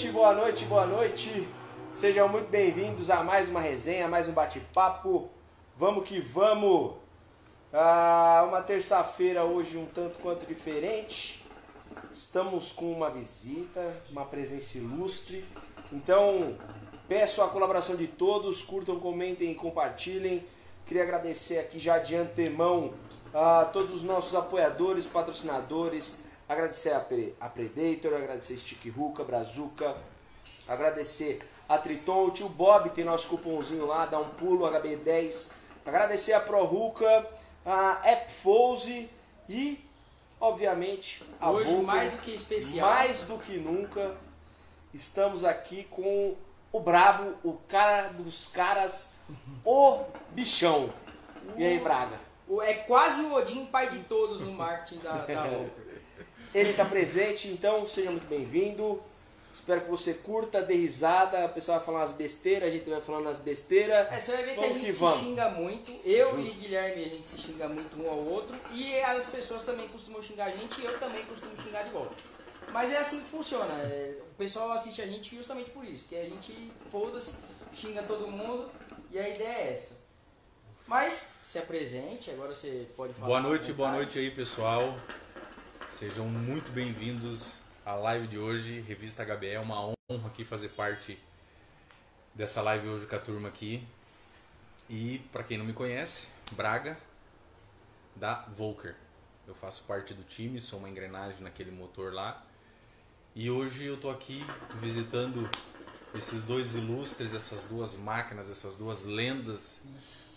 noite, boa noite, boa noite. Sejam muito bem-vindos a mais uma resenha, mais um bate-papo. Vamos que vamos. Ah, uma terça-feira hoje um tanto quanto diferente. Estamos com uma visita, uma presença ilustre. Então, peço a colaboração de todos, curtam, comentem e compartilhem. Queria agradecer aqui já de antemão a todos os nossos apoiadores, patrocinadores, agradecer a, Pre, a Predator, agradecer a Stick Ruka, Brazuca, agradecer a Triton, o tio Bob tem nosso cupomzinho lá, dá um pulo, HB10, agradecer a ProRuca, a Appfose e, obviamente, a Hoje, mais do que especial. Mais do que nunca, estamos aqui com o Brabo, o cara dos caras, o bichão. E aí, Braga? O- É quase o Odin, pai de todos no marketing da, da. Ele está presente, então seja muito bem-vindo. Espero que você curta, dê risada. O pessoal vai falar umas besteiras, a gente vai falando as besteiras. É, você vai ver que Vamos a gente que se vamos. xinga muito. Eu Justo. e Guilherme, a gente se xinga muito um ao outro. E as pessoas também costumam xingar a gente e eu também costumo xingar de volta. Mas é assim que funciona. é, o pessoal assiste a gente justamente por isso. Porque a gente, foda-se, xinga todo mundo e a ideia é essa. Mas se apresente, agora você pode falar. Boa noite, boa noite aí pessoal. Sejam muito bem-vindos à live de hoje, Revista HBE. É uma honra aqui fazer parte dessa live hoje com a turma aqui. E para quem não me conhece, Braga da Volker. Eu faço parte do time, sou uma engrenagem naquele motor lá. E hoje eu tô aqui visitando esses dois ilustres, essas duas máquinas, essas duas lendas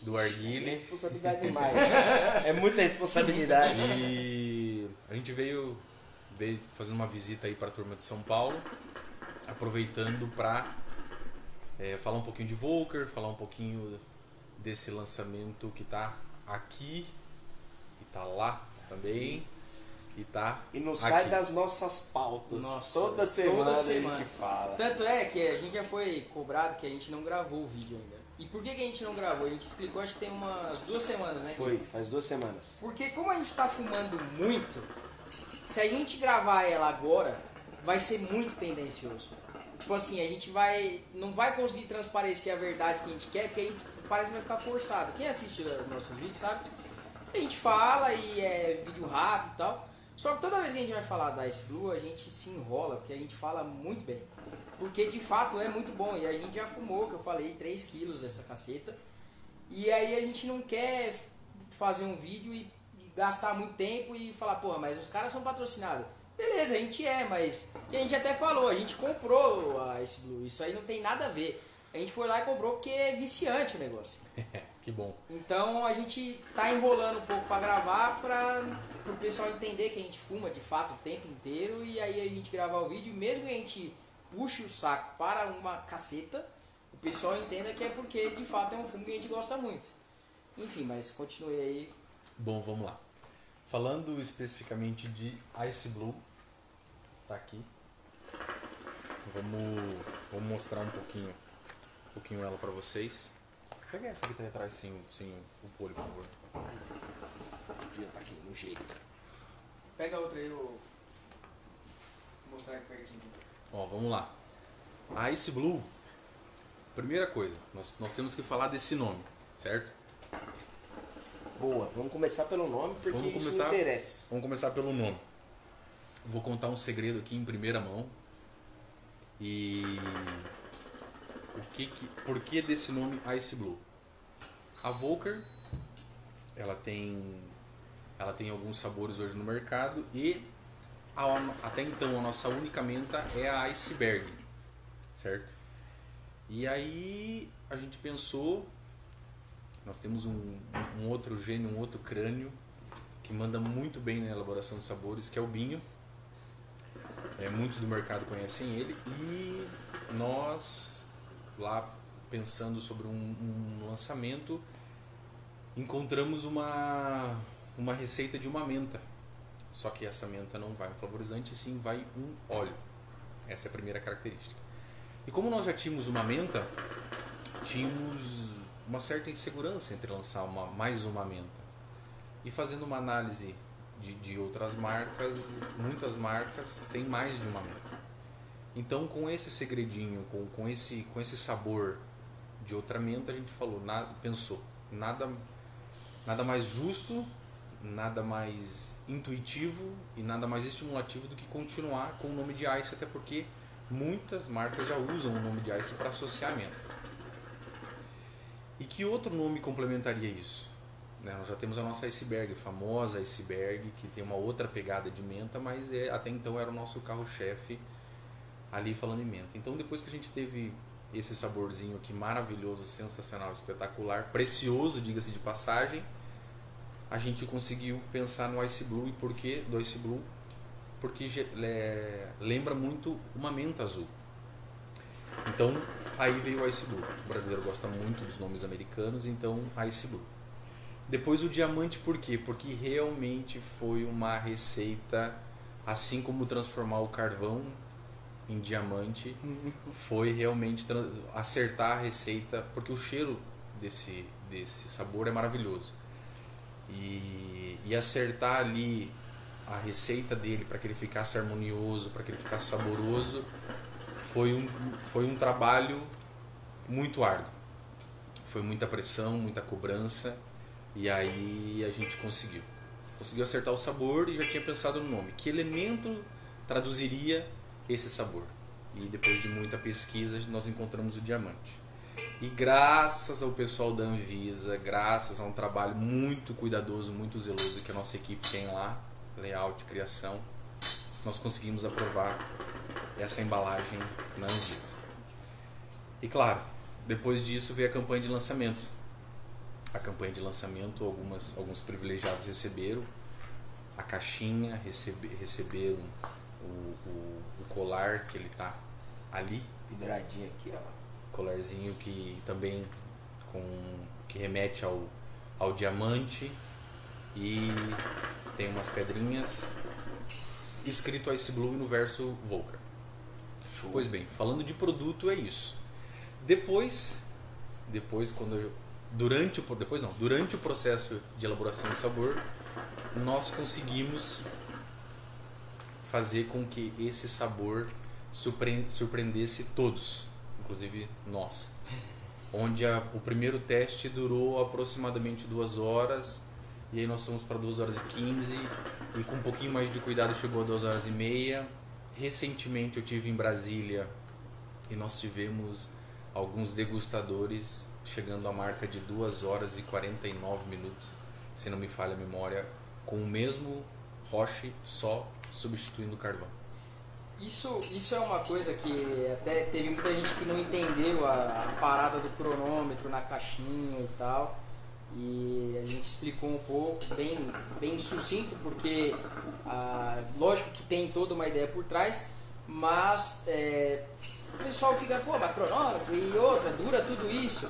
do É Arguile. responsabilidade demais. é muita responsabilidade. E a gente veio, veio fazendo uma visita aí para a turma de São Paulo, aproveitando para falar um pouquinho de Volker, falar um pouquinho desse lançamento que tá aqui e tá lá também e tá E não sai aqui. das nossas pautas. Nossa, toda toda semana a semana. gente fala. Tanto é que a gente já foi cobrado que a gente não gravou o vídeo ainda. E por que, que a gente não gravou? A gente explicou acho que tem umas duas semanas, né? Foi, faz duas semanas. Porque como a gente tá fumando muito, se a gente gravar ela agora, vai ser muito tendencioso. Tipo assim, a gente vai. não vai conseguir transparecer a verdade que a gente quer, porque a gente parece que vai ficar forçado. Quem assiste o nosso vídeo sabe? A gente fala e é vídeo rápido e tal. Só que toda vez que a gente vai falar da Ice Blue, a gente se enrola, porque a gente fala muito bem. Porque de fato é muito bom. E a gente já fumou, que eu falei, 3 quilos dessa caceta. E aí a gente não quer fazer um vídeo e, e gastar muito tempo e falar, porra, mas os caras são patrocinados. Beleza, a gente é, mas que a gente até falou, a gente comprou a Ice Blue. Isso aí não tem nada a ver. A gente foi lá e comprou porque é viciante o negócio. que bom. Então a gente tá enrolando um pouco pra gravar pra o pessoal entender que a gente fuma de fato o tempo inteiro e aí a gente gravar o vídeo, mesmo que a gente puxe o saco para uma caceta, o pessoal entenda que é porque de fato é um fumo que a gente gosta muito. Enfim, mas continue aí. Bom, vamos lá. Falando especificamente de Ice Blue, tá aqui. Vamos, vamos mostrar um pouquinho, um pouquinho ela pra vocês. Pega essa aqui tá atrás sem, o- sem o polho, por favor. Podia tá aqui no jeito. Pega outra aí, eu vou mostrar aqui pertinho. Ó, vamos lá. A Ice Blue, primeira coisa, nós, nós temos que falar desse nome, certo? Boa, vamos começar pelo nome porque Vamos isso começar- me interessa. Vamos começar pelo nome. Vou contar um segredo aqui em primeira mão. E o que que, por que desse nome Ice Blue? A Volker, ela tem ela tem alguns sabores hoje no mercado e a- até então a nossa única menta é a Iceberg, certo? E aí a gente pensou, nós temos um, um outro gênio, um outro crânio que manda muito bem na elaboração de sabores, que é o Binho. É, muitos do mercado conhecem ele e nós lá pensando sobre um, um lançamento encontramos uma uma receita de uma menta. Só que essa menta não vai um flavorizante, sim vai um óleo. Essa é a primeira característica. E como nós já tínhamos uma menta, tínhamos uma certa insegurança entre lançar uma, mais uma menta. E fazendo uma análise de, de outras marcas, muitas marcas têm mais de uma meta. Então, com esse segredinho, com, com, esse, com esse sabor de outra menta, a gente falou, nada, pensou, nada, nada mais justo, nada mais intuitivo e nada mais estimulativo do que continuar com o nome de Ice, até porque muitas marcas já usam o nome de Ice para associar menta. E que outro nome complementaria isso? Né? Nós já temos a nossa iceberg, famosa iceberg, que tem uma outra pegada de menta, mas é, até então era o nosso carro-chefe ali falando em menta. Então depois que a gente teve esse saborzinho aqui maravilhoso, sensacional, espetacular, precioso, diga-se de passagem, a gente conseguiu pensar no Ice Blue e por que do Ice Blue? Porque é, lembra muito uma menta azul. Então aí veio o Ice Blue. O brasileiro gosta muito dos nomes americanos, então Ice Blue. Depois o diamante por quê? Porque realmente foi uma receita, assim como transformar o carvão em diamante, foi realmente acertar a receita, porque o cheiro desse, desse sabor é maravilhoso. E, e acertar ali a receita dele para que ele ficasse harmonioso, para que ele ficasse saboroso, foi um, foi um trabalho muito árduo. Foi muita pressão, muita cobrança e aí a gente conseguiu. Conseguiu acertar o sabor e já tinha pensado no nome. Que elemento traduziria esse sabor? E depois de muita pesquisa, nós encontramos o diamante. E graças ao pessoal da Anvisa, graças a um trabalho muito cuidadoso, muito zeloso que a nossa equipe tem lá, layout, criação, nós conseguimos aprovar essa embalagem na Anvisa. E claro, depois disso veio a campanha de lançamento, a campanha de lançamento, algumas, alguns privilegiados receberam a caixinha, recebe, receberam o, o, o, colar que ele tá ali. Hidradinho aqui, ó. Colarzinho que também com que remete ao, ao diamante e tem umas pedrinhas escrito Ice Blue no verso Volca. Show. Pois bem, falando de produto é isso. Depois, depois quando eu durante o depois não, durante o processo de elaboração do sabor, nós conseguimos fazer com que esse sabor surpreendesse todos, inclusive nós. Onde a, o primeiro teste durou aproximadamente duas horas, e aí nós fomos para duas horas e quinze, e com um pouquinho mais de cuidado chegou a duas horas e meia. Recentemente eu tive em Brasília e nós tivemos alguns degustadores chegando à marca de 2 horas e 49 minutos, se não me falha a memória, com o mesmo roche só substituindo carvão. Isso, isso é uma coisa que até teve muita gente que não entendeu a, a parada do cronômetro na caixinha e tal. E a gente explicou um pouco, bem, bem sucinto, porque ah, lógico que tem toda uma ideia por trás, mas é, o pessoal fica, pô, mas cronômetro e outra, dura tudo isso.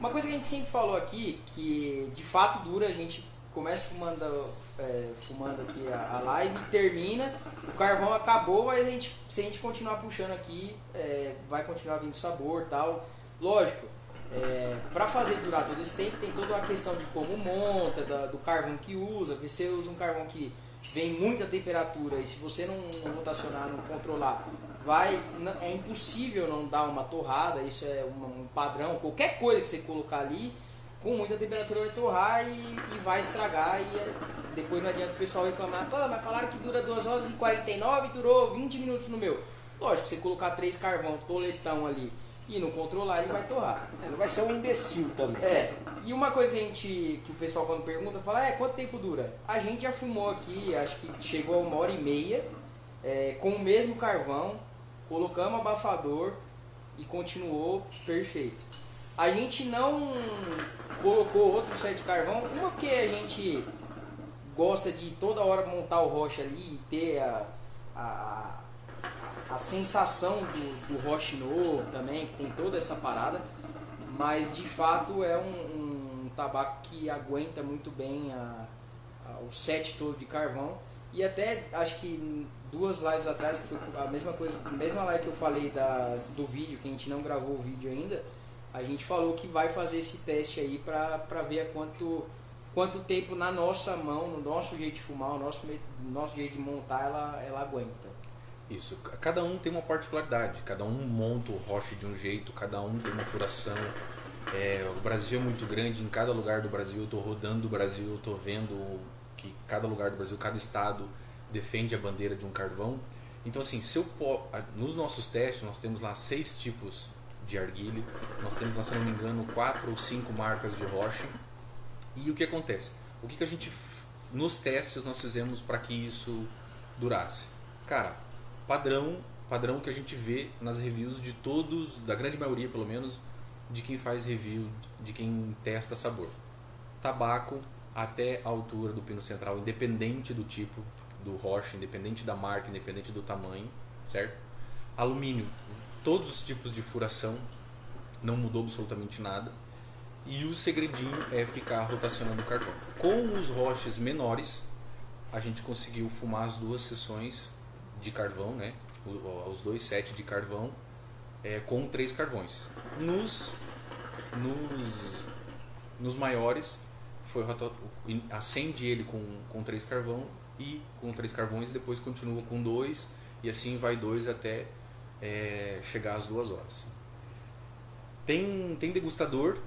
Uma coisa que a gente sempre falou aqui, que de fato dura, a gente começa fumando, é, fumando aqui a, a, live termina, o carvão acabou, mas a gente, se a gente continuar puxando aqui, é, vai continuar vindo sabor tal. Lógico, é, para fazer durar todo esse tempo, tem toda uma questão de como monta, da, do carvão que usa, porque você usa um carvão que vem muita temperatura e se você não, não rotacionar, não controlar, vai é impossível não dar uma torrada, isso é um padrão, qualquer coisa que você colocar ali, com muita temperatura vai torrar e, e vai estragar e é, depois não adianta o pessoal reclamar, pô, mas falaram que dura 2 horas e 49 durou 20 minutos no meu. Lógico, você colocar três carvão, toletão ali e não controlar, ele vai torrar. É, não vai ser um imbecil também. É. E uma coisa que a gente, que o pessoal quando pergunta, fala, é, quanto tempo dura? A gente já fumou aqui, acho que chegou a uma hora e meia, é, com o mesmo carvão, colocamos abafador e continuou perfeito. A gente não colocou outro set de carvão, uma que a gente gosta de toda hora montar o rocha ali e ter a, a, a sensação do, do roche novo também, que tem toda essa parada, mas de fato é um, um tabaco que aguenta muito bem a, a, o set todo de carvão. E até acho que duas lives atrás, a mesma coisa, a mesma live que eu falei da, do vídeo, que a gente não gravou o vídeo ainda, a gente falou que vai fazer esse teste aí pra ver a quanto, quanto tempo na nossa mão, no nosso jeito de fumar, o nosso, nosso jeito de montar, ela, ela aguenta. Isso. Cada um tem uma particularidade, cada um monta o roche de um jeito, cada um tem uma furação. É, o Brasil é muito grande, em cada lugar do Brasil eu estou rodando o Brasil, estou vendo que cada lugar do Brasil, cada estado defende a bandeira de um carvão. Então assim, se eu nos nossos testes nós temos lá seis tipos de arguile, nós temos, se não me engano, quatro ou cinco marcas de rocha. E o que acontece? O que, que a gente nos testes nós fizemos para que isso durasse? Cara, padrão, padrão que a gente vê nas reviews de todos, da grande maioria pelo menos, de quem faz review, de quem testa sabor. Tabaco até a altura do pino central, independente do tipo do rocha, independente da marca, independente do tamanho, certo? Alumínio, todos os tipos de furação, não mudou absolutamente nada. E o segredinho é ficar rotacionando o carvão. Com os roches menores, a gente conseguiu fumar as duas sessões de carvão, né? Os dois sets de carvão é, com três carvões. Nos, nos, nos maiores, foi acende ele com, com três carvão e com três carvões, depois continua com dois e assim vai dois até é, chegar às duas horas. Tem, tem degustador,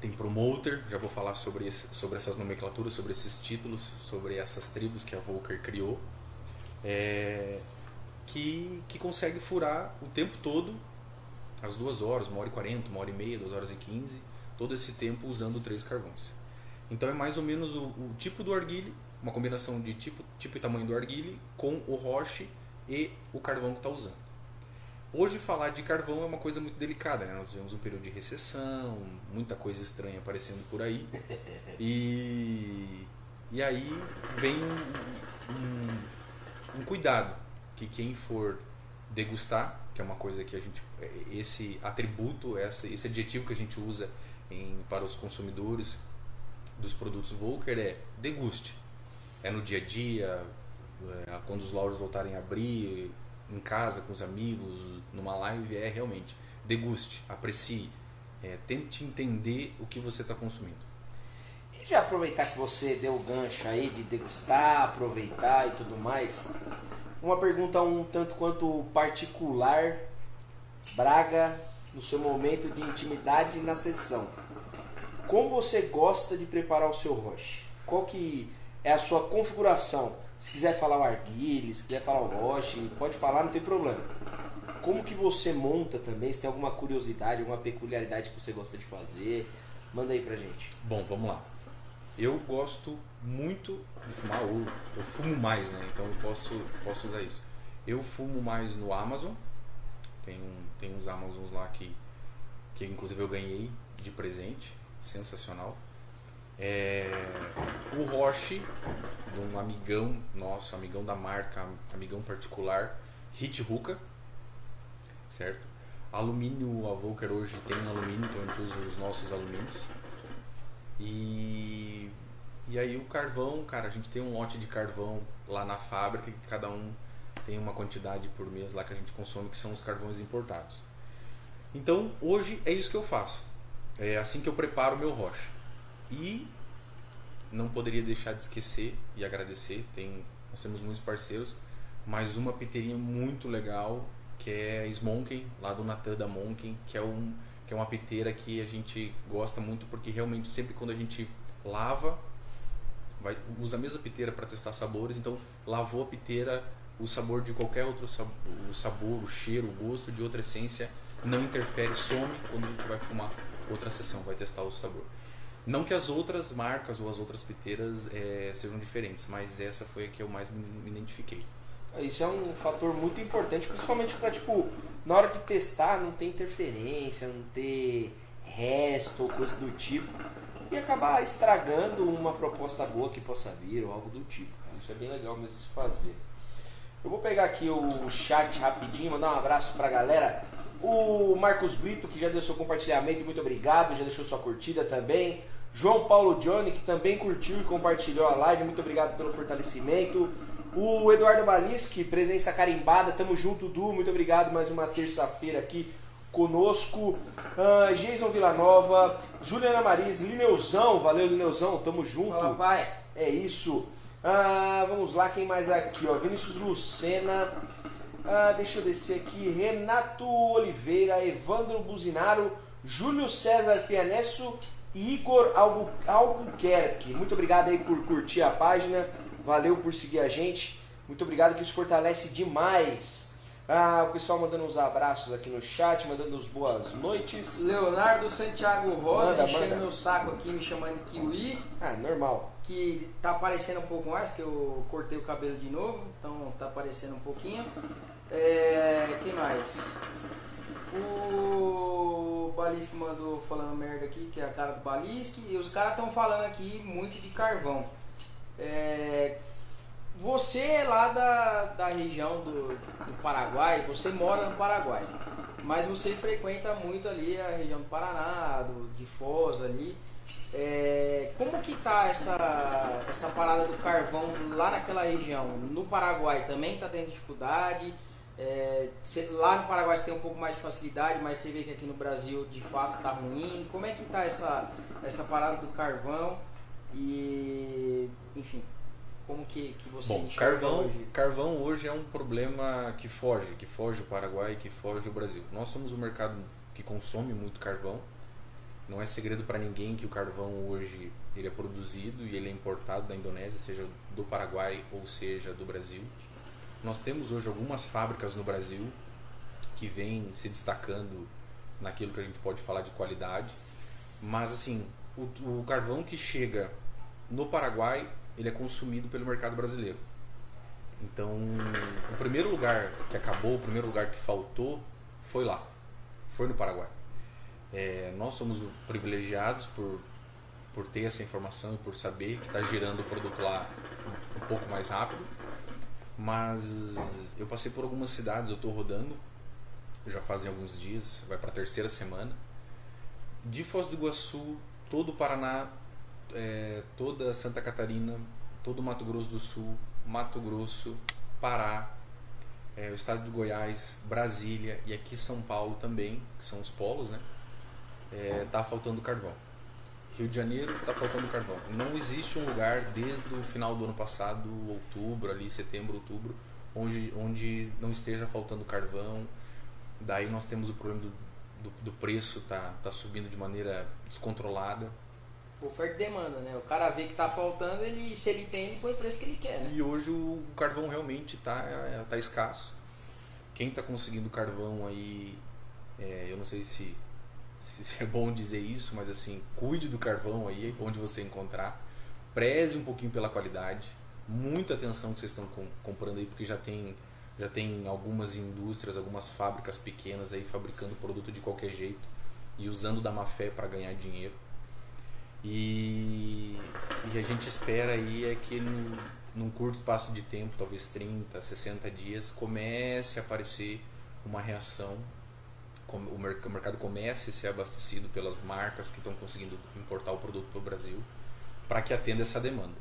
tem promoter, já vou falar sobre, esse, sobre essas nomenclaturas, sobre esses títulos, sobre essas tribos que a Volker criou é, que, que consegue furar o tempo todo, as duas horas, uma hora e quarenta, uma hora e meia, duas horas e quinze, todo esse tempo usando três carvões. Então é mais ou menos o, o tipo do arguile, uma combinação de tipo, tipo e tamanho do arguile com o roche e o carvão que está usando. Hoje falar de carvão é uma coisa muito delicada, né? Nós vivemos um período de recessão, muita coisa estranha aparecendo por aí. E, e aí vem um, um um cuidado que quem for degustar, que é uma coisa que a gente esse atributo, essa, esse adjetivo que a gente usa em, para os consumidores dos produtos Volker é deguste. É no dia a dia, é, quando os lojas voltarem a abrir, em casa com os amigos, numa live, é realmente deguste, aprecie, é, tente entender o que você está consumindo. E já aproveitar que você deu o gancho aí de degustar, aproveitar e tudo mais, uma pergunta um tanto quanto particular, Braga, no seu momento de intimidade na sessão. Como você gosta de preparar o seu roche? Qual que é a sua configuração? Se quiser falar o arguile, se quiser falar o roche, pode falar, não tem problema. Como que você monta também? Se tem alguma curiosidade, alguma peculiaridade que você gosta de fazer? Manda aí pra gente. Bom, vamos lá. Eu gosto muito de fumar, ou eu fumo mais, né? Então eu posso, posso usar isso. Eu fumo mais no Amazon. Tem, um, tem uns Amazons lá que, que inclusive eu ganhei de presente. Sensacional. É, o Roche, um amigão nosso, amigão da marca, amigão particular, Hit Hookah, certo? Alumínio, a Volker hoje tem alumínio, então a gente usa os nossos alumínios. E, e aí o carvão, cara, a gente tem um lote de carvão lá na fábrica que cada um tem uma quantidade por mês lá que a gente consome, que são os carvões importados. Então, hoje é isso que eu faço. É assim que eu preparo o meu rocha. E não poderia deixar de esquecer e agradecer, tem, nós temos muitos parceiros, mas uma piteirinha muito legal, que é a Smoking, lá do Natan da Monken, que é um que é uma piteira que a gente gosta muito porque realmente sempre quando a gente lava, vai, usa a mesma piteira para testar sabores, então lavou a piteira, o sabor de qualquer outro sabor, o sabor, o cheiro, o gosto de outra essência não interfere, some quando a gente vai fumar outra sessão, vai testar o sabor. Não que as outras marcas ou as outras piteiras é, sejam diferentes, mas essa foi a que eu mais me, identifiquei. Isso é um fator muito importante, principalmente para tipo na hora de testar não ter interferência, não ter resto ou coisa do tipo e acabar estragando uma proposta boa que possa vir ou algo do tipo. Isso é bem legal mesmo de fazer. Eu vou pegar aqui o chat rapidinho, mandar um abraço pra galera. O Marcos Brito, que já deu seu compartilhamento, muito obrigado, já deixou sua curtida também. João Paulo Johnny, que também curtiu e compartilhou a live, muito obrigado pelo fortalecimento. O Eduardo Baliski, presença carimbada, tamo junto, Du, muito obrigado mais uma terça-feira aqui conosco. Uh, Jason Villanova, Juliana Maris, Lineuzão, valeu Lineuzão, tamo junto. Fala, pai. É isso. Ah, vamos lá, quem mais aqui? Ó, Vinícius Lucena. Ah, deixa eu descer aqui. Renato Oliveira, Evandro Buzinaro, Júlio César Pianesso e Igor Albu Albuquerque. Muito obrigado aí por curtir a página. Valeu por seguir a gente. Muito obrigado que isso fortalece demais. Ah, o pessoal mandando uns abraços aqui no chat, mandando os boas noites. Leonardo Santiago Rosa Manda, enchendo manda. meu saco aqui, me chamando de Kiwi. Ah, normal. que tá aparecendo um pouco mais, que eu cortei o cabelo de novo, então tá aparecendo um pouquinho. É, quem mais? O Balisque mandou falando merda aqui, que é a cara do Balisque, e os caras estão falando aqui muito de carvão. É, você é lá da, da região do, do Paraguai, você mora no Paraguai, mas você frequenta muito ali a região do Paraná, do, de Foz ali. É, como que tá essa, essa parada do carvão lá naquela região? No Paraguai também tá tendo dificuldade? É, cê- lá no Paraguai você tem um pouco mais de facilidade, mas você vê que aqui no Brasil de fato tá ruim. Como é que tá essa, essa parada do carvão? E enfim, como que, que você Bom, enxerga carvão, hoje? carvão hoje é um problema que foge, que foge o Paraguai, que foge o Brasil. Nós somos um mercado que consome muito carvão. Não é segredo para ninguém que o carvão hoje ele é produzido e ele é importado da Indonésia, seja do Paraguai ou seja do Brasil. Nós temos hoje algumas fábricas no Brasil que vêm se destacando naquilo que a gente pode falar de qualidade, mas assim, o, o carvão que chega no Paraguai, ele é consumido pelo mercado brasileiro. Então, o primeiro lugar que acabou, o primeiro lugar que faltou, foi lá. Foi no Paraguai. É, nós somos privilegiados por, por ter essa informação por saber que está girando o produto lá um pouco mais rápido. Mas eu passei por algumas cidades, eu estou rodando, já fazem alguns dias, vai para a terceira semana. De Foz do Iguaçu, todo o Paraná, é, toda Santa Catarina, todo o Mato Grosso do Sul, Mato Grosso, Pará, é, o estado de Goiás, Brasília e aqui São Paulo também, que são os polos, né? É, tá faltando carvão. Rio de Janeiro tá faltando carvão. Não existe um lugar desde o final do ano passado, outubro, ali, setembro, outubro, onde, onde não esteja faltando carvão. Daí nós temos o problema do, do, do preço tá, tá subindo de maneira descontrolada. Oferta e demanda, né? O cara vê que tá faltando, ele, se ele tem, ele põe o preço que ele quer, né? E hoje o carvão realmente está tá escasso. Quem está conseguindo carvão aí, é, eu não sei se, se é bom dizer isso, mas assim, cuide do carvão aí, onde você encontrar. Preze um pouquinho pela qualidade. Muita atenção que vocês estão com- comprando aí, porque já tem, já tem algumas indústrias, algumas fábricas pequenas aí fabricando produto de qualquer jeito e usando da má fé para ganhar dinheiro. E, e a gente espera aí é que num, curto espaço de tempo, talvez 30, 60 dias, comece a aparecer uma reação, o, mer- o mercado comece a ser abastecido pelas marcas que estão conseguindo importar o produto para o Brasil, para que atenda essa demanda.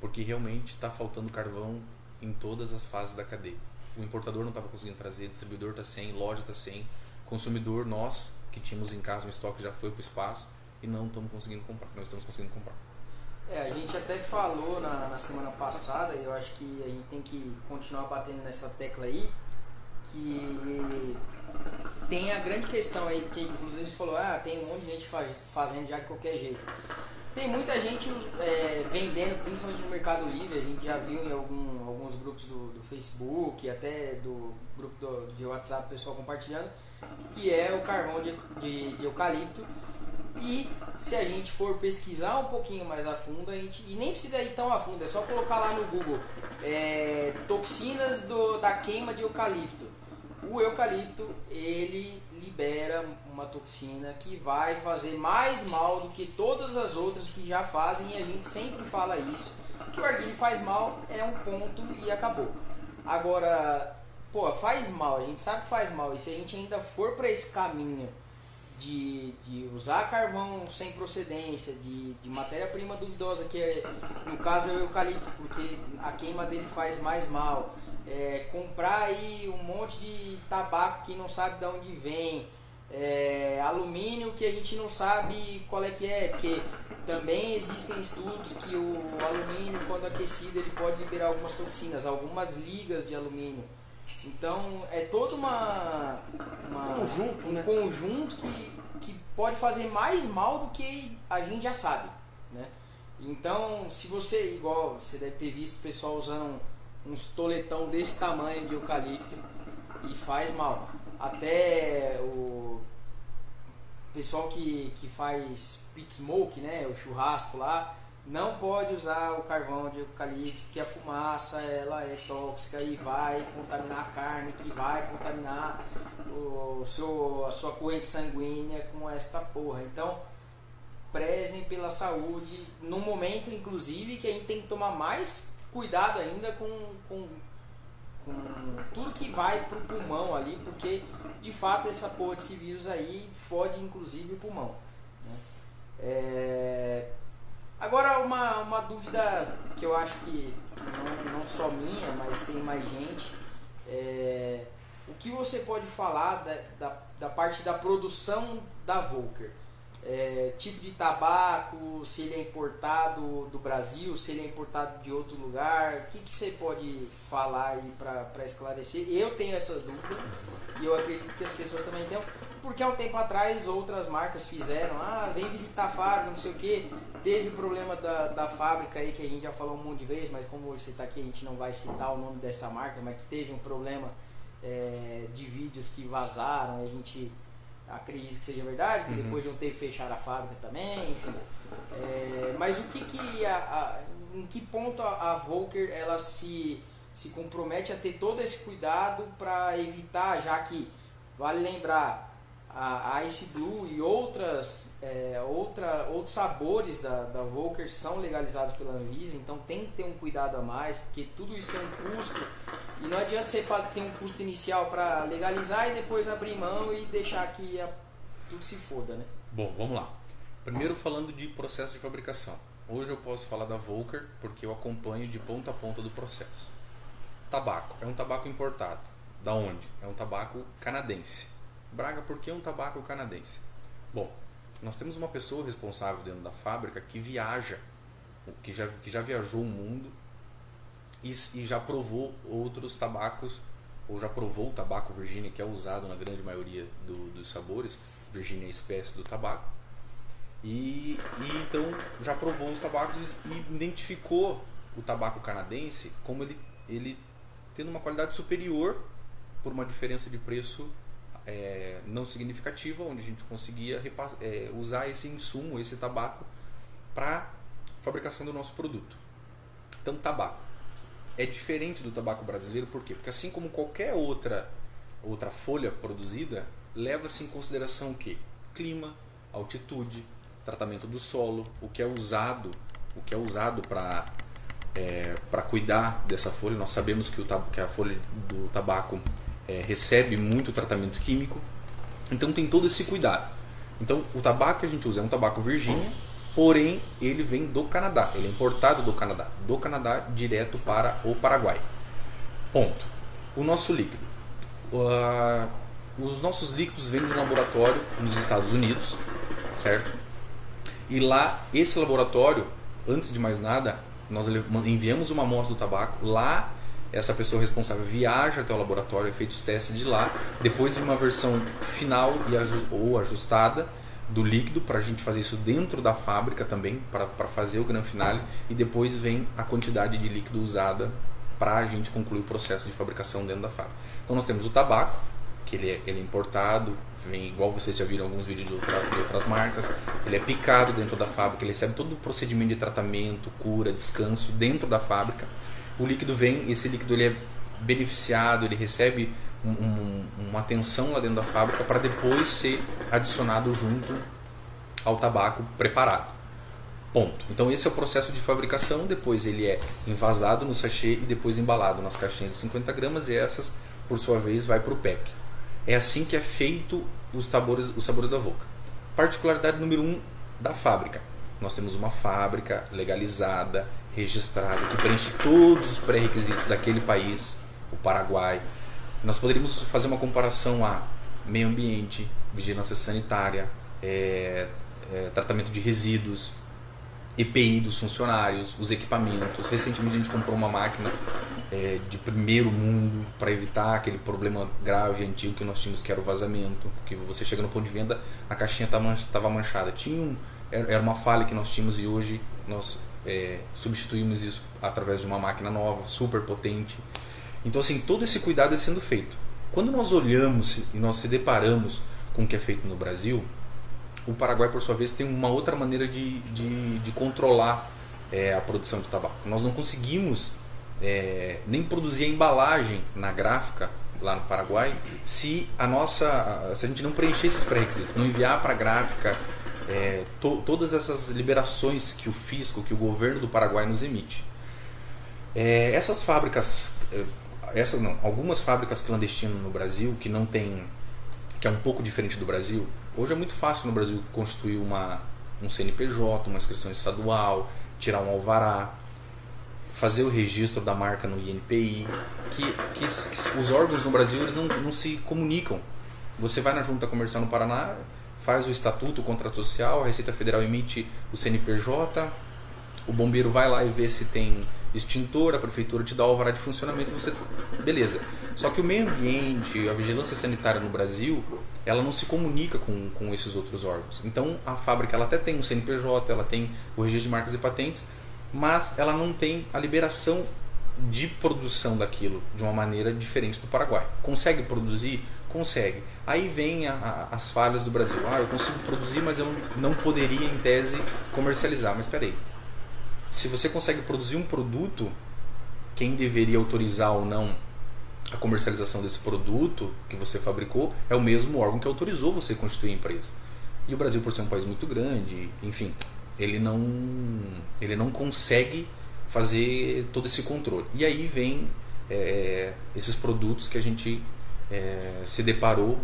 Porque realmente está faltando carvão em todas as fases da cadeia. O importador não estava conseguindo trazer, distribuidor está sem, loja está sem, consumidor, nós que tínhamos em casa um estoque já foi para o espaço e não estamos conseguindo comprar, não estamos conseguindo comprar. É, a gente até falou na, na semana passada, e eu acho que a gente tem que continuar batendo nessa tecla aí, que tem a grande questão aí, que inclusive falou, ah, tem um monte de gente faz- fazendo já de qualquer jeito. Tem muita gente é, vendendo, principalmente no Mercado Livre, a gente já viu em algum- alguns grupos do, do Facebook, até do grupo do, de WhatsApp, o pessoal compartilhando, que é o carvão de, de, de eucalipto. E se a gente for pesquisar um pouquinho mais a fundo, a gente, e nem precisa ir tão a fundo, é só colocar lá no Google é, toxinas do, da queima de eucalipto. O eucalipto ele libera uma toxina que vai fazer mais mal do que todas as outras que já fazem e a gente sempre fala isso. Que o arguilho faz mal é um ponto e acabou. Agora, pô, faz mal, a gente sabe que faz mal e se a gente ainda for para esse caminho de, de usar carvão sem procedência, de, de matéria-prima duvidosa, que é, no caso é o eucalipto, porque a queima dele faz mais mal. É, comprar aí um monte de tabaco que não sabe de onde vem, é, alumínio que a gente não sabe qual é que é, porque também existem estudos que o alumínio, quando aquecido, ele pode liberar algumas toxinas, algumas ligas de alumínio. Então é todo uma, uma Conjunto, um né? conjunto que, que pode fazer mais mal do que a gente já sabe. Né? Então, se você, igual você deve ter visto o pessoal usando uns toletão desse tamanho de eucalipto e faz mal. Até o pessoal que, que faz pit smoke, né, o churrasco lá, não pode usar o carvão de eucalipto, que a fumaça ela é tóxica e vai contaminar a carne, que vai contaminar o seu, a sua corrente sanguínea com esta porra. Então, prezem pela saúde, num momento, inclusive, que a gente tem que tomar mais cuidado ainda com, com, com tudo que vai pro pulmão ali, porque de fato essa porra desse vírus aí fode inclusive o pulmão. né? É, Agora uma, uma dúvida que eu acho que não, não só minha, mas tem mais gente. É, o que você pode falar da, da, da parte da produção da Volker? É, tipo de tabaco, se ele é importado do Brasil, se ele é importado de outro lugar, o que, que você pode falar aí para esclarecer? Eu tenho essa dúvida e eu acredito que as pessoas também tenham, porque há um tempo atrás outras marcas fizeram, ah, vem visitar a fábrica, não sei o que, teve o problema da, da fábrica aí que a gente já falou um monte de vezes, mas como hoje você está aqui a gente não vai citar o nome dessa marca, mas que teve um problema é, de vídeos que vazaram, a gente acredita que seja verdade, que Uhum. depois de um tempo fecharam a fábrica também, enfim. É, mas o que que a, a- em que ponto a, a Volker ela se se compromete a ter todo esse cuidado para evitar, já que vale lembrar a, Ice Blue e outras é, outra, outros sabores da, da Volker são legalizados pela Anvisa, então tem que ter um cuidado a mais, porque tudo isso tem um custo e não adianta você fa- ter um custo inicial para legalizar e depois abrir mão e deixar que a- tudo se foda, né? Bom, vamos lá. Primeiro falando de processo de fabricação. Hoje eu posso falar da Volker porque eu acompanho de ponta a ponta do processo. Tabaco. É um tabaco importado. Da onde? É um tabaco canadense. Braga, por que um tabaco canadense? Bom, nós temos uma pessoa responsável dentro da fábrica que viaja, que já, que já viajou o mundo e, e já provou outros tabacos, ou já provou o tabaco Virginia, que é usado na grande maioria do- dos sabores. Virginia é a espécie do tabaco. E, e então já provou os tabacos e identificou o tabaco canadense como ele, ele tendo uma qualidade superior por uma diferença de preço é, não significativa, onde a gente conseguia é, usar esse insumo, esse tabaco, para fabricação do nosso produto. Então, tabaco é diferente do tabaco brasileiro, por quê? Porque assim como qualquer outra outra folha produzida, leva-se em consideração o quê? Clima, altitude, tratamento do solo, o que é usado, o que é usado para para cuidar dessa folha. Nós sabemos que, o, que a folha do tabaco é, recebe muito tratamento químico, então tem todo esse cuidado. Então o tabaco que a gente usa é um tabaco Virgínia, porém ele vem do Canadá, ele é importado do Canadá, do Canadá direto para o Paraguai. Ponto. O nosso líquido. Ah, os nossos líquidos vêm de um laboratório nos Estados Unidos, certo? E lá, esse laboratório, antes de mais nada, nós enviamos uma amostra do tabaco. Lá, essa pessoa responsável viaja até o laboratório, é feito os testes de lá. Depois vem uma versão final e ou ajustada do líquido para a gente fazer isso dentro da fábrica também, para fazer o gran finale. E depois vem a quantidade de líquido usada para a gente concluir o processo de fabricação dentro da fábrica. Então nós temos o tabaco, que ele é, ele é importado, vem igual vocês já viram alguns vídeos de, outra- de outras marcas, ele é picado dentro da fábrica, ele recebe todo o procedimento de tratamento, cura, descanso dentro da fábrica. O líquido vem, esse líquido ele é beneficiado, ele recebe um- um- uma atenção lá dentro da fábrica para depois ser adicionado junto ao tabaco preparado. Ponto. Então esse é o processo de fabricação, depois ele é envasado no sachê e depois embalado nas caixinhas de 50 gramas e essas, por sua vez, vai para o pack. É assim que é feito os sabores, os sabores da Volca. Particularidade número um da fábrica. Nós temos uma fábrica legalizada, registrada, que preenche todos os pré-requisitos daquele país, o Paraguai. Nós poderíamos fazer uma comparação a meio ambiente, vigilância sanitária, é, é, tratamento de resíduos, EPI dos funcionários, os equipamentos. Recentemente a gente comprou uma máquina é, de primeiro mundo para evitar aquele problema grave antigo que nós tínhamos que era o vazamento, que você chega no ponto de venda a caixinha estava manchada. Tinha um, era uma falha que nós tínhamos e hoje nós é, substituímos isso através de uma máquina nova, super potente. Então assim todo esse cuidado é sendo feito. Quando nós olhamos e nós se deparamos com o que é feito no Brasil, o Paraguai, por sua vez, tem uma outra maneira de, de, de controlar é, a produção de tabaco. Nós não conseguimos é, nem produzir a embalagem na gráfica lá no Paraguai se a nossa se a gente não preencher esses pré-requisitos, não enviar para a gráfica é, to, todas essas liberações que o fisco, que o governo do Paraguai nos emite. É, essas fábricas, é, essas não, algumas fábricas clandestinas no Brasil que não tem, que é um pouco diferente do Brasil. Hoje é muito fácil no Brasil constituir uma, um CNPJ, uma inscrição estadual, tirar um alvará fazer o registro da marca no INPI, que, que, que os órgãos no Brasil eles não, não se comunicam. Você vai na Junta Comercial no Paraná, faz o estatuto, o contrato social, a Receita Federal emite o CNPJ, o bombeiro vai lá e vê se tem extintor, a prefeitura te dá o alvará de funcionamento, você beleza. Só que o meio ambiente, a vigilância sanitária no Brasil, ela não se comunica com, com esses outros órgãos. Então a fábrica ela até tem um CNPJ, ela tem o registro de marcas e patentes, mas ela não tem a liberação de produção daquilo de uma maneira diferente do Paraguai. Consegue produzir? Consegue. Aí vem a, a, as falhas do Brasil. Ah, eu consigo produzir, mas eu não poderia, em tese, comercializar. Mas espera aí. Se você consegue produzir um produto, quem deveria autorizar ou não a comercialização desse produto que você fabricou é o mesmo órgão que autorizou você constituir a empresa. E o Brasil, por ser um país muito grande, enfim, ele não, ele não consegue fazer todo esse controle. E aí vem é, esses produtos que a gente é, se deparou,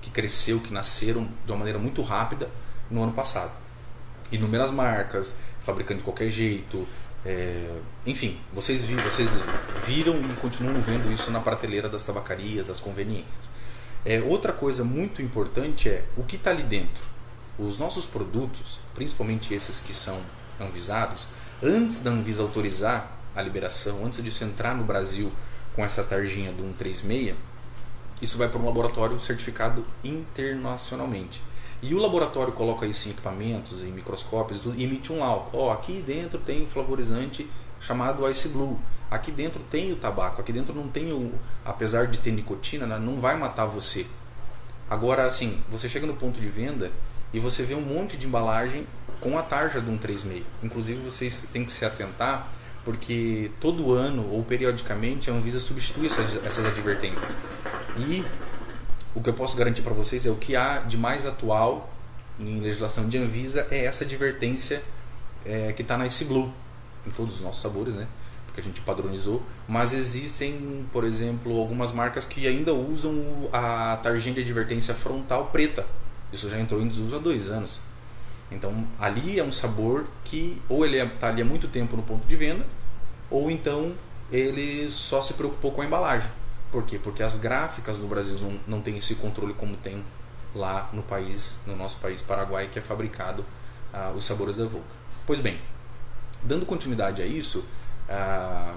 que cresceu, que nasceram de uma maneira muito rápida no ano passado. Inúmeras marcas, fabricando de qualquer jeito, é, enfim, vocês, vi, vocês viram e continuam vendo isso na prateleira das tabacarias, das conveniências. É, outra coisa muito importante é o que está ali dentro os nossos produtos, principalmente esses que são anvisados, antes da Anvisa autorizar a liberação, antes disso entrar no Brasil com essa tarjinha do 136, isso vai para um laboratório certificado internacionalmente. E o laboratório coloca isso em equipamentos, em microscópios, e emite um laudo. Ó, oh, aqui dentro tem um flavorizante chamado Ice Blue. Aqui dentro tem o tabaco, aqui dentro não tem o. Apesar de ter nicotina, né, não vai matar você. Agora, assim, você chega no ponto de venda e você vê um monte de embalagem com a tarja do 136. Inclusive vocês têm que se atentar porque todo ano ou periodicamente a Anvisa substitui essas, essas advertências. E o que eu posso garantir para vocês é o que há de mais atual em legislação de Anvisa é essa advertência é, que está na Ice Blue, em todos os nossos sabores, né? Porque a gente padronizou. Mas existem, por exemplo, algumas marcas que ainda usam a tarjinha de advertência frontal preta isso já entrou em desuso há dois anos. Então ali é um sabor que ou ele está ali há muito tempo no ponto de venda, ou então ele só se preocupou com a embalagem. Por quê? Porque as gráficas no Brasil não, não têm esse controle como tem lá no país, no nosso país Paraguai, que é fabricado ah, os sabores da Volca. Pois bem, dando continuidade a isso, ah,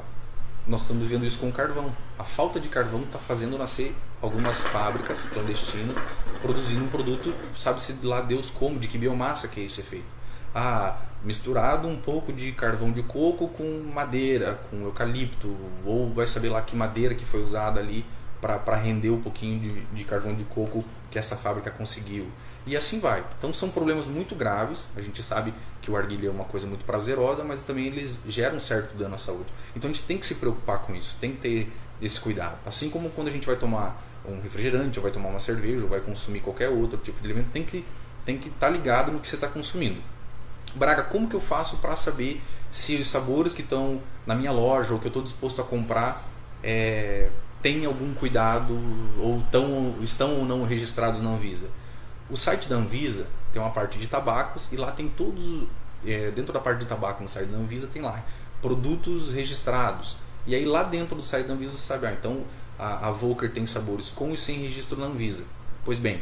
nós estamos vendo isso com o carvão. A falta de carvão está fazendo nascer algumas fábricas clandestinas produzindo um produto, sabe-se lá Deus como, de que biomassa que isso é feito. Ah, misturado um pouco de carvão de coco com madeira, com eucalipto, ou vai saber lá que madeira que foi usada ali para render um pouquinho de, de carvão de coco que essa fábrica conseguiu. E assim vai. Então são problemas muito graves. A gente sabe que o arguilha é uma coisa muito prazerosa, mas também eles geram um certo dano à saúde. Então a gente tem que se preocupar com isso, tem que ter esse cuidado. Assim como quando a gente vai tomar um refrigerante, ou vai tomar uma cerveja, ou vai consumir qualquer outro tipo de alimento, tem que tem que estar tá ligado no que você está consumindo. Braga, como que eu faço para saber se os sabores que estão na minha loja ou que eu estou disposto a comprar é, algum cuidado ou tão, estão ou não registrados na Anvisa? O site da Anvisa tem uma parte de tabacos e lá tem todos é, dentro da parte de tabaco no site da Anvisa tem lá produtos registrados. E aí lá dentro do site da Anvisa você sabe, ah, então a, a Volker tem sabores com e sem registro na Anvisa. Pois bem,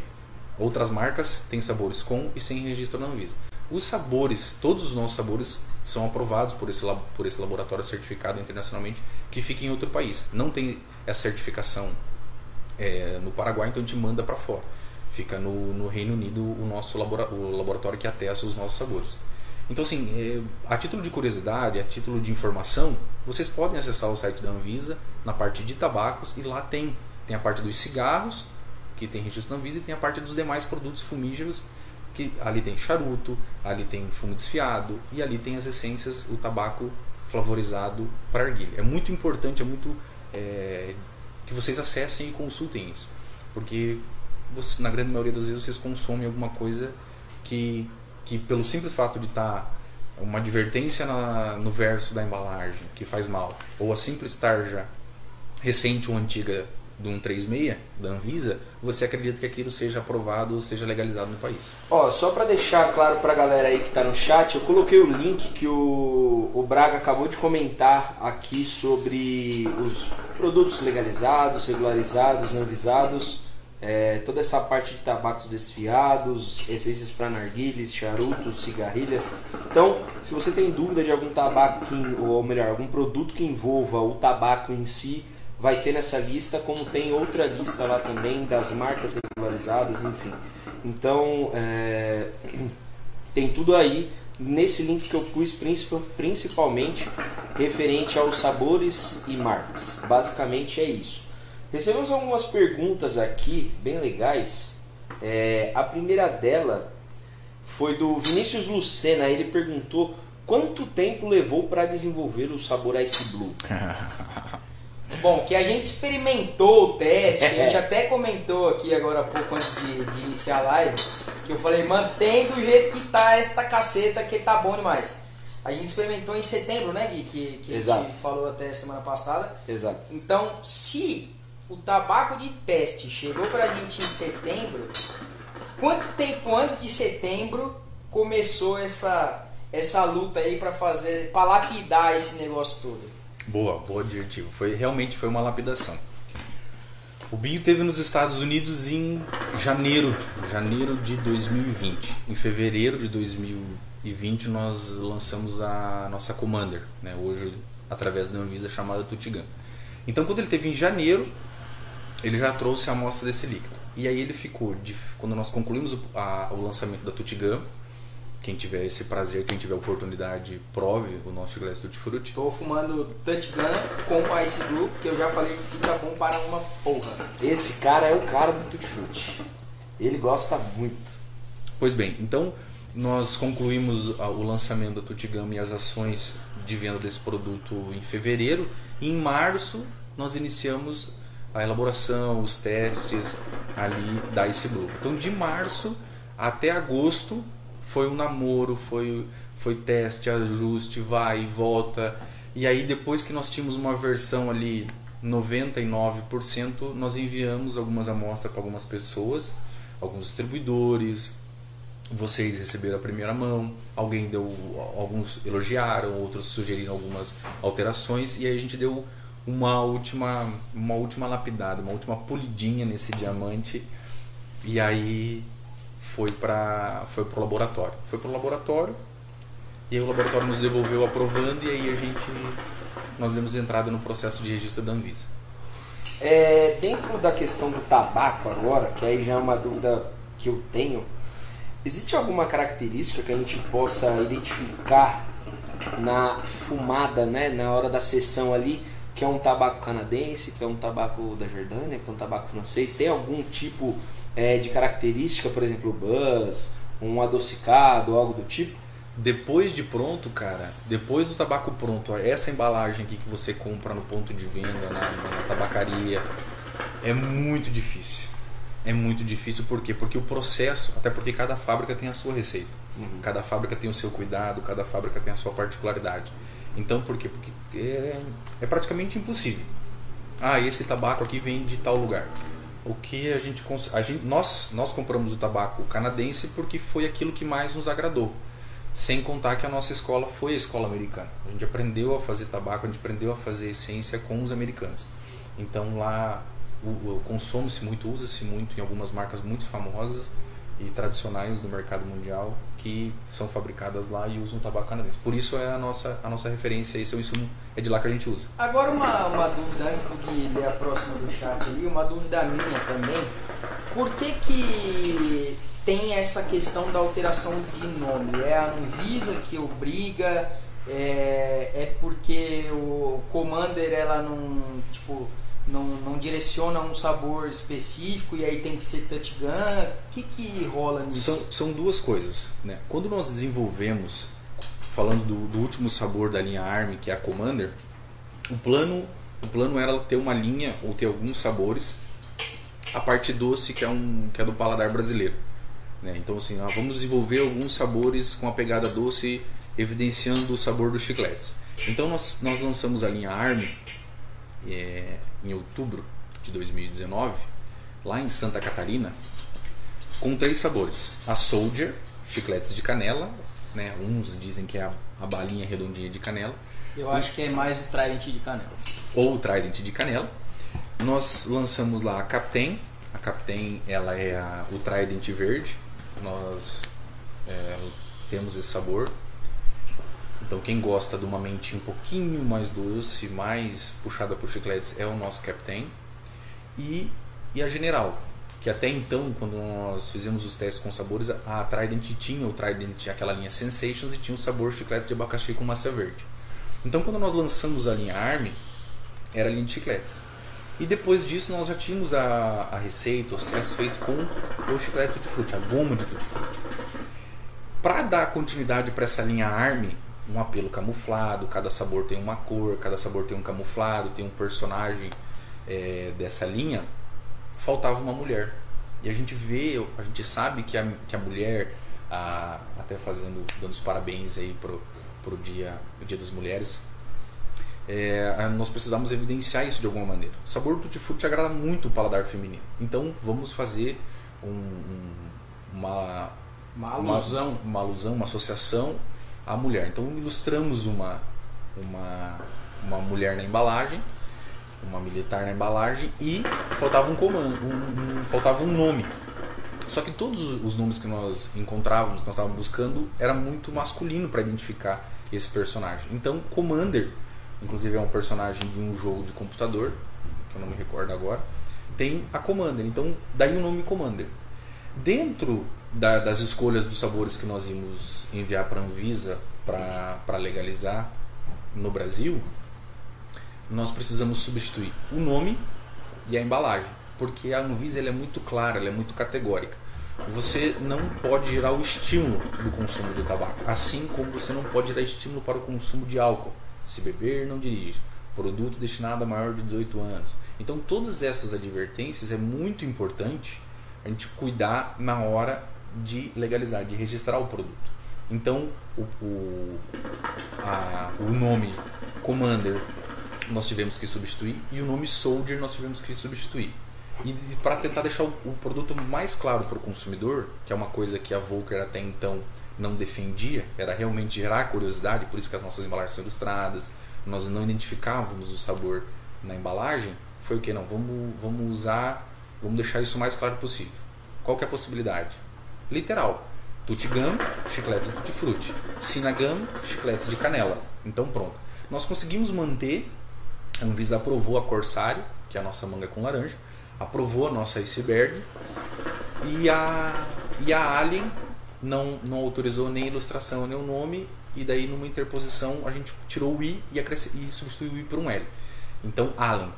outras marcas têm sabores com e sem registro na Anvisa. Os sabores, todos os nossos sabores são aprovados por esse, por esse laboratório certificado internacionalmente que fica em outro país. Não tem essa certificação é, no Paraguai, então a gente manda para fora. Fica no, no, Reino Unido o nosso labora, o laboratório que atesta os nossos sabores. Então, assim, é, a título de curiosidade, a título de informação, vocês podem acessar o site da Anvisa na parte de tabacos e lá tem, tem a parte dos cigarros, que tem registro da Anvisa, e tem a parte dos demais produtos fumígeros, que ali tem charuto, ali tem fumo desfiado e ali tem as essências, o tabaco flavorizado para arguilha. É muito importante, é muito é, que vocês acessem e consultem isso, porque você, na grande maioria das vezes vocês consomem alguma coisa que, que pelo simples fato de estar tá uma advertência na, no verso da embalagem que faz mal, ou a simples tarja recente ou antiga do 136 da Anvisa, você acredita que aquilo seja aprovado, seja legalizado no país. Ó, só para deixar claro para a galera aí que está no chat, eu coloquei o link que o, o Braga acabou de comentar aqui sobre os produtos legalizados, regularizados, anvisados, é, toda essa parte de tabacos desfiados, essências para narguilhas, charutos, cigarrilhas. Então, se você tem dúvida de algum tabaco, que, ou melhor, algum produto que envolva o tabaco em si, vai ter nessa lista, como tem outra lista lá também das marcas regularizadas, enfim. Então, é, tem tudo aí nesse link que eu pus principalmente referente aos sabores e marcas. Basicamente é isso. Recebemos algumas perguntas aqui, bem legais. É, a primeira dela foi do Vinícius Lucena. Ele perguntou quanto tempo levou para desenvolver o sabor Ice Blue. Bom, que a gente experimentou o teste, a gente até comentou aqui agora há pouco antes de, de, iniciar a live, que eu falei, mantém do jeito que tá esta caceta que tá bom demais. A gente experimentou em setembro, né, Gui? Que, que Exato. a gente falou até semana passada. Exato. Então, se o tabaco de teste chegou pra gente em setembro, quanto tempo antes de setembro começou essa, essa luta aí para fazer, para lapidar esse negócio todo? Boa, boa adjetivo. Foi realmente foi uma lapidação. O Binho teve nos Estados Unidos em janeiro, janeiro de 2020. Em fevereiro de 2020 nós lançamos a nossa Commander, né? Hoje através da Anvisa chamada Tutigan. Então quando ele teve em janeiro, ele já trouxe a amostra desse líquido. E aí ele ficou de, quando nós concluímos o, a, o lançamento da Tutigan, quem tiver esse prazer, quem tiver oportunidade, prove o nosso Glass Tutti Frutti. Estou fumando Touch Gun com Ice Blue, que eu já falei que fica bom para uma porra. Esse cara é o cara do Tutti Frutti. Ele gosta muito. Pois bem, então nós concluímos o lançamento da Tutti Gun e as ações de venda desse produto em fevereiro. E em março nós iniciamos a elaboração, os testes ali da Ice Blue. Então de março até agosto foi um namoro, foi, foi teste, ajuste, vai e volta. E aí depois que nós tínhamos uma versão ali 99%, nós enviamos algumas amostras para algumas pessoas, alguns distribuidores. Vocês receberam a primeira mão, alguém deu, alguns elogiaram, outros sugeriram algumas alterações e aí a gente deu uma última, uma última lapidada, uma última polidinha nesse diamante. E aí foi para foi pro laboratório. Foi pro laboratório e aí o laboratório nos devolveu aprovando e aí a gente nós demos entrada no processo de registro da Anvisa. É, dentro da questão do tabaco agora, que aí já é uma dúvida que eu tenho, existe alguma característica que a gente possa identificar na fumada, né, na hora da sessão ali, que é um tabaco canadense, que é um tabaco da Jordânia, que é um tabaco francês? Tem algum tipo é, de característica, por exemplo, buzz, um adocicado, algo do tipo? Depois de pronto, cara, depois do tabaco pronto, essa embalagem aqui que você compra no ponto de venda, na, na tabacaria, é muito difícil. É muito difícil por quê? Porque o processo, até porque cada fábrica tem a sua receita. Uhum. Cada fábrica tem o seu cuidado, cada fábrica tem a sua particularidade. Então por quê? Porque é, é praticamente impossível. Ah, esse tabaco aqui vem de tal lugar. O que a gente, a gente nós nós compramos o tabaco canadense porque foi aquilo que mais nos agradou. Sem contar que a nossa escola foi a escola americana. A gente aprendeu a fazer tabaco a gente aprendeu a fazer essência com os americanos. Então lá consome-se muito usa-se muito em algumas marcas muito famosas e tradicionais do mercado mundial que são fabricadas lá e usam tabaco canadense. Por isso é a nossa, a nossa referência, esse é o insumo, é de lá que a gente usa. Agora uma, uma dúvida, antes do Gui ler a próxima do chat ali, uma dúvida minha também. Por que que tem essa questão da alteração de nome? É a Anvisa que obriga? É, é porque o Commander ela não, tipo, não, não direciona um sabor específico e aí tem que ser touch gun? O que, que rola nisso? São, são duas coisas. Né? Quando nós desenvolvemos, falando do, do último sabor da linha ARM, que é a Commander, o plano, o plano era ter uma linha ou ter alguns sabores, a parte doce que é, um, que é do paladar brasileiro. Né? Então, assim, ah, vamos desenvolver alguns sabores com a pegada doce, evidenciando o sabor dos chicletes. Então, nós, nós lançamos a linha ARM é, em outubro de 2019, lá em Santa Catarina, com três sabores: a Soldier, chicletes de canela, né? uns dizem que é a, a balinha redondinha de canela. Eu acho que é mais o Trident de canela. Ou o Trident de canela. Nós lançamos lá a Captain. A Captain ela é a, o Trident verde. Nós é, temos esse sabor. Então quem gosta de uma mentinha um pouquinho mais doce, mais puxada por chicletes, é o nosso Captain. E, e a General, que até então, quando nós fizemos os testes com sabores, a Trident tinha o Trident, aquela linha Sensations, e tinha o sabor chiclete de abacaxi com massa verde. Então quando nós lançamos a linha ARM, era a linha de chicletes. E depois disso nós já tínhamos a, a receita, os testes feitos com o chiclete tutti frutti, a goma de tutti. Para dar continuidade para essa linha ARM, um apelo camuflado, cada sabor tem uma cor, cada sabor tem um camuflado, tem um personagem é, dessa linha, faltava uma mulher. E a gente vê, a gente sabe que a, que a mulher, a, até fazendo, dando os parabéns aí pro, pro dia, o dia das mulheres, é, nós precisamos evidenciar isso de alguma maneira. O sabor tutti frutti agrada muito o paladar feminino. Então vamos fazer um, um, uma, uma alusão. Uma, uma alusão, uma associação à mulher. Então ilustramos uma, uma, uma mulher na embalagem, uma militar na embalagem e faltava um comando, um, um, faltava um nome. Só que todos os nomes que nós encontrávamos, que nós estávamos buscando, era muito masculino para identificar esse personagem. Então, Commander, inclusive é um personagem de um jogo de computador, que eu não me recordo agora, tem a Commander. Então, daí o nome Commander. Dentro da, das escolhas dos sabores que nós íamos enviar para a Anvisa para legalizar no Brasil, nós precisamos substituir o nome e a embalagem, porque a Anvisa é muito clara, é muito categórica. Você não pode gerar o estímulo do consumo do tabaco, assim como você não pode gerar estímulo para o consumo de álcool. Se beber, não dirige. Produto destinado a maior de 18 anos. Então, todas essas advertências é muito importante a gente cuidar na hora de legalizar, de registrar o produto. Então, o, o, a, o nome Commander nós tivemos que substituir e o nome Soldier nós tivemos que substituir. E para tentar deixar o, o, produto mais claro para o consumidor, que é uma coisa que a Volker até então não defendia, era realmente gerar curiosidade, por isso que as nossas embalagens são ilustradas, nós não identificávamos o sabor na embalagem, foi o que? Não, vamos, vamos usar, vamos deixar isso o mais claro possível. Qual que é a possibilidade? Literal. Tutti Gum, chicletes de tutti frutti. Sinagam, chicletes de canela. Então pronto. Nós conseguimos manter, a Anvisa aprovou a Corsário, que é a nossa manga com laranja, aprovou a nossa iceberg e a, e a Alien não, não autorizou nem a ilustração nem o nome e daí numa interposição a gente tirou o I e, e substituiu o I por um L. Então Allen.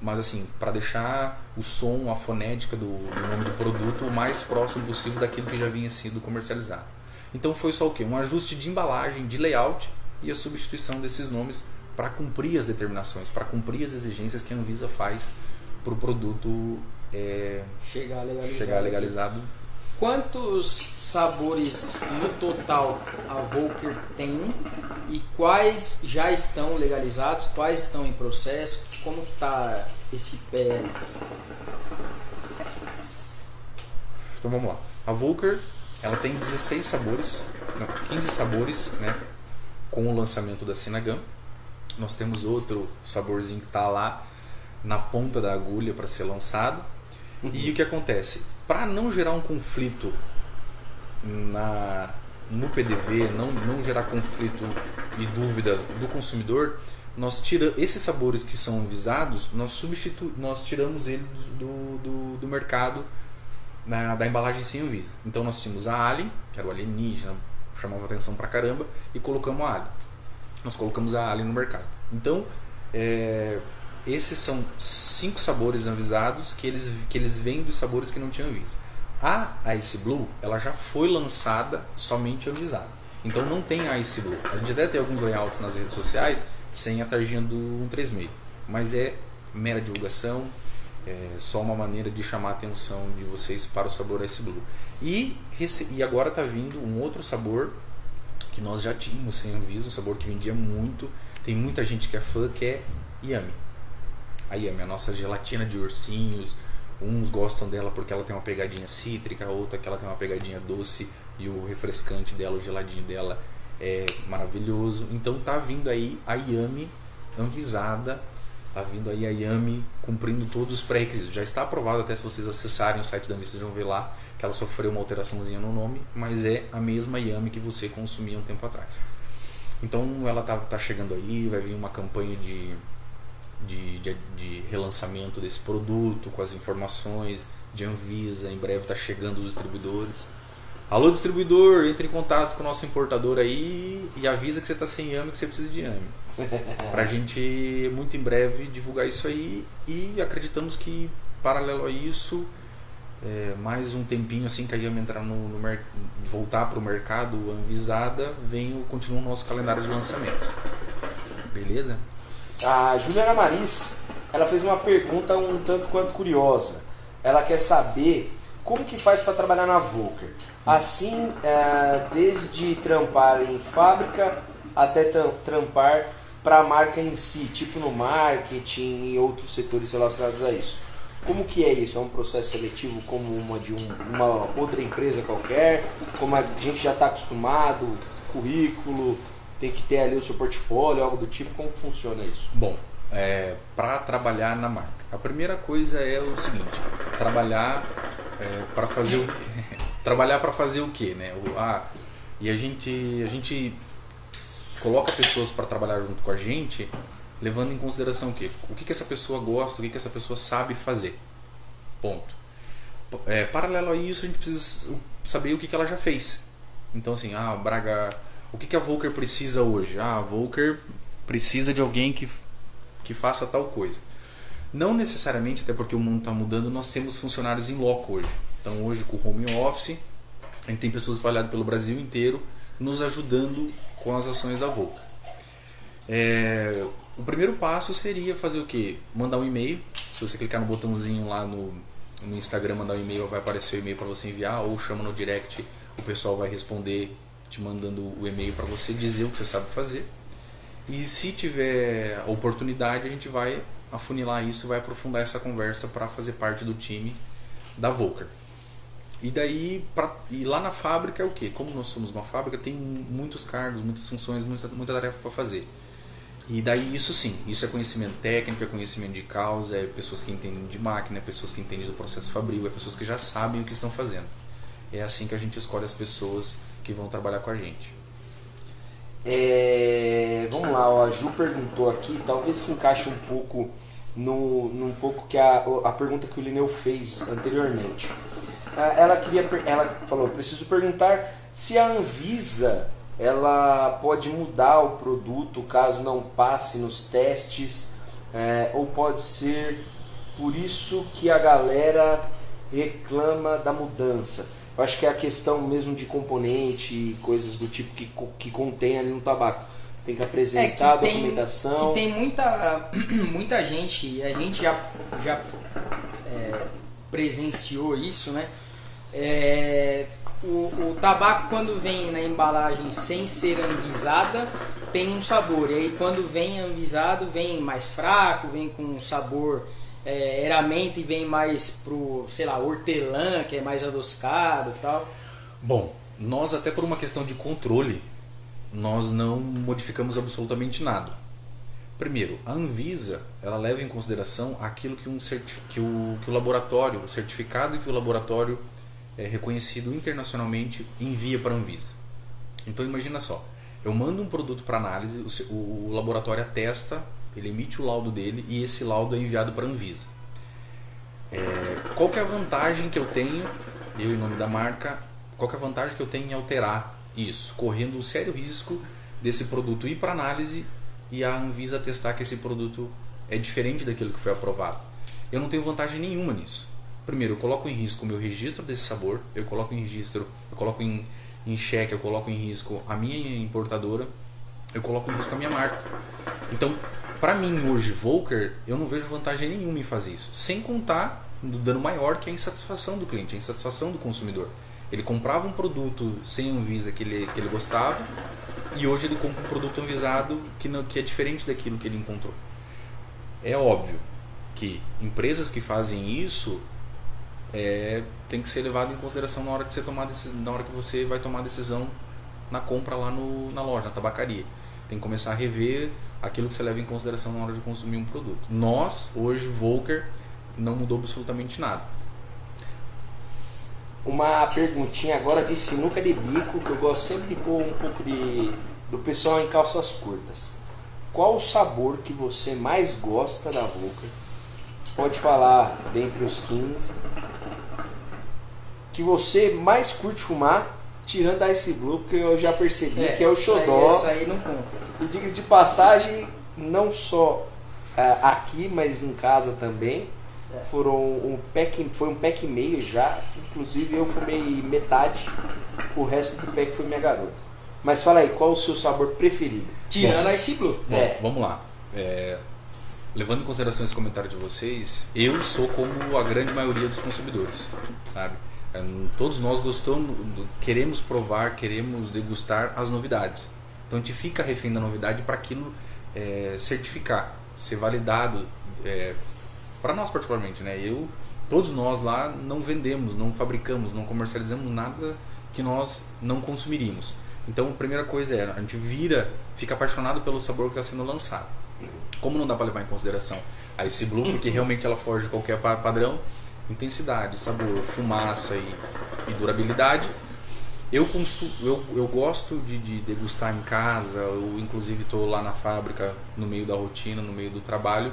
Mas assim, para deixar o som, a fonética do, do, nome do produto o mais próximo possível daquilo que já vinha sido comercializado. Então foi só o quê? Um ajuste de embalagem, de layout e a substituição desses nomes para cumprir as determinações, para cumprir as exigências que a Anvisa faz para o produto é, chegar legalizado. Chegar legalizado Quantos sabores no total a Volker tem e quais já estão legalizados, quais estão em processo, como está esse pé? Então vamos lá. A Volker ela tem 16 sabores, não, 15 sabores, né, com o lançamento da Sinagam. Nós temos outro saborzinho que está lá na ponta da agulha para ser lançado. Uhum. E o que acontece? Para não gerar um conflito na, no PDV, não, não gerar conflito e dúvida do consumidor, nós tira esses sabores que são visados, nós substitu, nós tiramos eles do, do, do mercado na, da embalagem sem Anvisa. Então nós tínhamos a Alien, que era o alienígena, chamava atenção pra caramba, e colocamos a Alien. Nós colocamos a Alien no mercado. Então, é, esses são cinco sabores anvisados que eles, que eles vêm dos sabores que não tinham Anvisa. A Ice Blue, ela já foi lançada somente avisada. Então não tem Ice Blue. A gente até tem alguns layouts nas redes sociais sem a tarjinha do 136. Mas é mera divulgação, é só uma maneira de chamar a atenção de vocês para o sabor Ice Blue. E, e agora está vindo um outro sabor que nós já tínhamos sem Anvisa, um sabor que vendia muito. Tem muita gente que é fã, que é Yami. A Yami, a nossa gelatina de ursinhos. Uns gostam dela porque ela tem uma pegadinha cítrica, outra que ela tem uma pegadinha doce e o refrescante dela, o geladinho dela é maravilhoso. Então tá vindo aí a Yami Anvisada, tá vindo aí a Yami cumprindo todos os pré-requisitos. Já está aprovado até se vocês acessarem o site da Anvisa, vocês vão ver lá que ela sofreu uma alteraçãozinha no nome, mas é a mesma Yami que você consumia um tempo atrás. Então ela tá, tá chegando aí, vai vir uma campanha de, de, de, de relançamento desse produto, com as informações de Anvisa, em breve tá chegando os distribuidores. Alô, distribuidor, entre em contato com o nosso importador aí e avisa que você está sem AME, que você precisa de AME. Para a gente, muito em breve, divulgar isso aí e acreditamos que, paralelo a isso, é, mais um tempinho assim que a IAME entrar no, no voltar para o mercado Anvisada, vem, continua o nosso calendário de lançamentos. Beleza? A Juliana Maris, ela fez uma pergunta um tanto quanto curiosa. Ela quer saber como que faz para trabalhar na Volker. Assim, é, desde trampar em fábrica até trampar para a marca em si, tipo no marketing e outros setores relacionados a isso. Como que é isso? É um processo seletivo como uma de um, uma outra empresa qualquer? Como a gente já está acostumado, currículo, tem que ter ali o seu portfólio, algo do tipo? Como funciona isso? Bom, é, para trabalhar na marca, a primeira coisa é o seguinte: trabalhar é, para fazer o trabalhar para fazer o quê, né? O, ah, e a gente a gente coloca pessoas para trabalhar junto com a gente, levando em consideração o quê? O que, que essa pessoa gosta, o que, que essa pessoa sabe fazer. Ponto. É, paralelo a isso, a gente precisa saber o que, que ela já fez. Então, assim, ah, Braga, o que, que a Volker precisa hoje? Ah, a Volker precisa de alguém que, que faça tal coisa. Não necessariamente, até porque o mundo está mudando, nós temos funcionários em loco hoje. Então hoje com o home office, a gente tem pessoas espalhadas pelo Brasil inteiro nos ajudando com as ações da Volca. É, o primeiro passo seria fazer o que? Mandar um e-mail. Se você clicar no botãozinho lá no, no Instagram, mandar um e-mail, vai aparecer o e-mail para você enviar, ou chama no direct, o pessoal vai responder te mandando o e-mail para você dizer o que você sabe fazer. E se tiver oportunidade, a gente vai afunilar isso, vai aprofundar essa conversa para fazer parte do time da Volker. E daí, pra, e lá na fábrica é o que? Como nós somos uma fábrica, tem muitos cargos, muitas funções, muita, muita tarefa para fazer. E daí isso sim, isso é conhecimento técnico, é conhecimento de causa, é pessoas que entendem de máquina, é pessoas que entendem do processo fabril, é pessoas que já sabem o que estão fazendo. É assim que a gente escolhe as pessoas que vão trabalhar com a gente. É, vamos lá, ó, a Ju perguntou aqui, talvez se encaixe um pouco no, num pouco que a, a pergunta que o Lineu fez anteriormente. Ah, ela queria, ela falou, preciso perguntar se a Anvisa ela pode mudar o produto caso não passe nos testes, é, ou pode ser por isso que a galera reclama da mudança. Eu acho que é a questão mesmo de componente e coisas do tipo que, que contém ali no tabaco. Tem que apresentar é, que a documentação. Tem, que tem muita, muita gente, a gente já, já é, presenciou isso, né? É, o, o, tabaco quando vem na embalagem sem ser anvisada tem um sabor e aí quando vem anvisado vem mais fraco vem com um sabor é, eramenta e vem mais pro sei lá hortelã que é mais adoscado e tal bom nós até por uma questão de controle nós não modificamos absolutamente nada Primeiro, a Anvisa ela leva em consideração aquilo que, um que, o, que o laboratório, o certificado que o laboratório é reconhecido internacionalmente envia para a Anvisa. Então imagina só, eu mando um produto para análise, o, o, laboratório atesta, ele emite o laudo dele e esse laudo é enviado para a Anvisa. É, qual é a vantagem que eu tenho, eu em nome da marca, qual é a vantagem que eu tenho em alterar isso, correndo um sério risco desse produto ir para análise e a Anvisa testar que esse produto é diferente daquilo que foi aprovado. Eu não tenho vantagem nenhuma nisso. Primeiro, eu coloco em risco o meu registro desse sabor, eu coloco em registro, eu coloco em, em xeque, eu coloco em risco a minha importadora, eu coloco em risco a minha marca. Então, para mim hoje, Volker, eu não vejo vantagem nenhuma em fazer isso. Sem contar do dano maior que é a insatisfação do cliente, a insatisfação do consumidor. Ele comprava um produto sem Anvisa que ele, que ele gostava, e hoje ele compra um produto avisado que, não, que é diferente daquilo que ele encontrou. É óbvio que empresas que fazem isso é, tem que ser levado em consideração na hora de você tomar na hora que você vai tomar a decisão na compra lá no, na loja, na tabacaria. Tem que começar a rever aquilo que você leva em consideração na hora de consumir um produto. Nós, hoje, Volker, não mudou absolutamente nada. Uma perguntinha agora de sinuca de bico, que eu gosto sempre de pôr um pouco de do pessoal em calças curtas. Qual o sabor que você mais gosta da Volker? Pode falar dentre os 15. Que você mais curte fumar, tirando a Ice Blue, porque eu já percebi é, que é o xodó. Isso aí não conta. E diga de passagem, não só uh, aqui, mas em casa também é. Foram um pack, foi um pack e meio já. Inclusive eu fumei metade. O resto do pack foi minha garota. Mas fala aí, qual o seu sabor preferido? Tirando a Ice Blue. Bom, é. Vamos lá. É, levando em consideração esse comentário de vocês, eu sou como a grande maioria dos consumidores, sabe? É, todos nós gostamos, queremos provar, queremos degustar as novidades. Então a gente fica refém da novidade para aquilo é, certificar, ser validado é, para nós particularmente, né? Eu, todos nós lá não vendemos, não fabricamos, não comercializamos nada que nós não consumiríamos. Então, a primeira coisa é, a gente vira, fica apaixonado pelo sabor que está sendo lançado. Como não dá para levar em consideração a esse Blue, porque realmente ela foge qualquer padrão, intensidade, sabor, fumaça e, e durabilidade. Eu, consumo, eu, eu gosto de, de degustar em casa, eu inclusive estou lá na fábrica, no meio da rotina, no meio do trabalho,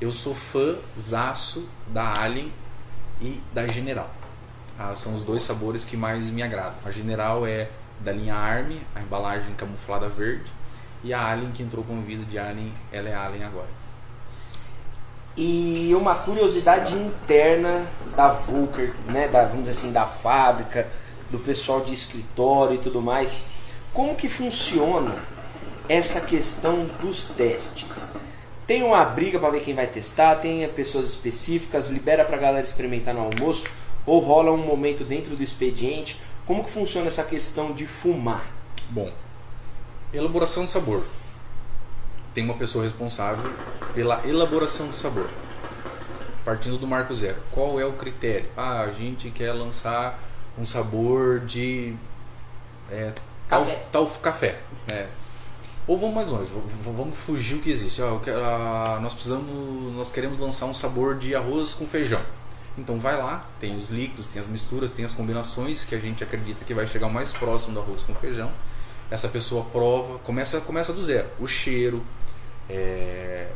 eu sou fãzaço da Alien e da General. Ah, são os dois sabores que mais me agradam. A General é da linha Army, a embalagem camuflada verde, e a Alien que entrou com visa de Alien, ela é Alien agora. E uma curiosidade interna da Vulker, né, da, vamos dizer assim, da fábrica, do pessoal de escritório e tudo mais. Como que funciona essa questão dos testes? Tem uma briga para ver quem vai testar, tem pessoas específicas, libera para a galera experimentar no almoço, ou rola um momento dentro do expediente. Como que funciona essa questão de fumar? Bom, elaboração do sabor. Tem uma pessoa responsável pela elaboração do sabor. Partindo do marco zero. Qual é o critério? Ah, a gente quer lançar um sabor de é, café. Tal, tal café. É, ou vamos mais longe, vamos fugir o que existe. Ah, nós precisamos, nós queremos lançar um sabor de arroz com feijão. Então vai lá, tem os líquidos, tem as misturas, tem as combinações que a gente acredita que vai chegar mais próximo do arroz com feijão. Essa pessoa prova, começa, começa do zero. O cheiro, é,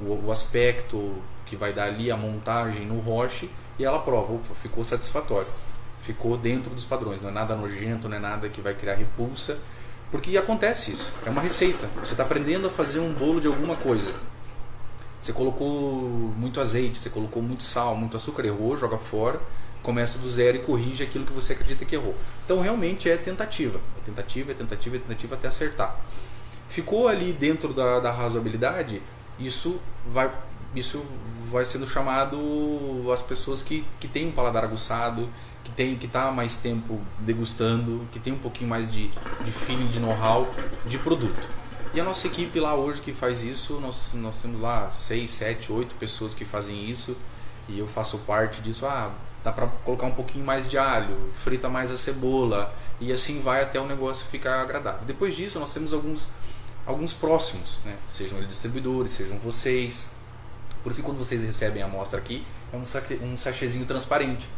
o, o, aspecto que vai dar ali a montagem no roche e ela prova, opa, ficou satisfatório. Ficou dentro dos padrões, não é nada nojento, não é nada que vai criar repulsa porque acontece isso. É uma receita. Você está aprendendo a fazer um bolo de alguma coisa. Você colocou muito azeite, você colocou muito sal, muito açúcar, errou, joga fora, começa do zero e corrige aquilo que você acredita que errou. Então realmente é tentativa. É tentativa, é tentativa, é tentativa até acertar. Ficou ali dentro da, da razoabilidade, isso vai, isso vai sendo chamado as pessoas que, que têm um paladar aguçado, que tem que está mais tempo degustando, que tem um pouquinho mais de, de feeling, de know-how de produto. E a nossa equipe lá hoje que faz isso, nós, nós temos lá 6, 7, 8 pessoas que fazem isso e eu faço parte disso. Ah, dá para colocar um pouquinho mais de alho, frita mais a cebola e assim vai até o negócio ficar agradável. Depois disso, nós temos alguns alguns próximos, né? sejam eles distribuidores, sejam vocês. Por isso que quando vocês recebem a amostra aqui, é um, saque, um sachêzinho transparente.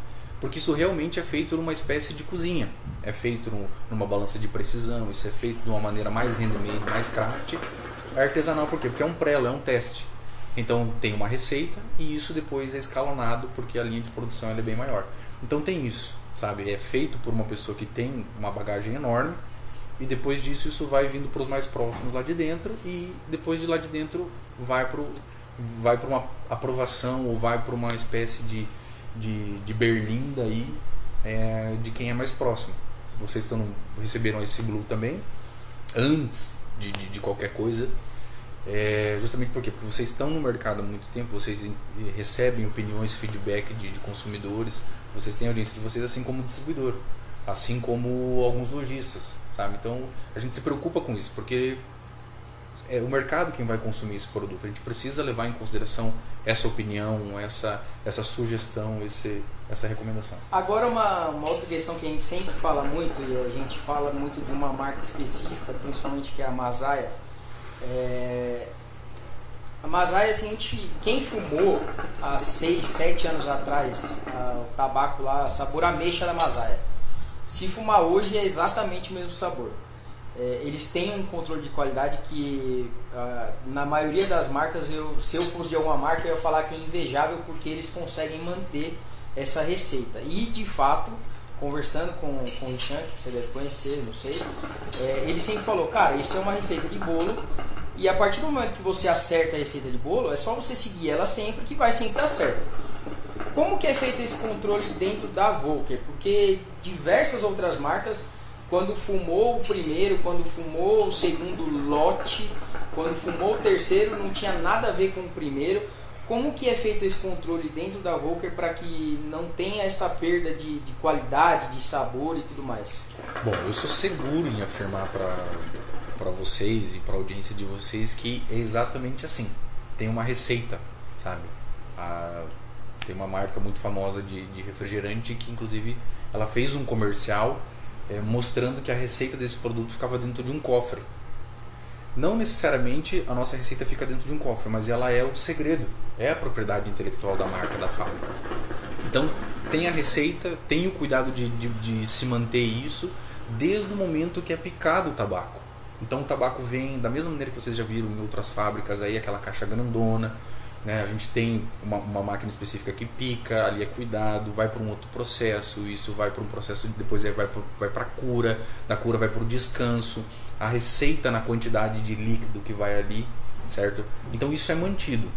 Porque isso realmente é feito numa espécie de cozinha. É feito no, numa balança de precisão, isso é feito de uma maneira mais handmade, mais craft. Artesanal por quê? Porque é um prelo, é um teste. Então tem uma receita e isso depois é escalonado porque a linha de produção é bem maior. Então tem isso, sabe? É feito por uma pessoa que tem uma bagagem enorme e depois disso isso vai vindo para os mais próximos lá de dentro e depois de lá de dentro vai para vai para uma aprovação ou vai para uma espécie de, de, de berlinda aí é, de quem é mais próximo. Vocês estão, receberam esse blue também antes de, de, de qualquer coisa. É, justamente por quê? Porque vocês estão no mercado há muito tempo, vocês recebem opiniões, feedback de, de consumidores, vocês têm audiência de vocês assim como distribuidor, assim como alguns lojistas, sabe? Então a gente se preocupa com isso, porque é o mercado quem vai consumir esse produto. A gente precisa levar em consideração essa opinião, essa, essa sugestão, esse, essa recomendação. Agora uma, uma outra questão que a gente sempre fala muito e a gente fala muito de uma marca específica, principalmente que é a Masaya. É... A Masaya, assim, a gente, quem fumou há 6, 7 anos atrás a, o tabaco lá, sabor ameixa da Masaya, se fumar hoje é exatamente o mesmo sabor é, eles têm um controle de qualidade que uh, na maioria das marcas, eu, se eu fosse de alguma marca, eu ia falar que é invejável porque eles conseguem manter essa receita. E de fato, conversando com, com o Richan, que você deve conhecer, não sei, é, ele sempre falou, cara, isso é uma receita de bolo e a partir do momento que você acerta a receita de bolo, é só você seguir ela sempre que vai sempre dar certo. Como que é feito esse controle dentro da Volker? Porque diversas outras marcas quando fumou o primeiro, quando fumou o segundo lote, quando fumou o terceiro, não tinha nada a ver com o primeiro. Como que é feito esse controle dentro da Volker para que não tenha essa perda de, de, qualidade, de sabor e tudo mais? Bom, eu sou seguro em afirmar para vocês e para a audiência de vocês que é exatamente assim. Tem uma receita, sabe? A, tem uma marca muito famosa de, de refrigerante que inclusive ela fez um comercial é, mostrando que a receita desse produto ficava dentro de um cofre. Não necessariamente a nossa receita fica dentro de um cofre, mas ela é o segredo, é a propriedade intelectual da marca, da fábrica. Então, tem a receita, tem o cuidado de, de, de se manter isso desde o momento que é picado o tabaco. Então, o tabaco vem da mesma maneira que vocês já viram em outras fábricas, aí aquela caixa grandona, né? A gente tem uma, uma, máquina específica que pica, ali é cuidado, vai para um outro processo, isso vai para um processo, depois vai para a cura, da cura vai para o descanso, a receita na quantidade de líquido que vai ali, certo? Então isso é mantido.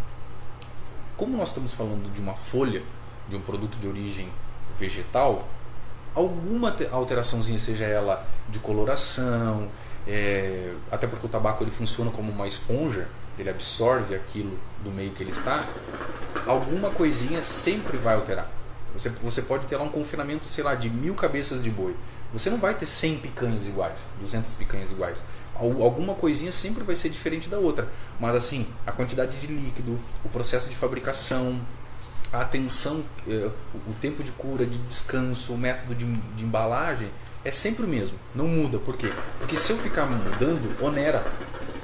Como nós estamos falando de uma folha, de um produto de origem vegetal, alguma alteraçãozinha, seja ela de coloração, é, até porque o tabaco ele funciona como uma esponja, ele absorve aquilo do meio que ele está, alguma coisinha sempre vai alterar. Você, você pode ter lá um confinamento, sei lá, de mil cabeças de boi. Você não vai ter 100 picanhas iguais, 200 picanhas iguais. Alguma coisinha sempre vai ser diferente da outra. Mas assim, a quantidade de líquido, o processo de fabricação, a atenção, eh, o tempo de cura, de descanso, o método de, de embalagem é sempre o mesmo. Não muda. Por quê? Porque se eu ficar mudando, onera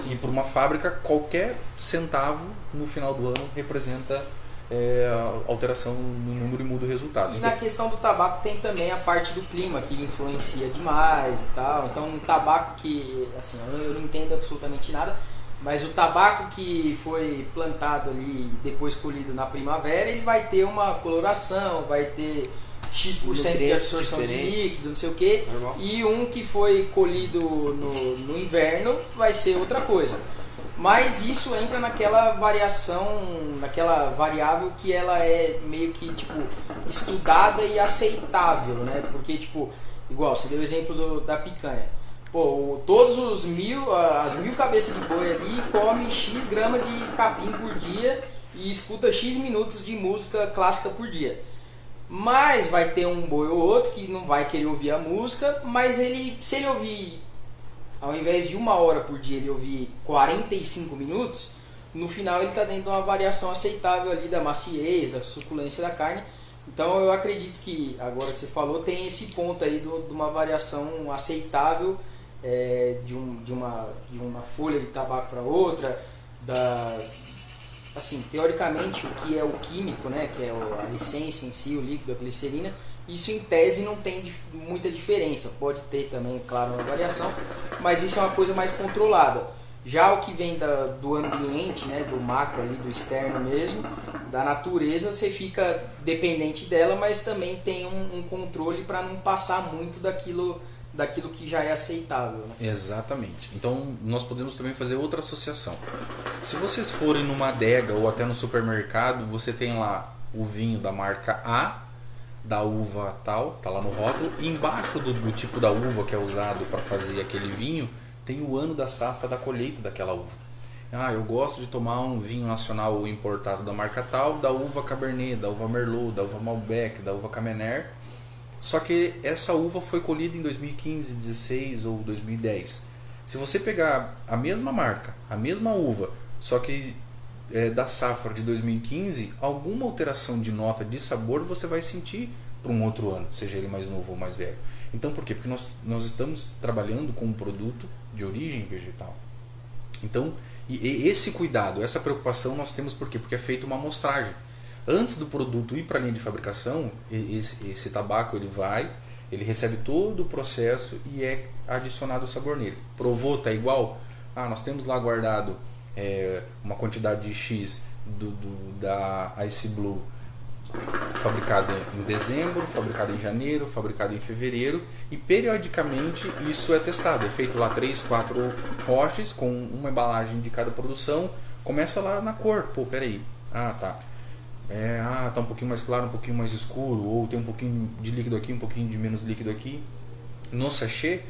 e por uma fábrica, qualquer centavo no final do ano representa é, alteração no número e muda o resultado. E então, na questão do tabaco tem também a parte do clima que influencia demais e tal. Então um tabaco que, assim, eu não entendo absolutamente nada, mas o tabaco que foi plantado ali depois colhido na primavera, ele vai ter uma coloração, vai ter X% de absorção de líquido, não sei o que, e um que foi colhido no, no inverno vai ser outra coisa. Mas isso entra naquela variação, naquela variável que ela é meio que tipo estudada e aceitável, né? Porque tipo, igual você deu o exemplo do, da picanha. Pô, todos os mil, as mil cabeças de boi ali come X grama de capim por dia e escuta X minutos de música clássica por dia. Mas vai ter um boi ou outro que não vai querer ouvir a música, mas ele, se ele ouvir, ao invés de uma hora por dia, ele ouvir 45 minutos, no final ele está dentro de uma variação aceitável ali da maciez, da suculência da carne. Então eu acredito que, agora que você falou, tem esse ponto aí do, de uma variação aceitável é, de, um, de, uma, de uma folha de tabaco para outra, da, assim, teoricamente o que é o químico, né, que é a essência em si, o líquido, a glicerina, isso em tese não tem muita diferença. Pode ter também, claro, uma variação, mas isso é uma coisa mais controlada. Já o que vem da, do ambiente, né, do macro ali, do externo mesmo, da natureza, você fica dependente dela, mas também tem um, um controle para não passar muito daquilo daquilo que já é aceitável. Né? Exatamente. Então nós podemos também fazer outra associação. Se vocês forem numa adega ou até no supermercado, você tem lá o vinho da marca A, da uva tal, tá lá no rótulo, e embaixo do, do tipo da uva que é usado para fazer aquele vinho, tem o ano da safra da colheita daquela uva. Ah, eu gosto de tomar um vinho nacional importado da marca tal, da uva Cabernet, da uva Merlot, da uva Malbec, da uva Camener só que essa uva foi colhida em 2015, 16 ou 2010. Se você pegar a mesma marca, a mesma uva, só que é, da safra de 2015, alguma alteração de nota de sabor você vai sentir para um outro ano, seja ele mais novo ou mais velho. Então por quê? Porque nós, nós estamos trabalhando com um produto de origem vegetal. Então, e, e esse cuidado, essa preocupação nós temos por quê? Porque é feita uma amostragem antes do produto ir para a linha de fabricação, esse, esse, tabaco ele vai, ele recebe todo o processo e é adicionado o sabor nele. Provou, tá igual? Ah, nós temos lá guardado é, uma quantidade de X do, do, da Ice Blue fabricada em dezembro, fabricada em janeiro, fabricada em fevereiro e periodicamente isso é testado. É feito lá 3, 4 roches com uma embalagem de cada produção. Começa lá na cor. Pô, peraí. Ah, tá é, ah, tá um pouquinho mais claro, um pouquinho mais escuro, ou tem um pouquinho de líquido aqui, um pouquinho de menos líquido aqui, no sachê,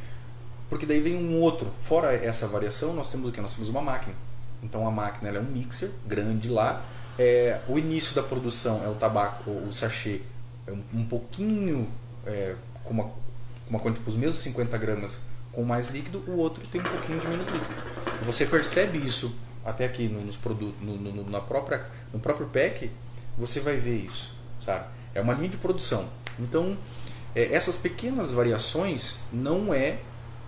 porque daí vem um outro. Fora essa variação, nós temos o que? Nós temos uma máquina. Então a máquina é um mixer grande lá. É, o início da produção é o tabaco, o sachê, é um, um pouquinho é, com uma, uma quantidade, tipo, os mesmos 50 gramas com mais líquido, o outro tem um pouquinho de menos líquido. Você percebe isso até aqui nos produtos, no, no, na própria, no próprio pack, você vai ver isso, sabe? É uma linha de produção. Então, é, essas pequenas variações não é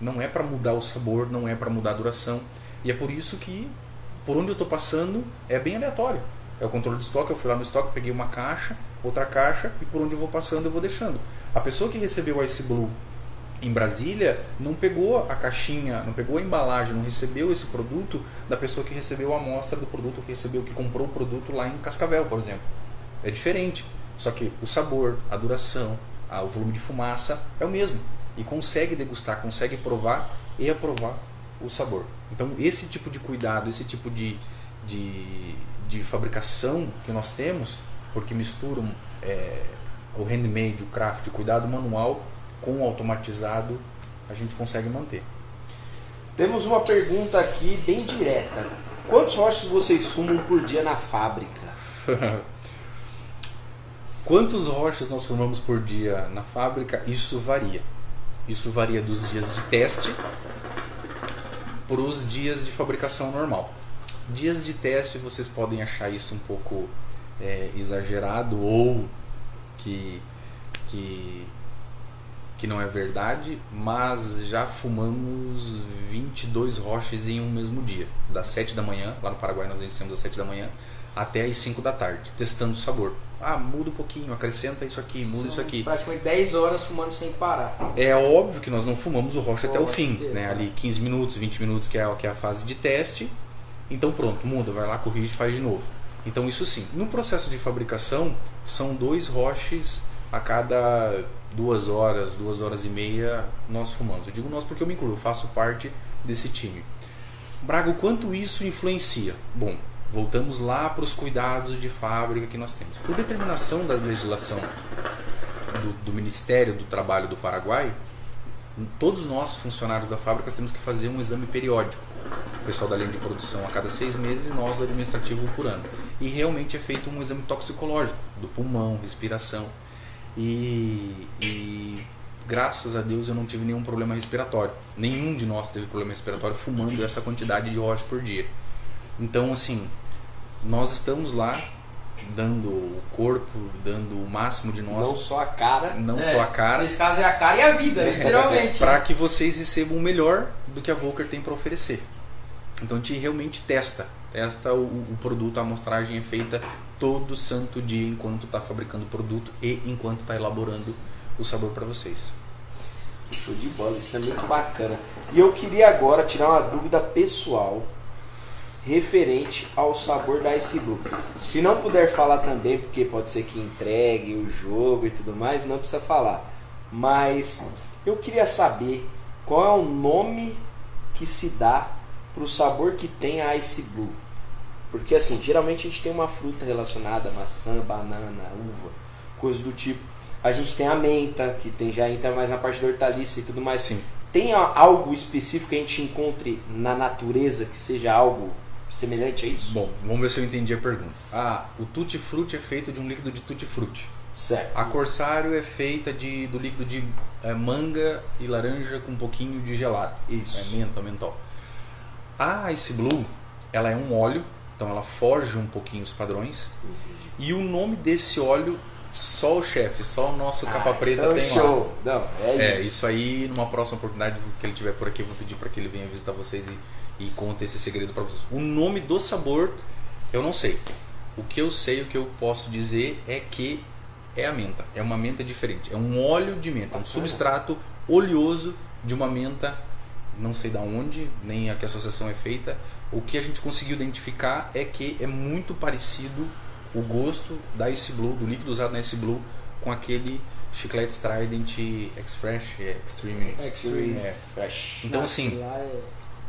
não é para mudar o sabor, não é para mudar a duração. E é por isso que por onde eu estou passando é bem aleatório. É o controle de estoque, eu fui lá no estoque, peguei uma caixa, outra caixa e por onde eu vou passando eu vou deixando. A pessoa que recebeu o Ice Blue em Brasília não pegou a caixinha, não pegou a embalagem, não recebeu esse produto da pessoa que recebeu a amostra do produto, que recebeu, que comprou o produto lá em Cascavel, por exemplo. É diferente. Só que o sabor, a duração, o volume de fumaça é o mesmo. E consegue degustar, consegue provar e aprovar o sabor. Então, esse tipo de cuidado, esse tipo de, de, de fabricação que nós temos, porque misturam é, o handmade, o craft, o cuidado manual com o automatizado, a gente consegue manter. Temos uma pergunta aqui bem direta. Quantos roches vocês fumam por dia na fábrica? Quantos rochas nós formamos por dia na fábrica? Isso varia. Isso varia dos dias de teste para os dias de fabricação normal. Dias de teste vocês podem achar isso um pouco é, exagerado ou que, que, que não é verdade, mas já fumamos 22 roches em um mesmo dia. Das 7 da manhã, lá no Paraguai nós iniciamos às 7 da manhã, até às 5 da tarde, testando o sabor. Ah, muda um pouquinho, acrescenta isso aqui, muda isso aqui. Praticamente 10 horas fumando sem parar. É óbvio que nós não fumamos o rocha até o fim, né? Ali 15 minutos, 20 minutos que é, que é a fase de teste. Então pronto, muda, vai lá, corrige e faz de novo. Então isso sim. No processo de fabricação, são dois roches a cada duas horas, duas horas e meia nós fumamos. Eu digo nós porque eu me incluo, eu faço parte desse time. Braga, o quanto isso influencia? Bom, Voltamos lá para os cuidados de fábrica que nós temos. Por determinação da legislação do, do, Ministério do Trabalho do Paraguai, todos nós, funcionários da fábrica, temos que fazer um exame periódico. O pessoal da linha de produção a cada seis meses e nós do administrativo por ano. E realmente é feito um exame toxicológico do pulmão, respiração. E, e graças a Deus eu não tive nenhum problema respiratório. Nenhum de nós teve problema respiratório fumando essa quantidade de rocha por dia. Então, assim, nós estamos lá dando o corpo, dando o máximo de nós, Não só a cara. não, É, só a cara, Nesse caso é a cara e a vida, literalmente. para que vocês recebam o melhor do que a Volker tem para oferecer. Então a gente realmente testa, testa o, o produto, a amostragem é feita todo santo dia enquanto está fabricando o produto e enquanto está elaborando o sabor para vocês. Show de bola, isso é muito bacana. E eu queria agora tirar uma dúvida pessoal referente ao sabor da Ice Blue. Se não puder falar também, porque pode ser que entregue o jogo e tudo mais, não precisa falar. Mas eu queria saber qual é o nome que se dá para o sabor que tem a Ice Blue. Porque assim, geralmente a gente tem uma fruta relacionada, maçã, banana, uva, coisas do tipo. A gente tem a menta, que tem já entra mais na parte da hortaliça e tudo mais. Sim. Tem algo específico que a gente encontre na natureza que seja algo semelhante a isso? Bom, vamos ver se eu entendi a pergunta. Ah, o tutti frutti é feito de um líquido de tutti frutti. Certo. A Corsário é feita de, do líquido de eh, manga e laranja com um pouquinho de gelado. Isso. É menta, mentol. A Ice Blue, ela é um óleo, então ela foge um pouquinho os padrões. E o nome desse óleo, só o chefe, só o nosso capa Ah, preta então tem lá. show. Não, é, É, isso. isso aí, numa próxima oportunidade que ele tiver por aqui, eu vou pedir para que ele venha visitar vocês e, e conte esse segredo para vocês. O nome do sabor, eu não sei. O que eu sei, o que eu posso dizer é que é a menta. É uma menta diferente. É um óleo de menta, um substrato oleoso de uma menta, não sei da onde, nem a que a associação é feita. O que a gente conseguiu identificar é que é muito parecido o gosto da Ice Blue, do líquido usado na Ice Blue, com aquele chiclete Trident X-Fresh, é, Extreme. Extreme É. Fresh. Então, assim,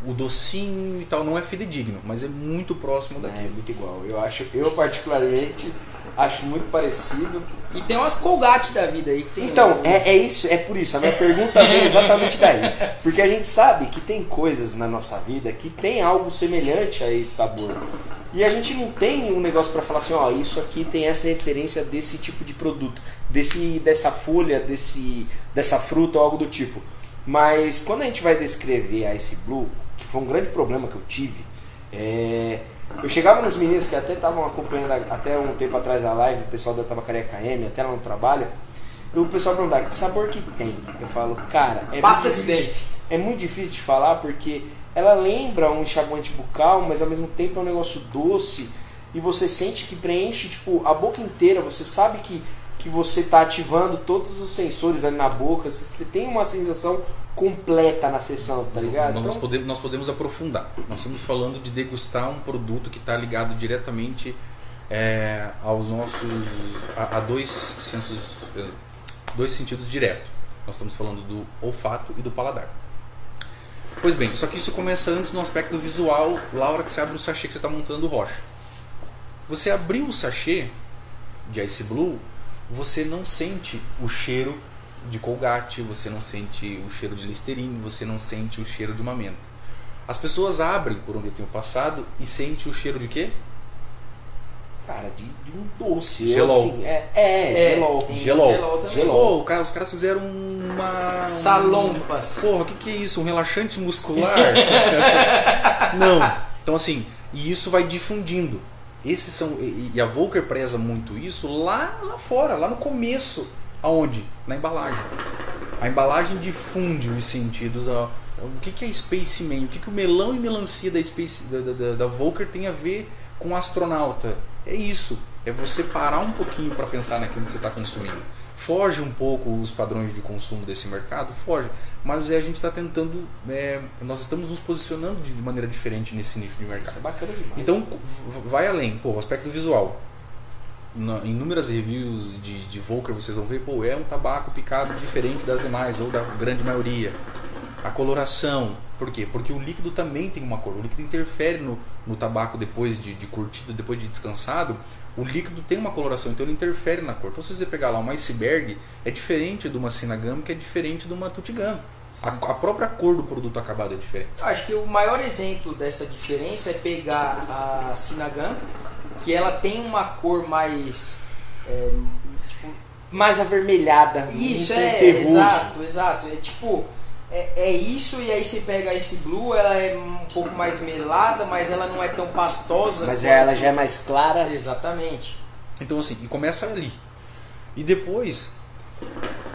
o docinho e tal não é fidedigno, mas é muito próximo É daquilo. muito igual. Eu acho, eu particularmente acho muito parecido. E tem umas Colgate da vida aí que tem. Então, um- é, é isso, é por isso. A minha pergunta vem exatamente daí. Porque a gente sabe que tem coisas na nossa vida que tem algo semelhante a esse sabor. E a gente não tem um negócio pra falar assim, ó, isso aqui tem essa referência desse tipo de produto, desse, dessa folha, desse, dessa fruta ou algo do tipo. Mas quando a gente vai descrever a Ice Blue, que foi um grande problema que eu tive, é, eu chegava nos meninos que até estavam acompanhando até um tempo atrás a live, o pessoal da Tabacaria KM, até lá no trabalho, e o pessoal perguntava, que sabor que tem? Eu falo, cara, é Pasta muito de dente. É muito difícil de falar porque ela lembra um enxaguante bucal, mas ao mesmo tempo é um negócio doce e você sente que preenche tipo a boca inteira, você sabe que que você está ativando todos os sensores ali na boca, você tem uma sensação completa na sessão, tá ligado? Nós, Então, podemos, nós podemos aprofundar. Nós estamos falando de degustar um produto que está ligado diretamente é, aos nossos. A, a dois sensos. eh, dois sentidos diretos. Nós estamos falando do olfato e do paladar. Pois bem, só que isso começa antes no aspecto visual, lá a hora que você abre o sachê que você está montando o rocha. Você abriu o sachê de Ice Blue, você não sente o cheiro de Colgate, você não sente o cheiro de Listerine, você não sente o cheiro de uma menta. As pessoas abrem por onde eu tenho passado e sentem o cheiro de quê? cara, de, de um doce, Gelol. assim, é, é, É, gelol. tem Gelol. gelol também. Gelol. Pô, cara- os caras fizeram uma. Salompas. Porra, o que, que é isso? Um relaxante muscular? Não. Então, assim, e isso vai difundindo. Esses são. E a Volker preza muito isso lá, lá fora, lá no começo. Aonde? Na embalagem. A embalagem difunde os sentidos. ó. O que, que é Space Man? O que, que o melão e melancia da, Space, da, da, da- Volker tem a ver com astronauta? É isso. É você parar um pouquinho para pensar naquilo que você está consumindo. Foge um pouco os padrões de consumo desse mercado, foge. Mas é, a gente está tentando, é, nós estamos nos posicionando de maneira diferente nesse nicho de Isso mercado. é bacana demais. Então vai além, pô, o aspecto visual. Na- inúmeras reviews de, de Volker vocês vão ver, pô, é um tabaco picado diferente das demais, ou da grande maioria. A coloração, por quê? Porque o líquido também tem uma cor. O líquido interfere no, no tabaco depois de, de curtido, depois de descansado. O líquido tem uma coloração, então ele interfere na cor. Então se você pegar lá uma iceberg, é diferente de uma Sinagam, que é diferente de uma Tutigam. A, a própria cor do produto acabado é diferente. Eu acho que o maior exemplo dessa diferença é pegar a Sinagan, que ela tem uma cor mais. é, tipo, mais avermelhada, isso, um é, terroso. exato, exato. É tipo, é, é isso, e aí você pega esse blue, ela é um pouco mais melada, mas ela não é tão pastosa. Mas quanto- ela já é mais clara. Exatamente. Então assim, e começa ali. E depois,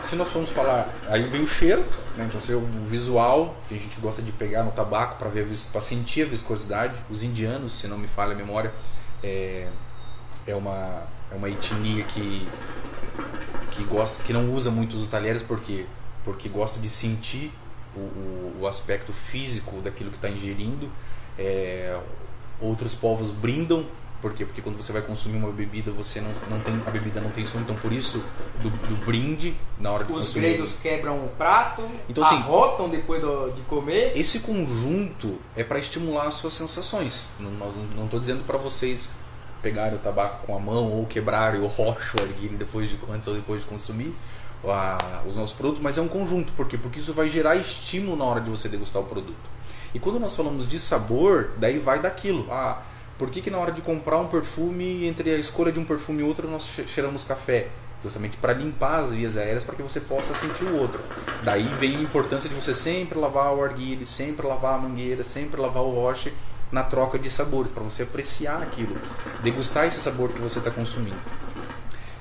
se nós formos falar, aí vem o cheiro, né? então o visual, tem gente que gosta de pegar no tabaco para ver para sentir a viscosidade. Os indianos, se não me falha a memória, é, é uma é uma etnia que que gosta que não usa muito os talheres porque porque gosta de sentir o, o, aspecto físico daquilo que está ingerindo. É, outros povos brindam por quê? Porque quando você vai consumir uma bebida, você não, não tem a bebida não tem som, então por isso do, do brinde na hora de Os consumir. gregos quebram o prato, Então, assim, arrotam depois do- de comer. Esse conjunto é para estimular as suas sensações. Não, não- estou dizendo para vocês pegarem o tabaco com a mão ou quebrarem o rocho erguerem depois de antes ou depois de consumir a- os nossos produtos, mas é um conjunto. Por quê? Porque isso vai gerar estímulo na hora de você degustar o produto. E quando nós falamos de sabor, daí vai daquilo. Ah, por que, que na hora de comprar um perfume, entre a escolha de um perfume e outro, nós che- cheiramos café? Justamente para limpar as vias aéreas para que você possa sentir o outro. Daí vem a importância de você sempre lavar o arguile, sempre lavar a mangueira, sempre lavar o roche na troca de sabores, para você apreciar aquilo, degustar esse sabor que você está consumindo.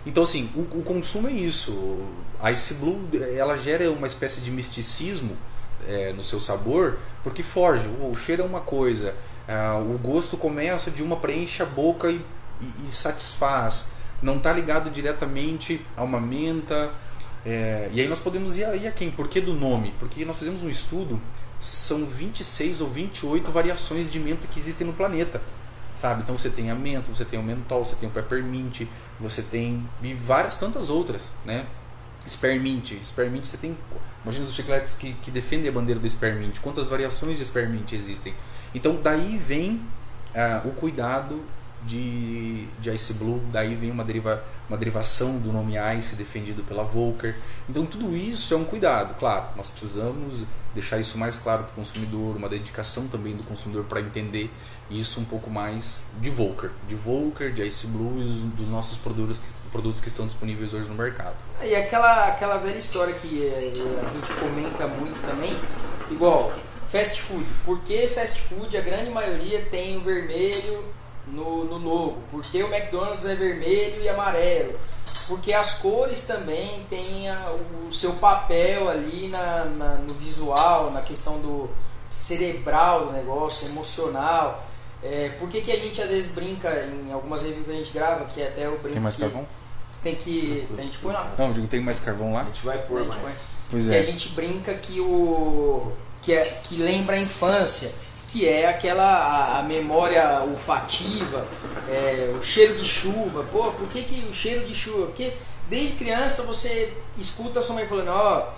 Então, assim, o, o consumo é isso. A Ice Blue, ela gera uma espécie de misticismo é, no seu sabor, porque foge. O cheiro é uma coisa, ah, o gosto começa de uma preenche a boca e, e- e satisfaz. Não está ligado diretamente a uma menta. é, e aí nós podemos ir a, ir a quem? Por que do nome? Porque nós fizemos um estudo, são 26 ou 28 variações de menta que existem no planeta sabe? Então você tem a menta, você tem o mentol, você tem o peppermint, você tem e várias tantas outras, né? Spearmint, Spearmint você tem, imagina os chicletes que, que defendem a bandeira do Spearmint, quantas variações de Spearmint existem? Então daí vem ah, o cuidado de, de Ice Blue, daí vem uma, deriva, uma derivação do nome Ice defendido pela Volker. Então tudo isso é um cuidado, claro, nós precisamos deixar isso mais claro para o consumidor, uma dedicação também do consumidor para entender isso um pouco mais de Volker, de Volker, de Ice Blue e dos- nossos produtos, produtos que estão disponíveis hoje no mercado. E aquela, aquela velha história que eh, a gente comenta muito também, igual fast food. Por que fast food a grande maioria tem o vermelho no, no logo? Por que o McDonald's é vermelho e amarelo? Porque as cores também têm a- o seu papel ali na, na- no visual, na questão do cerebral do negócio, emocional. É, por que, que a gente às vezes brinca em algumas reviews que a gente grava, que até eu brinco Tem mais que carvão? Tem que. A gente põe lá. Não, eu digo, tem mais carvão lá? A gente vai pôr gente mais. Pois que a gente brinca que o que é que lembra a infância, que é aquela a, a memória olfativa, é, o cheiro de chuva. Pô, por que, que o cheiro de chuva? Porque desde criança você escuta a sua mãe falando, ó,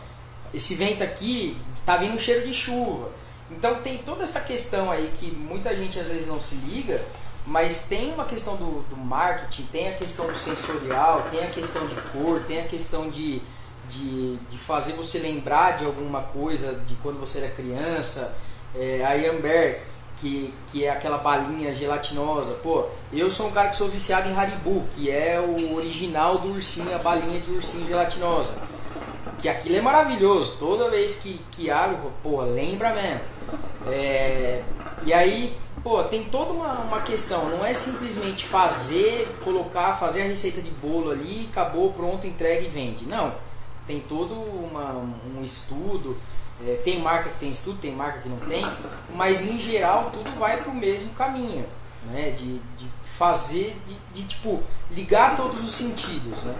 esse vento aqui tá vindo um cheiro de chuva. Então tem toda essa questão aí que muita gente às vezes não se liga, mas tem uma questão do, do marketing, tem a questão do sensorial, tem a questão de cor, tem a questão de, de, de fazer você lembrar de alguma coisa de quando você era criança. É, a Amber, que, que é aquela balinha gelatinosa. Pô, eu sou um cara que sou viciado em Haribo, que é o original do ursinho, a balinha de ursinho gelatinosa. Que aquilo é maravilhoso. Toda vez que, que abre, pô, lembra mesmo. É, e aí, pô, tem toda uma, uma questão. Não é simplesmente fazer, colocar, fazer a receita de bolo ali, acabou, pronto, entrega e vende. Não. Tem todo uma, um estudo. É, tem marca que tem estudo, tem marca que não tem. Mas em geral tudo vai para o mesmo caminho. Né? De, de fazer, de, de, tipo, ligar todos os sentidos. Né?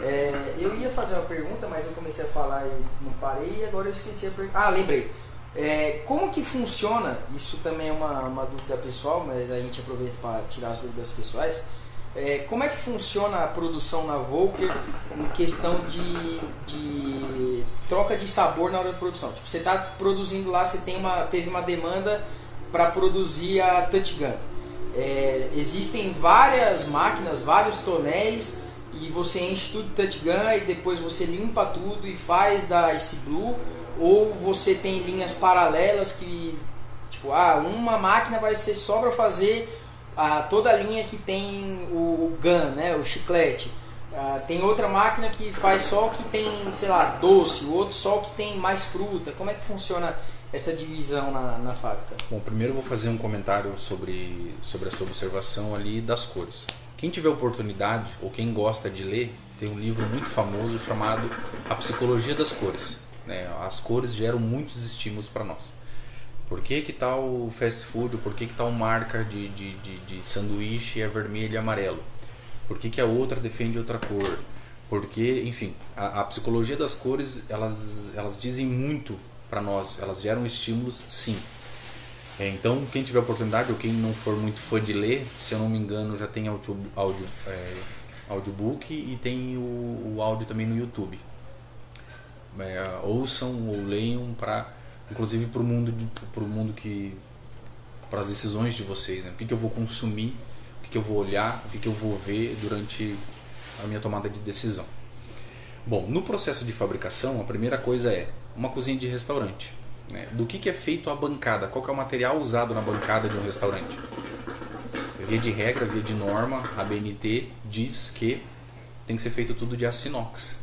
É, eu ia fazer uma pergunta, mas eu comecei a falar e não parei, e agora eu esqueci a pergunta. Ah, lembrei. É, como que funciona? Isso também é uma, uma dúvida pessoal, mas a gente aproveita para tirar as dúvidas pessoais. É, como é que funciona a produção na Volker em questão de, de troca de sabor na hora da produção? Tipo, você está produzindo lá, você tem uma, teve uma demanda para produzir a Gun. É, existem várias máquinas, vários tonéis e você enche tudo de Touch e depois você limpa tudo e faz da Ice Blue ou você tem linhas paralelas que tipo, ah, uma máquina vai ser só para fazer ah, toda a linha que tem o, o gun, né, o chiclete. Ah, tem outra máquina que faz só o que tem, sei lá, doce, o outro só o que tem mais fruta. Como é que funciona essa divisão na, na fábrica? Bom, primeiro eu vou fazer um comentário sobre, sobre a sua observação ali das cores. Quem tiver oportunidade ou quem gosta de ler, tem um livro muito famoso chamado A Psicologia das Cores. Né? As cores geram muitos estímulos para nós. Por que, que tal fast food, por que, que tal marca de, de, de, de sanduíche é vermelho e amarelo? Por que, que a outra defende outra cor? Porque, enfim, a, a psicologia das cores, elas, elas dizem muito para nós, elas geram estímulos, sim. É, então, quem tiver oportunidade ou quem não for muito fã de ler, se eu não me engano, já tem audio, audio, é, audiobook e tem o, o áudio também no YouTube. É, ouçam ou leiam para, inclusive para o mundo, para o mundo que, para as decisões de vocês, né? O que, que eu vou consumir, o que, que eu vou olhar, o que, que eu vou ver durante a minha tomada de decisão. Bom, no processo de fabricação, a primeira coisa é uma cozinha de restaurante. Né? Do que, que é feito a bancada? Qual é o material usado na bancada de um restaurante? Via de regra, via de norma, a BNT diz que tem que ser feito tudo de aço inox.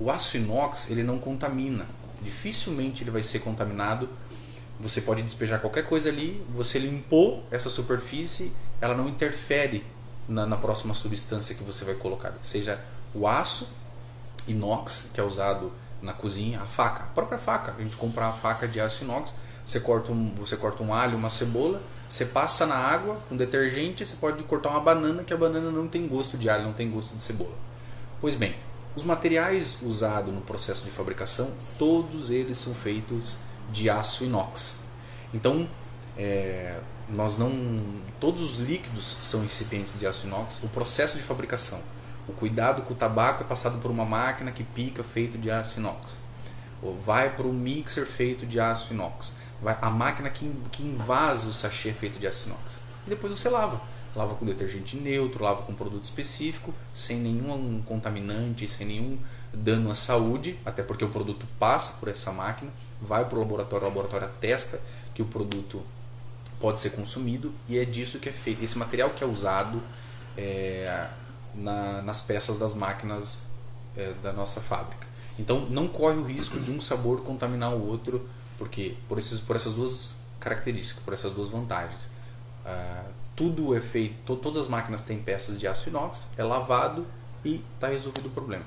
O aço inox ele não contamina, dificilmente ele vai ser contaminado. Você pode despejar qualquer coisa ali, você limpou essa superfície, ela não interfere na, na próxima substância que você vai colocar, seja o aço inox que é usado na cozinha, a faca, a própria faca. A gente compra a faca de aço inox, você corta um, você corta um alho, uma cebola, você passa na água com detergente, você pode cortar uma banana que a banana não tem gosto de alho, não tem gosto de cebola. Pois bem, os materiais usados no processo de fabricação, todos eles são feitos de aço inox. Então, é, nós não, todos os líquidos são recipientes de aço inox. O processo de fabricação o cuidado com o tabaco é passado por uma máquina que pica feito de aço inox. Ou vai para um mixer feito de aço inox. Vai, a máquina que, que invasa o sachê feito de aço inox. E depois você lava. Lava com detergente neutro, lava com produto específico, sem nenhum contaminante, sem nenhum dano à saúde, até porque o produto passa por essa máquina, vai para o laboratório, o laboratório atesta que o produto pode ser consumido e é disso que é feito. Esse material que é usado é, na, nas peças das máquinas é, da nossa fábrica. Então não corre o risco de um sabor contaminar o outro, porque por, esses, por essas duas características, por essas duas vantagens. Ah, tudo é feito, to, todas as máquinas têm peças de aço inox, é lavado e está resolvido o problema.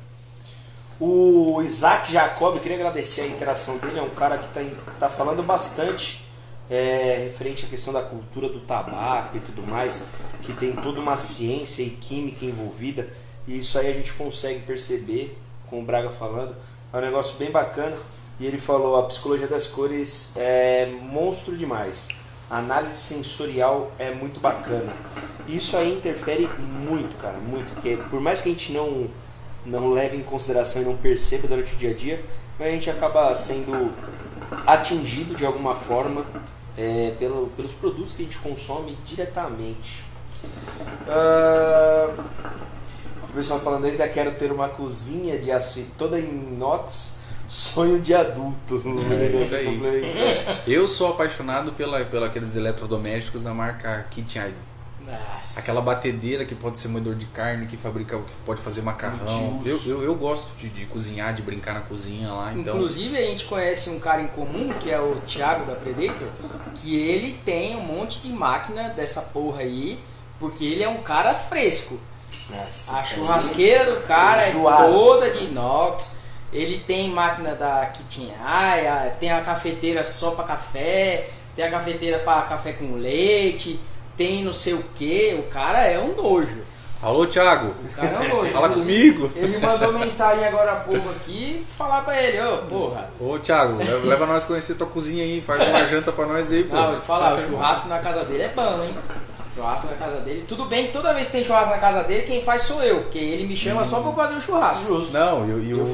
O Isaac Jacob, queria agradecer a interação dele, é um cara que está tá falando bastante é, referente à questão da cultura do tabaco e tudo mais, que tem toda uma ciência e química envolvida, e isso aí a gente consegue perceber, com o Braga falando, é um negócio bem bacana. E ele falou: a psicologia das cores é monstro demais. A análise sensorial é muito bacana. Isso aí interfere muito, cara, muito. Porque por mais que a gente não, não leve em consideração e não perceba durante o dia a dia, a gente acaba sendo atingido de alguma forma é, pelo, pelos produtos que a gente consome diretamente. Uh, o pessoal falando ainda quero ter uma cozinha de aço toda em inox. Sonho de adulto. É isso aí. Eu sou apaixonado pela, pela aqueles eletrodomésticos da marca KitchenAid. Aquela batedeira que pode ser moedor de carne, que fabrica, que pode fazer macarrão. Eu, eu, eu, gosto de, de, cozinhar, de brincar na cozinha lá. Então... Inclusive a gente conhece um cara em comum, que é o Thiago da Predator, que ele tem um monte de máquina dessa porra aí, porque ele é um cara fresco. Nossa, a churrasqueira do cara é toda de inox. Ele tem máquina da Kitchen Eye, tem a cafeteira só para café, tem a cafeteira para café com leite tem não sei o que, o cara é um nojo. Alô, Thiago. O cara é um nojo. Fala comigo. Ele mandou mensagem agora há pouco aqui, falar pra ele, ô, porra. Ô, Thiago, leva, nós conhecer tua cozinha aí, faz uma janta pra nós aí, pô. Não, vou falar, o churrasco na casa dele é bom, hein? Churrasco na casa dele. Tudo bem que toda vez que tem churrasco na casa dele, quem faz sou eu, porque ele me chama hum. só pra fazer o churrasco. Justo. Não, e, e, o,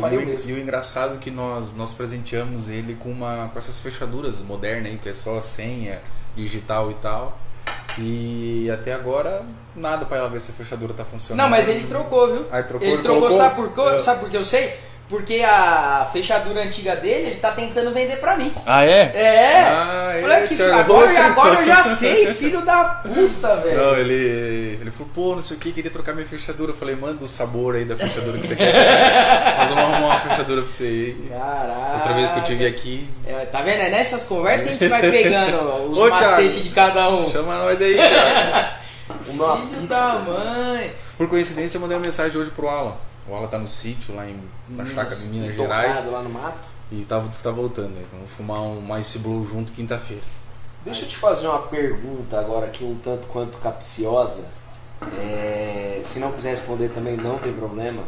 e, o, engraçado é que nós, nós presenteamos ele com, uma, com essas fechaduras modernas aí, que é só senha, digital e tal. E até agora, nada para ela ver se a fechadura tá funcionando. Não, mas ele trocou, viu? Aí trocou, ele trocou, sabe por, quê? É. sabe por que eu sei? Porque a fechadura antiga dele, ele tá tentando vender pra mim. Ah, é? É. Ah, Falei é, que agora, agora eu já sei, filho da puta, velho. Não, ele, ele falou, pô, não sei o que, queria trocar minha fechadura. Eu falei, manda o sabor aí da fechadura que você quer. Nós vamos arrumar uma fechadura pra você aí. Caraca. Outra vez que eu tive aqui. É, tá vendo? É nessas conversas que a gente vai pegando os Ô, macetes de cada um. Chama nós aí, Thiago. Uma Filho pizza. da mãe. Por coincidência, eu mandei uma mensagem hoje pro Alan. O Alan tá no sítio lá em, na Minas, chácara de Minas Gerais. lá no mato. E tava, disse que tá voltando. Né? Vamos fumar um Ice Blue junto quinta-feira. Deixa eu te fazer uma pergunta agora aqui, um tanto quanto capciosa. É, se não quiser responder também não tem problema,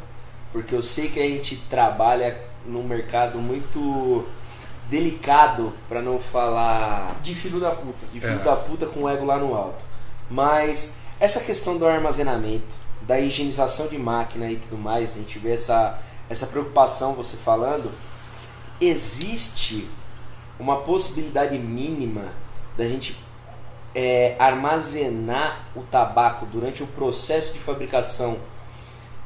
porque eu sei que a gente trabalha num mercado muito delicado, para não falar De filho da puta. de filho É. da puta com o ego lá no alto. Mas essa questão do armazenamento, da higienização de máquina e tudo mais, a gente vê essa, essa preocupação você falando, existe uma possibilidade mínima da gente é, armazenar o tabaco durante o processo de fabricação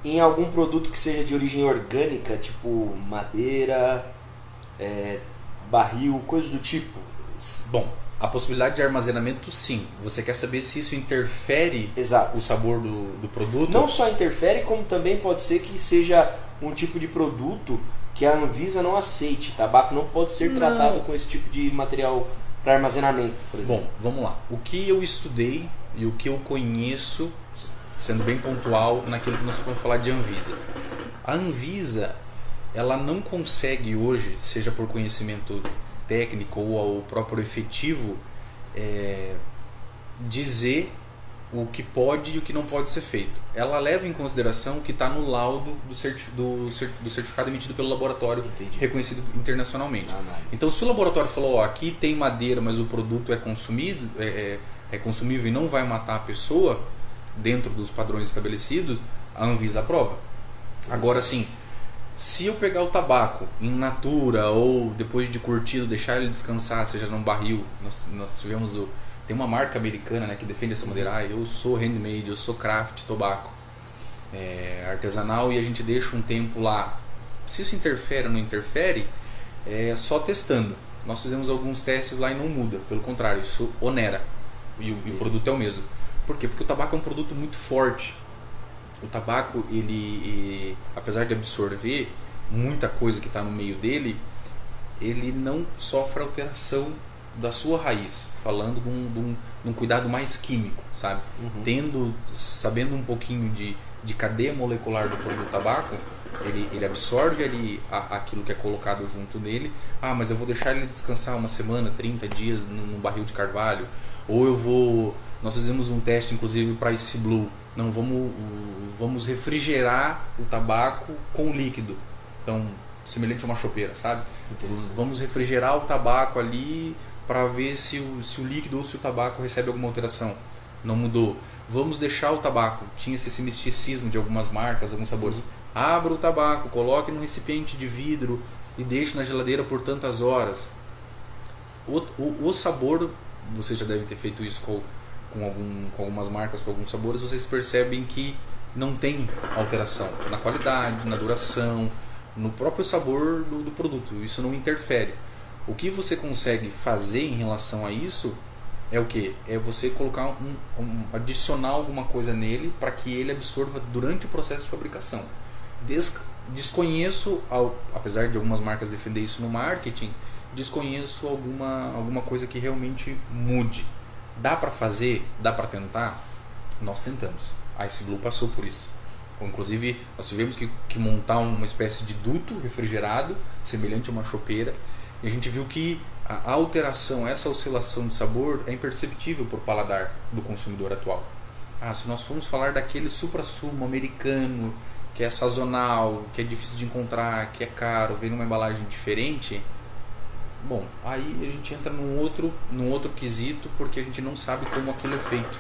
em algum produto que seja de origem orgânica, tipo madeira, é, barril, coisas do tipo. Bom, a possibilidade de armazenamento, sim. Você quer saber se isso interfere Exato. o sabor do, do produto? Não só interfere, como também pode ser que seja um tipo de produto que a Anvisa não aceite. Tabaco não pode ser Não. tratado com esse tipo de material para armazenamento, por exemplo. Bom, vamos lá. O que eu estudei e o que eu conheço, sendo bem pontual naquilo que nós vamos falar de Anvisa. A Anvisa, ela não consegue hoje, seja por conhecimento técnico ou ao próprio efetivo, é, dizer o que pode e o que não pode ser feito. Ela leva em consideração o que está no laudo do, certi- do do certificado emitido pelo laboratório, Entendi. reconhecido internacionalmente. Na análise. Então, se o laboratório falou, ó, aqui tem madeira, mas o produto é consumido, é, é- é consumível e não vai matar a pessoa dentro dos padrões estabelecidos, a Anvisa aprova. Agora, sim, se eu pegar o tabaco em natura ou depois de curtido, deixar ele descansar, seja num barril, nós, nós tivemos o tem uma marca americana né, que defende essa maneira, ah, eu sou handmade, eu sou craft tobaco é, artesanal e a gente deixa um tempo lá. Se isso interfere ou não interfere, é só testando. Nós fizemos alguns testes lá e não muda, pelo contrário, isso onera e o, e o produto é o mesmo. Por quê? Porque o tabaco é um produto muito forte. O tabaco, ele, eh, apesar de absorver muita coisa que está no meio dele, ele não sofre alteração da sua raiz, falando de um, de um- de um cuidado mais químico, sabe? Uhum. Tendo, sabendo um pouquinho de, de cadeia molecular do produto tabaco, ele, ele absorve ali a- aquilo que é colocado junto nele. Ah, mas eu vou deixar ele descansar uma semana, 30 dias num, num barril de carvalho. Ou eu vou. Nós fizemos um teste, inclusive, para esse blue. Não, vamos, vamos refrigerar o tabaco com líquido. Então, semelhante a uma chopeira, sabe? Vamos refrigerar o tabaco ali para ver se o, se o líquido ou se o tabaco recebe alguma alteração. Não mudou. Vamos deixar o tabaco. Tinha esse misticismo de algumas marcas, alguns sabores. Abra o tabaco, coloque num recipiente de vidro e deixe na geladeira por tantas horas. O, o, o sabor, vocês já devem ter feito isso com, com, algum, com algumas marcas, com alguns sabores, vocês percebem que não tem alteração na qualidade, na duração, no próprio sabor do, do produto. Isso não interfere. O que você consegue fazer em relação a isso é o que? É você colocar um, um adicionar alguma coisa nele para que ele absorva durante o processo de fabricação. Des, desconheço, ao, apesar de algumas marcas defender isso no marketing, desconheço alguma alguma coisa que realmente mude. Dá para fazer? Dá para tentar? Nós tentamos. A Ice Blue passou por isso. Inclusive, nós tivemos que, que montar uma espécie de duto refrigerado, semelhante a uma chopeira, e a gente viu que a alteração, essa oscilação de sabor é imperceptível por paladar do consumidor atual. Ah, se nós formos falar daquele supra-sumo americano, que é sazonal, que é difícil de encontrar, que é caro, vem numa embalagem diferente, bom, aí a gente entra num outro, num outro quesito porque a gente não sabe como aquilo é feito,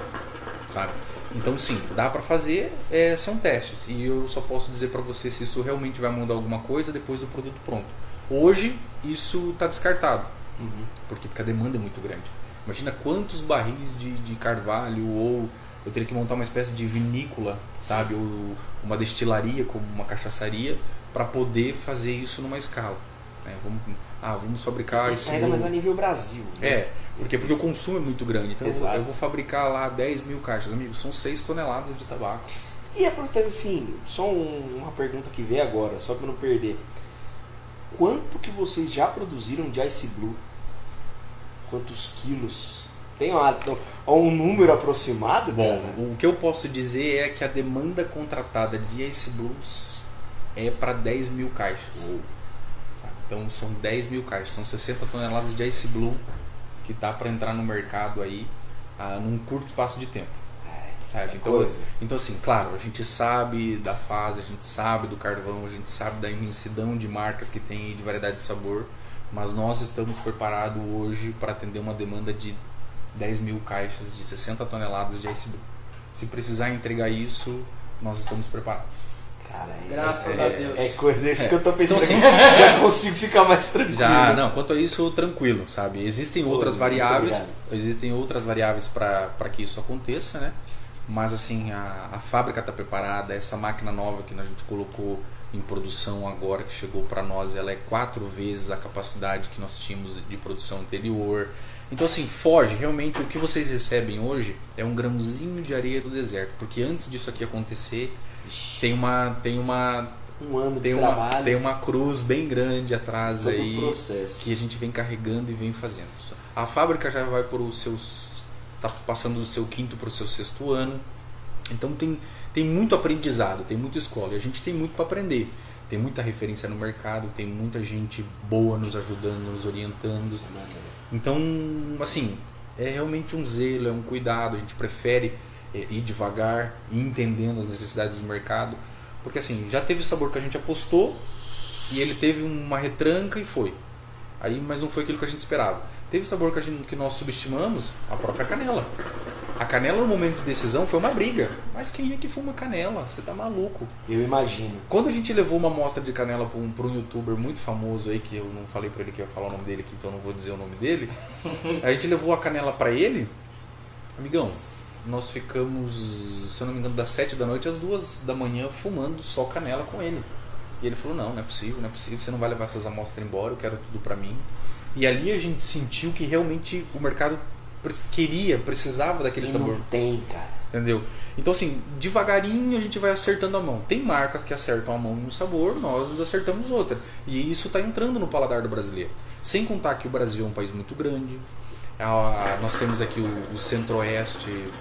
sabe? Então sim, dá para fazer, é, são testes e eu só posso dizer para você se isso realmente vai mudar alguma coisa depois do produto pronto. Hoje isso está descartado, Uhum. porque, porque a demanda é muito grande. Imagina quantos barris de, de carvalho ou eu teria que montar uma espécie de vinícola, sabe, ou uma destilaria como uma cachaçaria para poder fazer isso numa escala. né? Vamos, ah, vamos fabricar esse Ainda mais bolo. a nível Brasil. né? É, porque, porque o consumo é muito grande. Então eu vou, eu vou fabricar lá 10 mil caixas. Amigos, são 6 toneladas de tabaco. E portanto, assim, só um- uma pergunta que veio agora, só para não perder. Quanto que vocês já produziram de Ice Blue? Quantos quilos? Tem uma, um número aproximado? Bom, cara? o que eu posso dizer é que a demanda contratada de Ice Blues é para 10 mil caixas. Uou. Então são 10 mil caixas, são 60 toneladas de Ice Blue que tá para entrar no mercado aí ah, num curto espaço de tempo. Sabe? é Então, coisa. então, assim, claro, a gente sabe da fase, a gente sabe do carvão, a gente sabe da imensidão de marcas que tem e de variedade de sabor, mas nós estamos preparados hoje para atender uma demanda de 10 mil caixas de 60 toneladas de Ice Blue. Se precisar entregar isso, nós estamos preparados. Cara, é, Graças é, a Deus. É coisa, é isso que eu tô pensando. Então, Já consigo ficar mais tranquilo. Já, não, quanto a isso, tranquilo, sabe? Existem Pô, outras variáveis, existem outras variáveis para que isso aconteça, né? Mas assim, a, a fábrica está preparada, essa máquina nova que a gente colocou em produção agora, que chegou para nós, ela é quatro vezes a capacidade que nós tínhamos de produção anterior. Então assim, foge, realmente o que vocês recebem hoje é um grãozinho de areia do deserto, porque antes disso aqui acontecer, tem uma tem uma um ano tem de uma, trabalho. tem uma cruz bem grande atrás todo aí processo. que a gente vem carregando e vem fazendo. A fábrica já vai por os seus tá passando do seu quinto para o seu sexto ano. Então tem tem muito aprendizado, tem muita escola, e a gente tem muito para aprender. Tem muita referência no mercado, tem muita gente boa nos ajudando, nos orientando. É. Então, assim, é realmente um zelo, é um cuidado. A gente prefere ir devagar, ir entendendo as necessidades do mercado. Porque, assim, já teve sabor que a gente apostou e ele teve uma retranca e foi. Aí, mas não foi aquilo que a gente esperava. Teve sabor que, a gente, que nós subestimamos, a própria canela. A canela, no momento de decisão, foi uma briga. Mas quem é que fuma canela? Você tá maluco. Eu imagino. Quando a gente levou uma amostra de canela para um, pra um youtuber muito famoso aí, que eu não falei para ele que ia falar o nome dele aqui, então não vou dizer o nome dele. a gente levou a canela para ele. Amigão, nós ficamos, se eu não me engano, das 7 da noite às 2 da manhã fumando só canela com ele. E ele falou: Não, não é possível, não é possível, você não vai levar essas amostras embora, eu quero tudo para mim. E ali a gente sentiu que realmente o mercado queria, precisava daquele E sabor. não tem, cara. Entendeu? Então, assim, devagarinho a gente vai acertando a mão. Tem marcas que acertam a mão em um sabor, nós acertamos outra. E isso está entrando no paladar do brasileiro. Sem contar que o Brasil é um país muito grande. Ah, nós temos aqui o, o centro-oeste,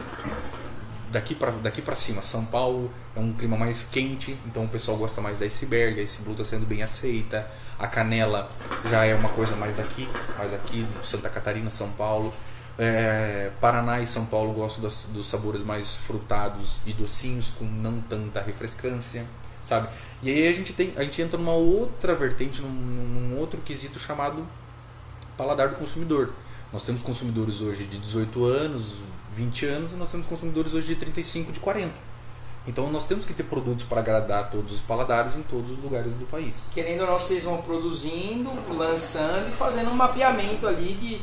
daqui para daqui pra cima, São Paulo é um clima mais quente, então o pessoal gosta mais da iceberg, a ice blue está sendo bem aceita. A canela já é uma coisa mais daqui, mais aqui, Santa Catarina, São Paulo. É, Paraná e São Paulo gostam dos, dos sabores mais frutados e docinhos, com não tanta refrescância, sabe? E aí a gente, tem, a gente entra numa outra vertente, num, num outro quesito chamado paladar do consumidor. Nós temos consumidores hoje de 18 anos, 20 anos, e nós temos consumidores hoje de 35, de 40. Então nós temos que ter produtos para agradar todos os paladares em todos os lugares do país. Querendo ou não, vocês vão produzindo, lançando e fazendo um mapeamento ali de,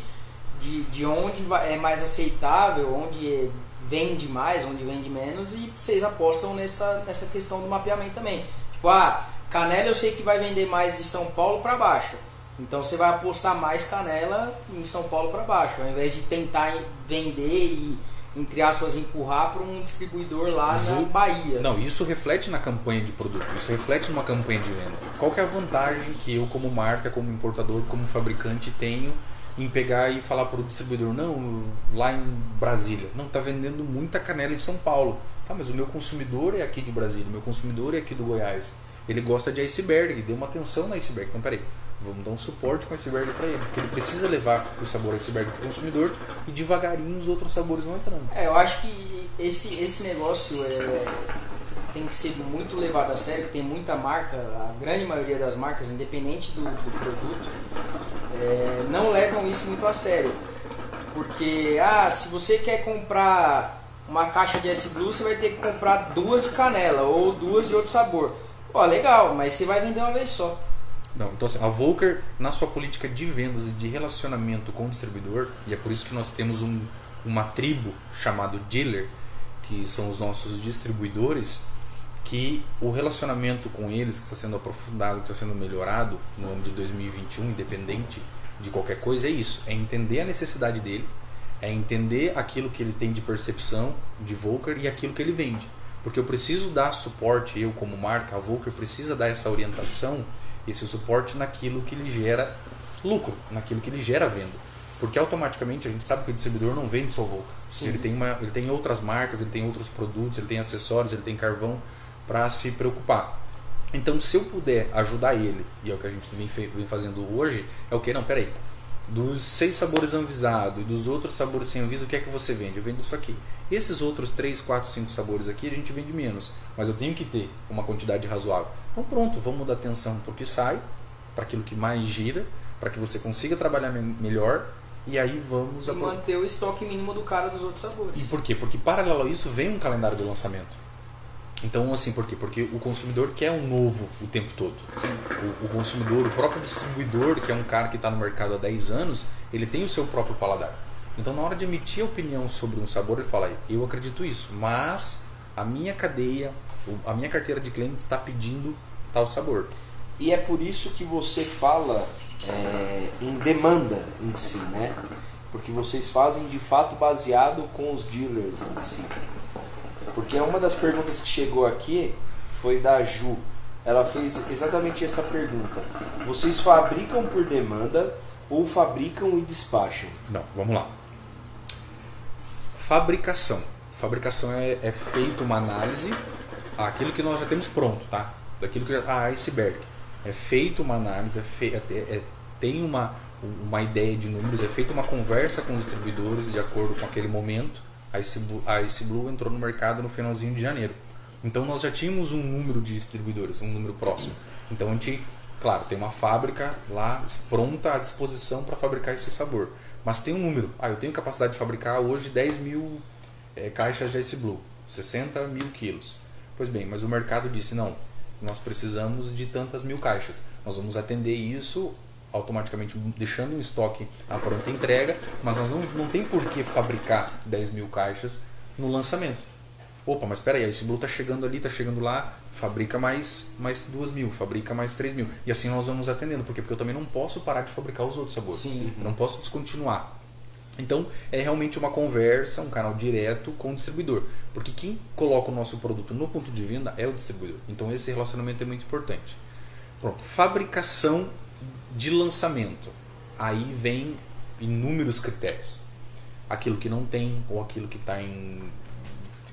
de, de onde é mais aceitável, onde vende mais, onde vende menos e vocês apostam nessa, nessa questão do mapeamento também. Tipo, ah, canela eu sei que vai vender mais de São Paulo para baixo. Então você vai apostar mais canela em São Paulo para baixo, ao invés de tentar vender e, entre aspas, empurrar para um distribuidor lá na Bahia. Não, isso reflete na campanha de produto, isso reflete numa campanha de venda. Qual que é a vantagem que eu, como marca, como importador, como fabricante, tenho em pegar e falar para o distribuidor, não, lá em Brasília, não, tá vendendo muita canela em São Paulo. Tá, mas o meu consumidor é aqui de Brasília, o meu consumidor é aqui do Goiás. Ele gosta de iceberg, dê uma atenção na iceberg. Então, peraí, vamos dar um suporte com iceberg para ele, porque ele precisa levar o sabor iceberg para o consumidor e devagarinho os outros sabores vão entrando. É, eu acho que esse, esse negócio é, tem que ser muito levado a sério, tem muita marca, a grande maioria das marcas, independente do, do produto, é, não levam isso muito a sério. Porque, ah, se você quer comprar uma caixa de S Blue, você vai ter que comprar duas de canela ou duas de outro sabor. Pô, legal, mas você vai vender uma vez só. Não, então assim, a Volker, na sua política de vendas e de relacionamento com o distribuidor, e é por isso que nós temos um, uma tribo chamado dealer, que são os nossos distribuidores, que o relacionamento com eles, que está sendo aprofundado, que está sendo melhorado no ano de 2021, independente de qualquer coisa, é isso: é entender a necessidade dele, é entender aquilo que ele tem de percepção de Volker e aquilo que ele vende. Porque eu preciso dar suporte, eu como marca, a Volker precisa dar essa orientação, esse suporte naquilo que lhe gera lucro, naquilo que lhe gera venda. Porque automaticamente a gente sabe que o distribuidor não vende só. Sim. Ele tem, uma, ele tem outras marcas, ele tem outros produtos, ele tem acessórios, ele tem carvão para se preocupar. Então, se eu puder ajudar ele, e é o que a gente vem, vem fazendo hoje, é o que? Não, peraí. Dos seis sabores Anvisado e dos outros sabores sem Anvisa, o que é que você vende? Eu vendo isso aqui. Esses outros três, quatro, cinco sabores aqui, a gente vende menos. Mas eu tenho que ter uma quantidade razoável. Então, pronto, vamos dar atenção para o que sai, para aquilo que mais gira, para que você consiga trabalhar me- melhor. E aí vamos E apro- manter o estoque mínimo do cara dos outros sabores. e por quê? Porque paralelo a isso vem um calendário de lançamento. Então, assim, por quê? Porque o consumidor quer um novo o tempo todo. O, o consumidor, o próprio distribuidor, que é um cara que está no mercado há 10 anos, ele tem o seu próprio paladar. Então, na hora de emitir a opinião sobre um sabor, ele fala: Eu acredito isso, mas a minha cadeia, a minha carteira de clientes está pedindo tal sabor. E é por isso que você fala é, em demanda em si, né? Porque vocês fazem de fato baseado com os dealers em si. Porque uma das perguntas que chegou aqui foi da Ju. Ela fez exatamente essa pergunta. Vocês fabricam por demanda ou fabricam e despacham? Não, vamos lá. Fabricação. Fabricação é, é feita uma análise aquilo que nós já temos pronto, tá? Daquilo que já, ah, iceberg. É feita uma análise, é fe, é- é- tem uma, uma ideia de números, é feita uma conversa com os distribuidores de acordo com aquele momento. A Ice Blue, a Ice Blue entrou no mercado no finalzinho de janeiro. Então nós já tínhamos um número de distribuidores, um número próximo. Então a gente, claro, tem uma fábrica lá pronta à disposição para fabricar esse sabor. Mas tem um número. Ah, eu tenho capacidade de fabricar hoje 10 mil eh, caixas de Ice Blue, 60 mil quilos. Pois bem, mas o mercado disse: não, nós precisamos de tantas mil caixas. Nós vamos atender isso automaticamente deixando em estoque a pronta entrega, mas nós não, não tem por que fabricar 10 mil caixas no lançamento. Opa, mas peraí, esse Blue tá chegando ali, tá chegando lá, fabrica mais, mais 2 mil, fabrica mais 3 mil. E assim nós vamos atendendo. Por quê? Porque eu também não posso parar de fabricar os outros sabores. Sim. Não posso descontinuar. Então, é realmente uma conversa, um canal direto com o distribuidor. Porque quem coloca o nosso produto no ponto de venda é o distribuidor. Então, esse relacionamento é muito importante. Pronto. Fabricação de lançamento. Aí vem inúmeros critérios. Aquilo que não tem, ou aquilo que está em,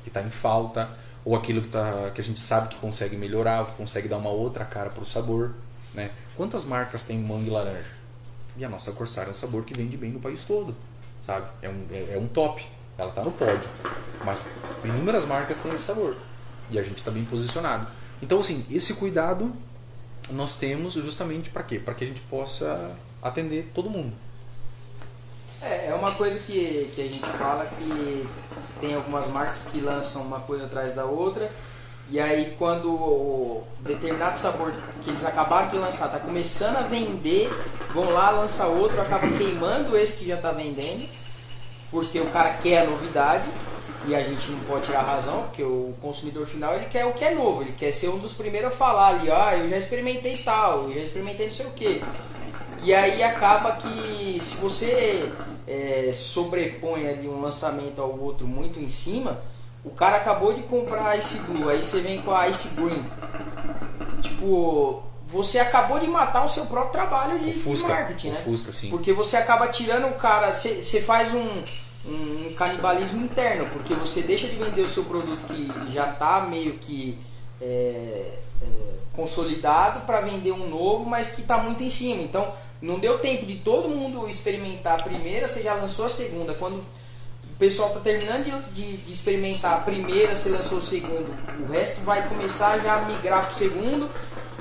que tá em falta, ou aquilo que, tá, que a gente sabe que consegue melhorar, ou que consegue dar uma outra cara para o sabor. Né? Quantas marcas tem manga e laranja? E a nossa Corsária é um sabor que vende bem no país todo, sabe? É um, é, é um top. Ela está no pódio. Mas inúmeras marcas têm esse sabor. E a gente está bem posicionado. Então, assim, esse cuidado nós temos justamente para quê? Para que a gente possa atender todo mundo. É, é uma coisa que, que a gente fala que tem algumas marcas que lançam uma coisa atrás da outra. E aí quando o determinado sabor que eles acabaram de lançar está começando a vender, vão lá, lança outro, acaba queimando esse que já está vendendo, porque o cara quer a novidade e a gente não pode tirar a razão, porque o consumidor final ele quer o que é novo, ele quer ser um dos primeiros a falar ali, ah, eu já experimentei tal, eu já experimentei não sei o que. E aí acaba que se você é, sobrepõe ali um lançamento ao outro muito em cima, o cara acabou de comprar a Ice Blue, aí você vem com a Ice Green. Tipo, você acabou de matar o seu próprio trabalho de, O de Fusca, marketing, né? Fusca, sim. Porque você acaba tirando o cara, você, você faz um, um canibalismo interno, porque você deixa de vender o seu produto que já está meio que é, é, consolidado para vender um novo, mas que está muito em cima. Então não deu tempo de todo mundo experimentar a primeira, você já lançou a segunda. Quando o pessoal está terminando de, de- experimentar a primeira, você lançou o segundo, o resto vai começar já a migrar para o segundo.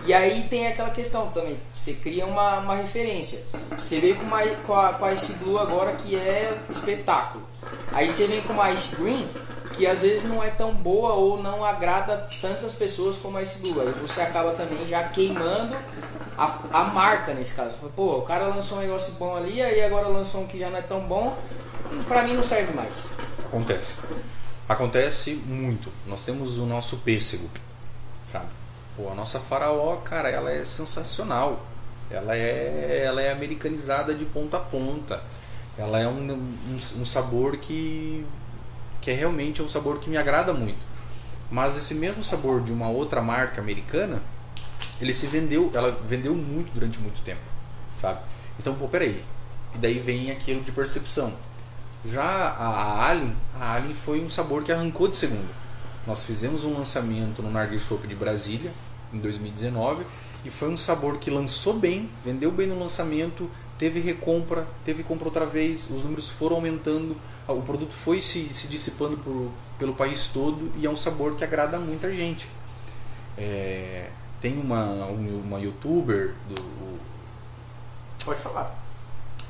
E aí tem aquela questão também, você cria uma, uma referência. Você veio com, uma, com, a, com a Ice Blue agora que é espetáculo. Aí você vem com uma Ice Green que às vezes não é tão boa ou não agrada tantas pessoas como a Ice Blue. Aí você acaba também já queimando a, a marca nesse caso. Pô, o cara lançou um negócio bom ali, aí agora lançou um que já não é tão bom. Pra mim não serve mais. Acontece. Acontece muito. Nós temos o nosso pêssego, sabe? Pô, a nossa faraó, cara, ela é sensacional. Ela é, ela é americanizada de ponta a ponta. Ela é um, um, um sabor que, que é realmente um sabor que me agrada muito. Mas esse mesmo sabor de uma outra marca americana, ele se vendeu, ela vendeu muito durante muito tempo, sabe? Então, pô, peraí. e daí vem aquilo de percepção. Já a, Alien, a Alien foi um sabor que arrancou de segunda. Nós fizemos um lançamento no Narguilé Shop de Brasília em 2019 e foi um sabor que lançou bem, vendeu bem no lançamento, teve recompra, teve compra outra vez, os números foram aumentando, o produto foi se, se dissipando por, pelo país todo e é um sabor que agrada muita gente. É, tem uma, uma youtuber do. Pode falar.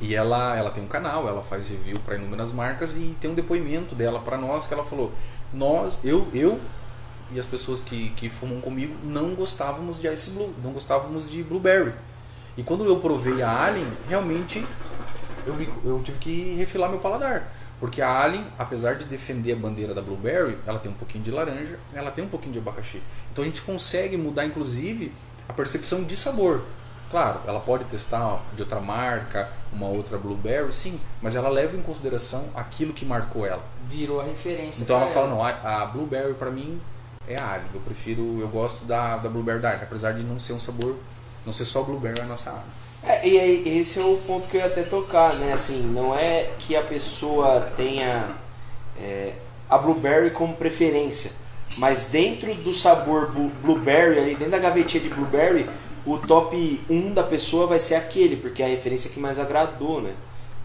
E ela, ela tem um canal, ela faz review para inúmeras marcas e tem um depoimento dela para nós que ela falou: nós, eu, eu e as pessoas que, que fumam comigo não gostávamos de Ice Blue, não gostávamos de Blueberry. E quando eu provei a Alien, realmente eu, eu tive que refilar meu paladar. Porque a Alien, apesar de defender a bandeira da Blueberry, ela tem um pouquinho de laranja, ela tem um pouquinho de abacaxi. Então a gente consegue mudar, inclusive, a percepção de sabor. Claro, ela pode testar de outra marca, uma outra Blueberry, sim, mas ela leva em consideração aquilo que marcou ela. Virou a referência. Então ela, ela fala, não, a, a Blueberry para mim é a Alien. Eu prefiro, eu gosto da, da Blueberry Dark, apesar de não ser um sabor, não ser só Blueberry a nossa Alien. É, e esse é o ponto que eu ia até tocar, né? Assim, não é que a pessoa tenha é, a blueberry como preferência, mas dentro do sabor blueberry, ali dentro da gavetinha de blueberry, o top 1 da pessoa vai ser aquele, porque é a referência que mais agradou, né?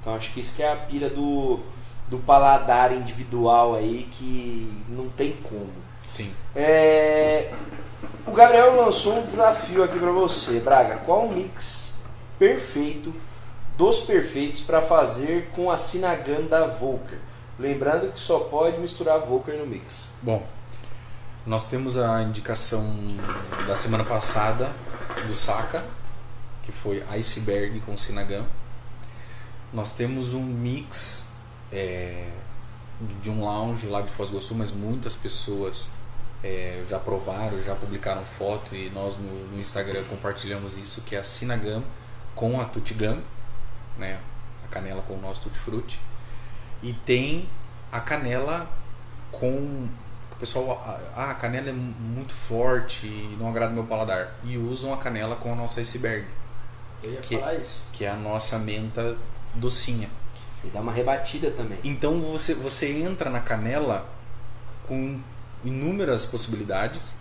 Então acho que isso que é a pira do, do paladar individual aí que não tem como. Sim. É, o Gabriel lançou um desafio aqui para você, Braga. Qual o mix perfeito dos perfeitos para fazer com a Sinagan da Volker. Lembrando que só pode misturar Volker no mix. Bom, nós temos a indicação da semana passada do Saka, que foi Iceberg com Sinagan. Nós temos um mix é, de um lounge lá de Foz do Iguaçu, mas muitas pessoas é, já provaram, já publicaram foto e nós no, no Instagram compartilhamos isso, que é a Sinagam com a Tutigam, né? A canela com o nosso Tutti Frutti. E tem a canela com pessoal, ah, a canela é muito forte e não agrada meu paladar. E usam a canela com a nossa iceberg. Eu ia que, falar isso. Que é a nossa menta docinha. E dá uma rebatida também. Então você, você entra na canela com inúmeras possibilidades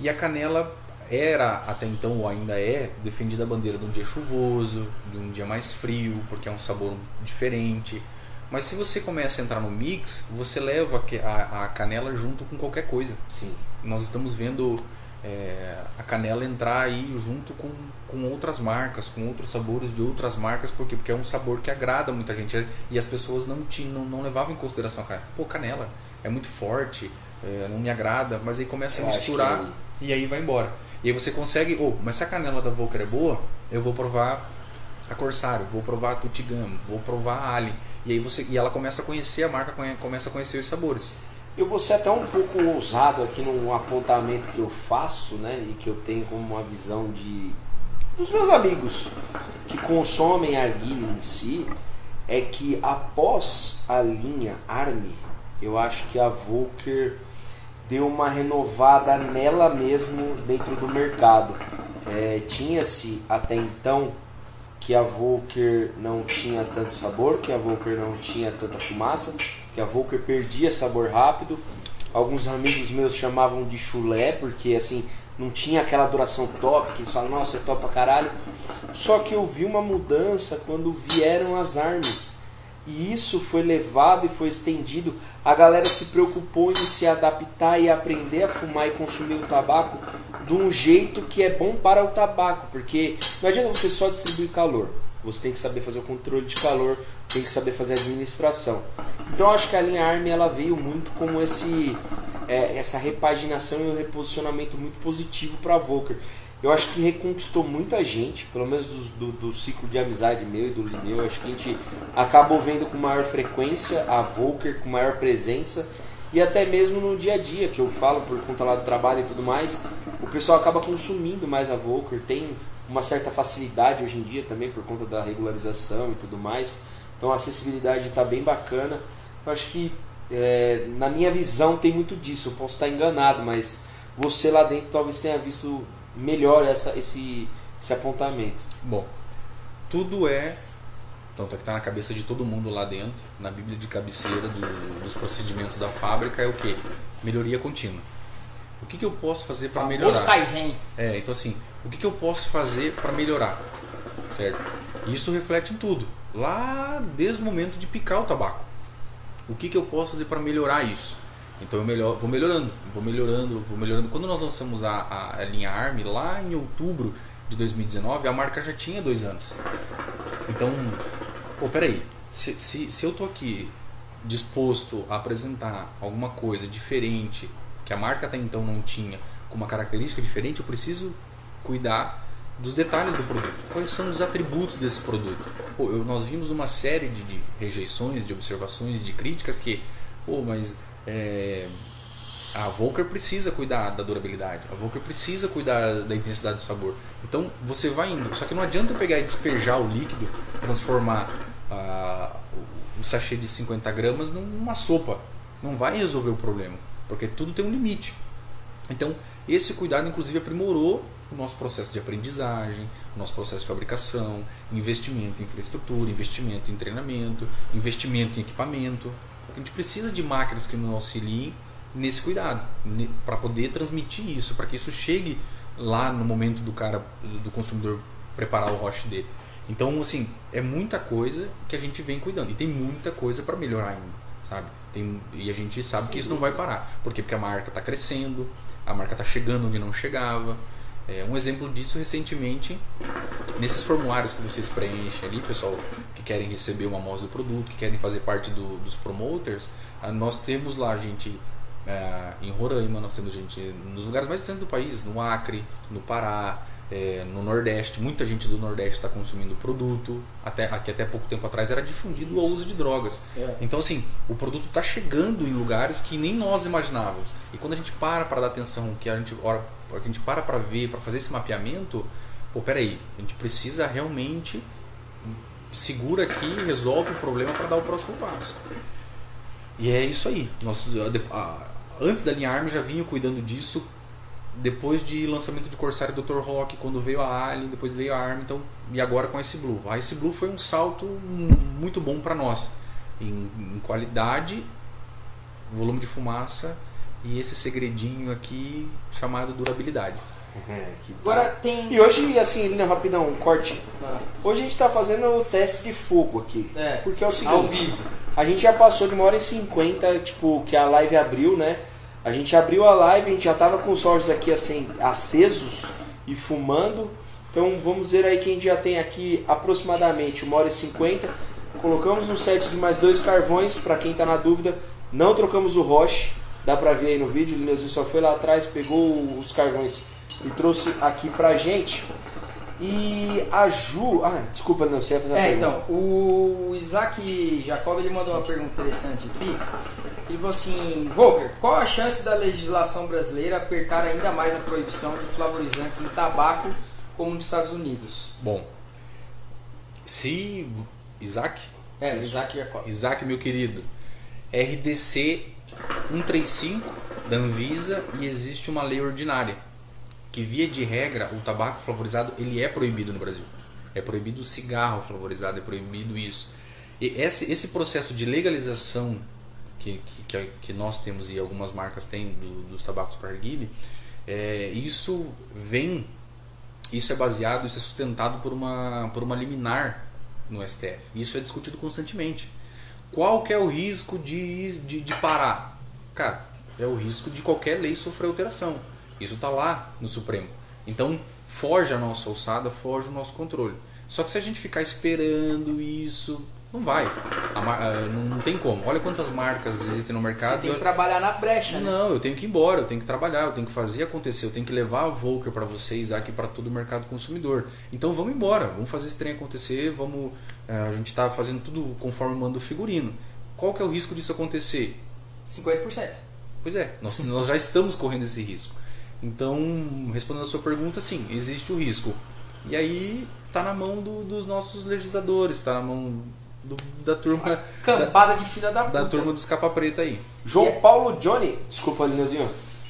e a canela era até então ou ainda é defendida a bandeira de um dia chuvoso, de um dia mais frio, porque é um sabor diferente. Mas se você começa a entrar no mix, você leva a, a canela junto com qualquer coisa. Sim. Nós estamos vendo é, a canela entrar aí junto com, com outras marcas, com outros sabores de outras marcas, por quê? Porque é um sabor que agrada muita gente e as pessoas não, tinham, não, não levavam em consideração a canela. Pô, canela é muito forte, é, não me agrada, mas aí começa a misturar que... e aí vai embora. E aí você consegue, oh, mas se a canela da Volker é boa, eu vou provar a Corsário, vou provar a Tutigam, vou provar a Ali. E aí você e ela começa a conhecer a marca, começa a conhecer os sabores. Eu vou ser até um pouco ousado aqui num apontamento que eu faço, né, e que eu tenho como uma visão de dos meus amigos que consomem arguilha em si, é que após a linha Army, eu acho que a Volker deu uma renovada nela mesmo dentro do mercado. É, Tinha-se até então que a Volker não tinha tanto sabor, que a Volker não tinha tanta fumaça, que a Volker perdia sabor rápido. Alguns amigos meus chamavam de chulé, porque assim, não tinha aquela duração top, que eles falam, nossa, é top pra caralho. Só que eu vi uma mudança quando vieram as armas e isso foi levado e foi estendido. A galera se preocupou em se adaptar e aprender a fumar e consumir o tabaco de um jeito que é bom para o tabaco, porque não adianta você só distribuir calor. Você tem que saber fazer o controle de calor, tem que saber fazer a administração. Então acho que a linha ARM ela veio muito como esse é, essa repaginação e um reposicionamento muito positivo para a Volker eu acho que reconquistou muita gente, pelo menos do, do, do, ciclo de amizade meu e do Lineu. Acho que a gente acabou vendo com maior frequência a Volker, com maior presença. E até mesmo no dia a dia, que eu falo por conta lá do trabalho e tudo mais, o pessoal acaba consumindo mais a Volker. Tem uma certa facilidade hoje em dia também por conta da regularização e tudo mais. Então a acessibilidade está bem bacana. Eu acho que, é, na minha visão, tem muito disso. Eu posso estar enganado, mas você lá dentro talvez tenha visto melhor essa, esse, esse apontamento? Bom, tudo é tanto é que está na cabeça de todo mundo lá dentro, na Bíblia de cabeceira do, dos procedimentos da fábrica, é o que? Melhoria contínua. O que, que eu posso fazer para melhorar? Os Kaizen. É, então assim, o que, que eu posso fazer para melhorar? Certo? Isso reflete em tudo. Lá desde o momento de picar o tabaco. O que, que eu posso fazer para melhorar isso? Então eu melhor, vou melhorando, vou melhorando, vou melhorando. Quando nós lançamos a, a, a linha ARM, lá em outubro de 2019, a marca já tinha dois anos. Então, pô, peraí, se, se, se eu tô aqui disposto a apresentar alguma coisa diferente, que a marca até então não tinha, com uma característica diferente, eu preciso cuidar dos detalhes do produto. Quais são os atributos desse produto? Pô, eu, nós vimos uma série de, de, rejeições, de observações, de críticas que, pô, mas é, a Volker precisa cuidar da durabilidade, a Volker precisa cuidar da intensidade do sabor. Então você vai indo. Só que não adianta eu pegar e despejar o líquido, transformar o sachê de 50 gramas numa sopa. Não vai resolver o problema, porque tudo tem um limite. Então, esse cuidado, inclusive, aprimorou o nosso processo de aprendizagem, o nosso processo de fabricação, investimento em infraestrutura, investimento em treinamento, investimento em equipamento. A gente precisa de máquinas que nos auxiliem nesse cuidado, para poder transmitir isso, para que isso chegue lá no momento do cara, do consumidor preparar o roche dele. Então, assim, é muita coisa que a gente vem cuidando e tem muita coisa para melhorar ainda, sabe? Tem, e a gente sabe Sim. que isso não vai parar. Por quê? Porque a marca está crescendo, a marca está chegando onde não chegava. É, um exemplo disso recentemente, nesses formulários que vocês preenchem ali, pessoal que querem receber uma amostra do produto, que querem fazer parte do, dos promoters, ah, nós temos lá, gente, é, em Roraima, nós temos gente nos lugares mais distantes do país, no Acre, no Pará, é, no Nordeste. Muita gente do Nordeste está consumindo o produto. Até, aqui até pouco tempo atrás era difundido o uso de drogas. É. Então, assim, o produto está chegando em lugares que nem nós imaginávamos. E quando a gente para para dar atenção, que a gente, ora, a gente para para ver, para fazer esse mapeamento, pô, peraí, a gente precisa realmente segura aqui, resolve o problema para dar o próximo passo. E é isso aí. A, antes da linha ARM já vinha cuidando disso. Depois de lançamento de Corsair Dr. Rock, quando veio a Alien, depois veio a ARM, então, e agora com a Ice Blue. A Ice Blue foi um salto muito bom para nós. Em, em qualidade, volume de fumaça e esse segredinho aqui chamado durabilidade. É, Agora tem. E hoje, assim, né, rapidão, um corte. Ah. Hoje a gente está fazendo o teste de fogo aqui. É. Porque é o seguinte. Ao vivo. A gente já passou de uma hora e cinquenta, tipo, que a live abriu, né? A gente abriu a live, a gente já tava com os olhos aqui assim, acesos e fumando. Então vamos ver aí que a gente já tem aqui aproximadamente uma hora e cinquenta. Colocamos um set de mais dois carvões, para quem tá na dúvida. Não trocamos o roche, dá pra ver aí no vídeo. O Lineuzinho só foi lá atrás, pegou os carvões e trouxe aqui pra gente. E a Ju. Ah, desculpa, não, você ia fazer é, pergunta. então, o Isaac Jacob ele mandou uma pergunta interessante aqui. Falou assim: Volker, qual a chance da legislação brasileira apertar ainda mais a proibição de flavorizantes em tabaco como nos Estados Unidos? Bom, se. Isaac? É, Isaac Jacob. Isaac, meu querido. RDC 135 da Anvisa e existe uma lei ordinária que via de regra o tabaco flavorizado ele é proibido no Brasil. É proibido o cigarro flavorizado, é proibido isso. E esse, esse processo de legalização que, que, que nós temos e algumas marcas têm do, dos tabacos para arguile, é, isso vem, isso é baseado, isso é sustentado por uma, por uma liminar no STF. Isso é discutido constantemente. Qual que é o risco de, de, de parar? Cara, é o risco de qualquer lei sofrer alteração. Isso está lá no Supremo. Então, foge a nossa alçada, foge o nosso controle. Só que se a gente ficar esperando isso, não vai. não tem como. Olha quantas marcas existem no mercado. Você tem que trabalhar na brecha, né? Não, eu tenho que ir embora, eu tenho que trabalhar, eu tenho que fazer acontecer, eu tenho que levar a Volker para vocês aqui para todo o mercado consumidor. Então vamos embora, vamos fazer esse trem acontecer, vamos. É, a gente está fazendo tudo conforme manda o figurino. Qual que é o risco disso acontecer? 50%. Pois é, nós, nós já estamos correndo esse risco. Então, respondendo a sua pergunta, sim, existe o risco. E aí está na mão do, dos nossos legisladores, está na mão do, da turma. Campada da, de filha da puta. Da turma dos capa preta aí. João yeah. Paulo Johnny, desculpa, Lineuzinho.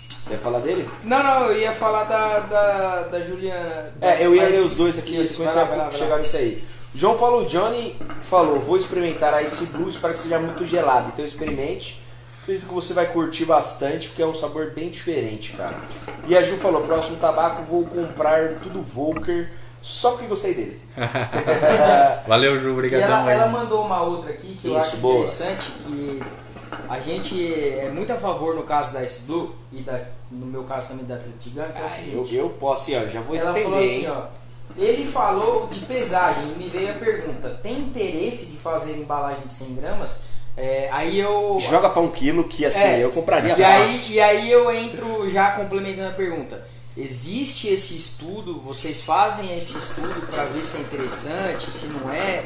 Você ia falar dele? Não, não, eu ia falar da, da, da Juliana. É, eu ia ler os dois aqui, isso, vai lá, vai lá, chegar nisso aí. João Paulo Johnny falou: Vou experimentar a Ice Blue, espero que seja muito gelado. Então experimente. Acredito que você vai curtir bastante, porque é um sabor bem diferente, cara. E a Ju falou: Próximo tabaco, vou comprar tudo Volker, só porque gostei dele. Valeu, Ju, obrigadão. ela, ela mandou uma outra aqui que eu Isso, acho boa. interessante, que a gente é muito a favor no caso da Ice Blue e da, no meu caso também da Tritigan, que é o Ah, seguinte. eu, eu posso, assim, ó, já vou Ela estender, falou assim, ó. Ele falou de pesagem e me veio a pergunta: tem interesse de fazer embalagem de 100 gramas? É, aí eu. Joga pra um quilo que assim, É, eu compraria e aí, e aí eu entro já complementando a pergunta. Existe esse estudo? Vocês fazem esse estudo para ver se é interessante, se não é?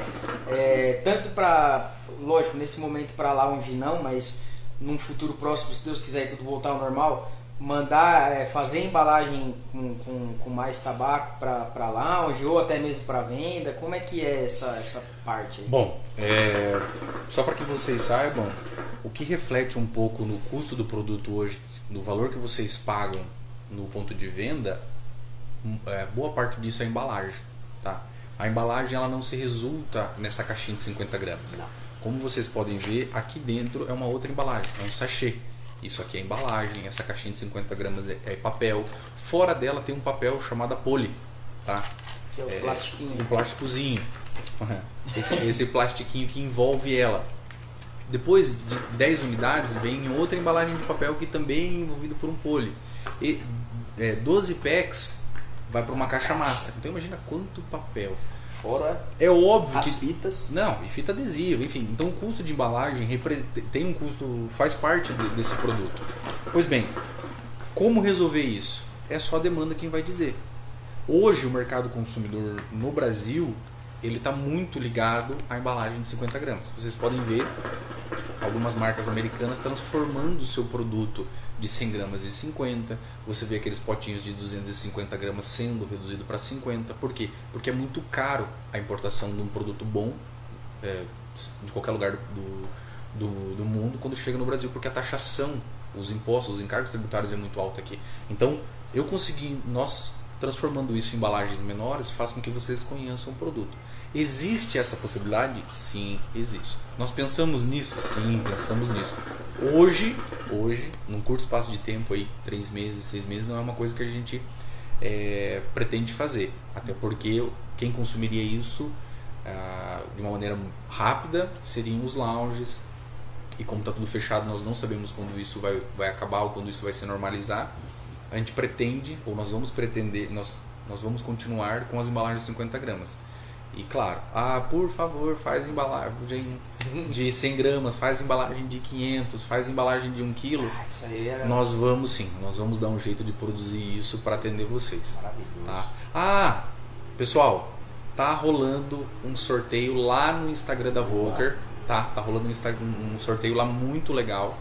É, tanto para, lógico, nesse momento para longe não, mas num futuro próximo, se Deus quiser e tudo voltar ao normal, mandar é, fazer embalagem com, com, com mais tabaco para lounge ou até mesmo para venda? Como é que é essa, essa parte aí? Bom, é, só para que vocês saibam, o que reflete um pouco no custo do produto hoje, no valor que vocês pagam no ponto de venda, hum, é, boa parte disso é a embalagem. Tá? A embalagem ela não se resulta nessa caixinha de 50 gramas. Como vocês podem ver, aqui dentro é uma outra embalagem, é um sachê. Isso aqui é embalagem, essa caixinha de 50 gramas é, é papel. Fora dela tem um papel chamado poli, tá? Que é o plastiquinho. um plásticozinho. Esse, esse plastiquinho que envolve ela. Depois de 10 unidades vem outra embalagem de papel que também é envolvido por um poli. E é, 12 packs vai para uma caixa master. Então imagina quanto papel. Fora É óbvio as que fitas. não, e fita adesiva, enfim. Então o custo de embalagem tem um custo, faz parte de- desse produto. Pois bem, como resolver isso? É só a demanda quem vai dizer. Hoje o mercado consumidor no Brasil ele está muito ligado à embalagem de 50 gramas. Vocês podem ver algumas marcas americanas transformando o seu produto de 100 gramas em 50. Você vê aqueles potinhos de 250 gramas sendo reduzido para 50. Por quê? Porque é muito caro a importação de um produto bom é, de qualquer lugar do, do, do mundo quando chega no Brasil, porque a taxação, os impostos, os encargos tributários é muito alto aqui. Então, eu consegui, nós transformando isso em embalagens menores, faz com que vocês conheçam o produto. Existe essa possibilidade? Sim, existe. Nós pensamos nisso? Sim, pensamos nisso. Hoje, hoje, num curto espaço de tempo aí, três meses, seis meses, não é uma coisa que a gente é, pretende fazer. Até porque quem consumiria isso ah, de uma maneira rápida seriam os lounges. E como está tudo fechado, nós não sabemos quando isso vai, vai acabar ou quando isso vai se normalizar. A gente pretende, ou nós vamos pretender, nós, nós vamos continuar com as embalagens de 50 gramas. E claro, ah, por favor, faz embalagem de 100 gramas, faz embalagem de 500, faz embalagem de 1 quilo. Ah, isso aí era Nós vamos sim, nós vamos dar um jeito de produzir isso para atender vocês. Maravilhoso. Tá? Ah, pessoal, tá rolando um sorteio lá no Instagram da Volker, tá? Tá rolando um, um sorteio lá muito legal.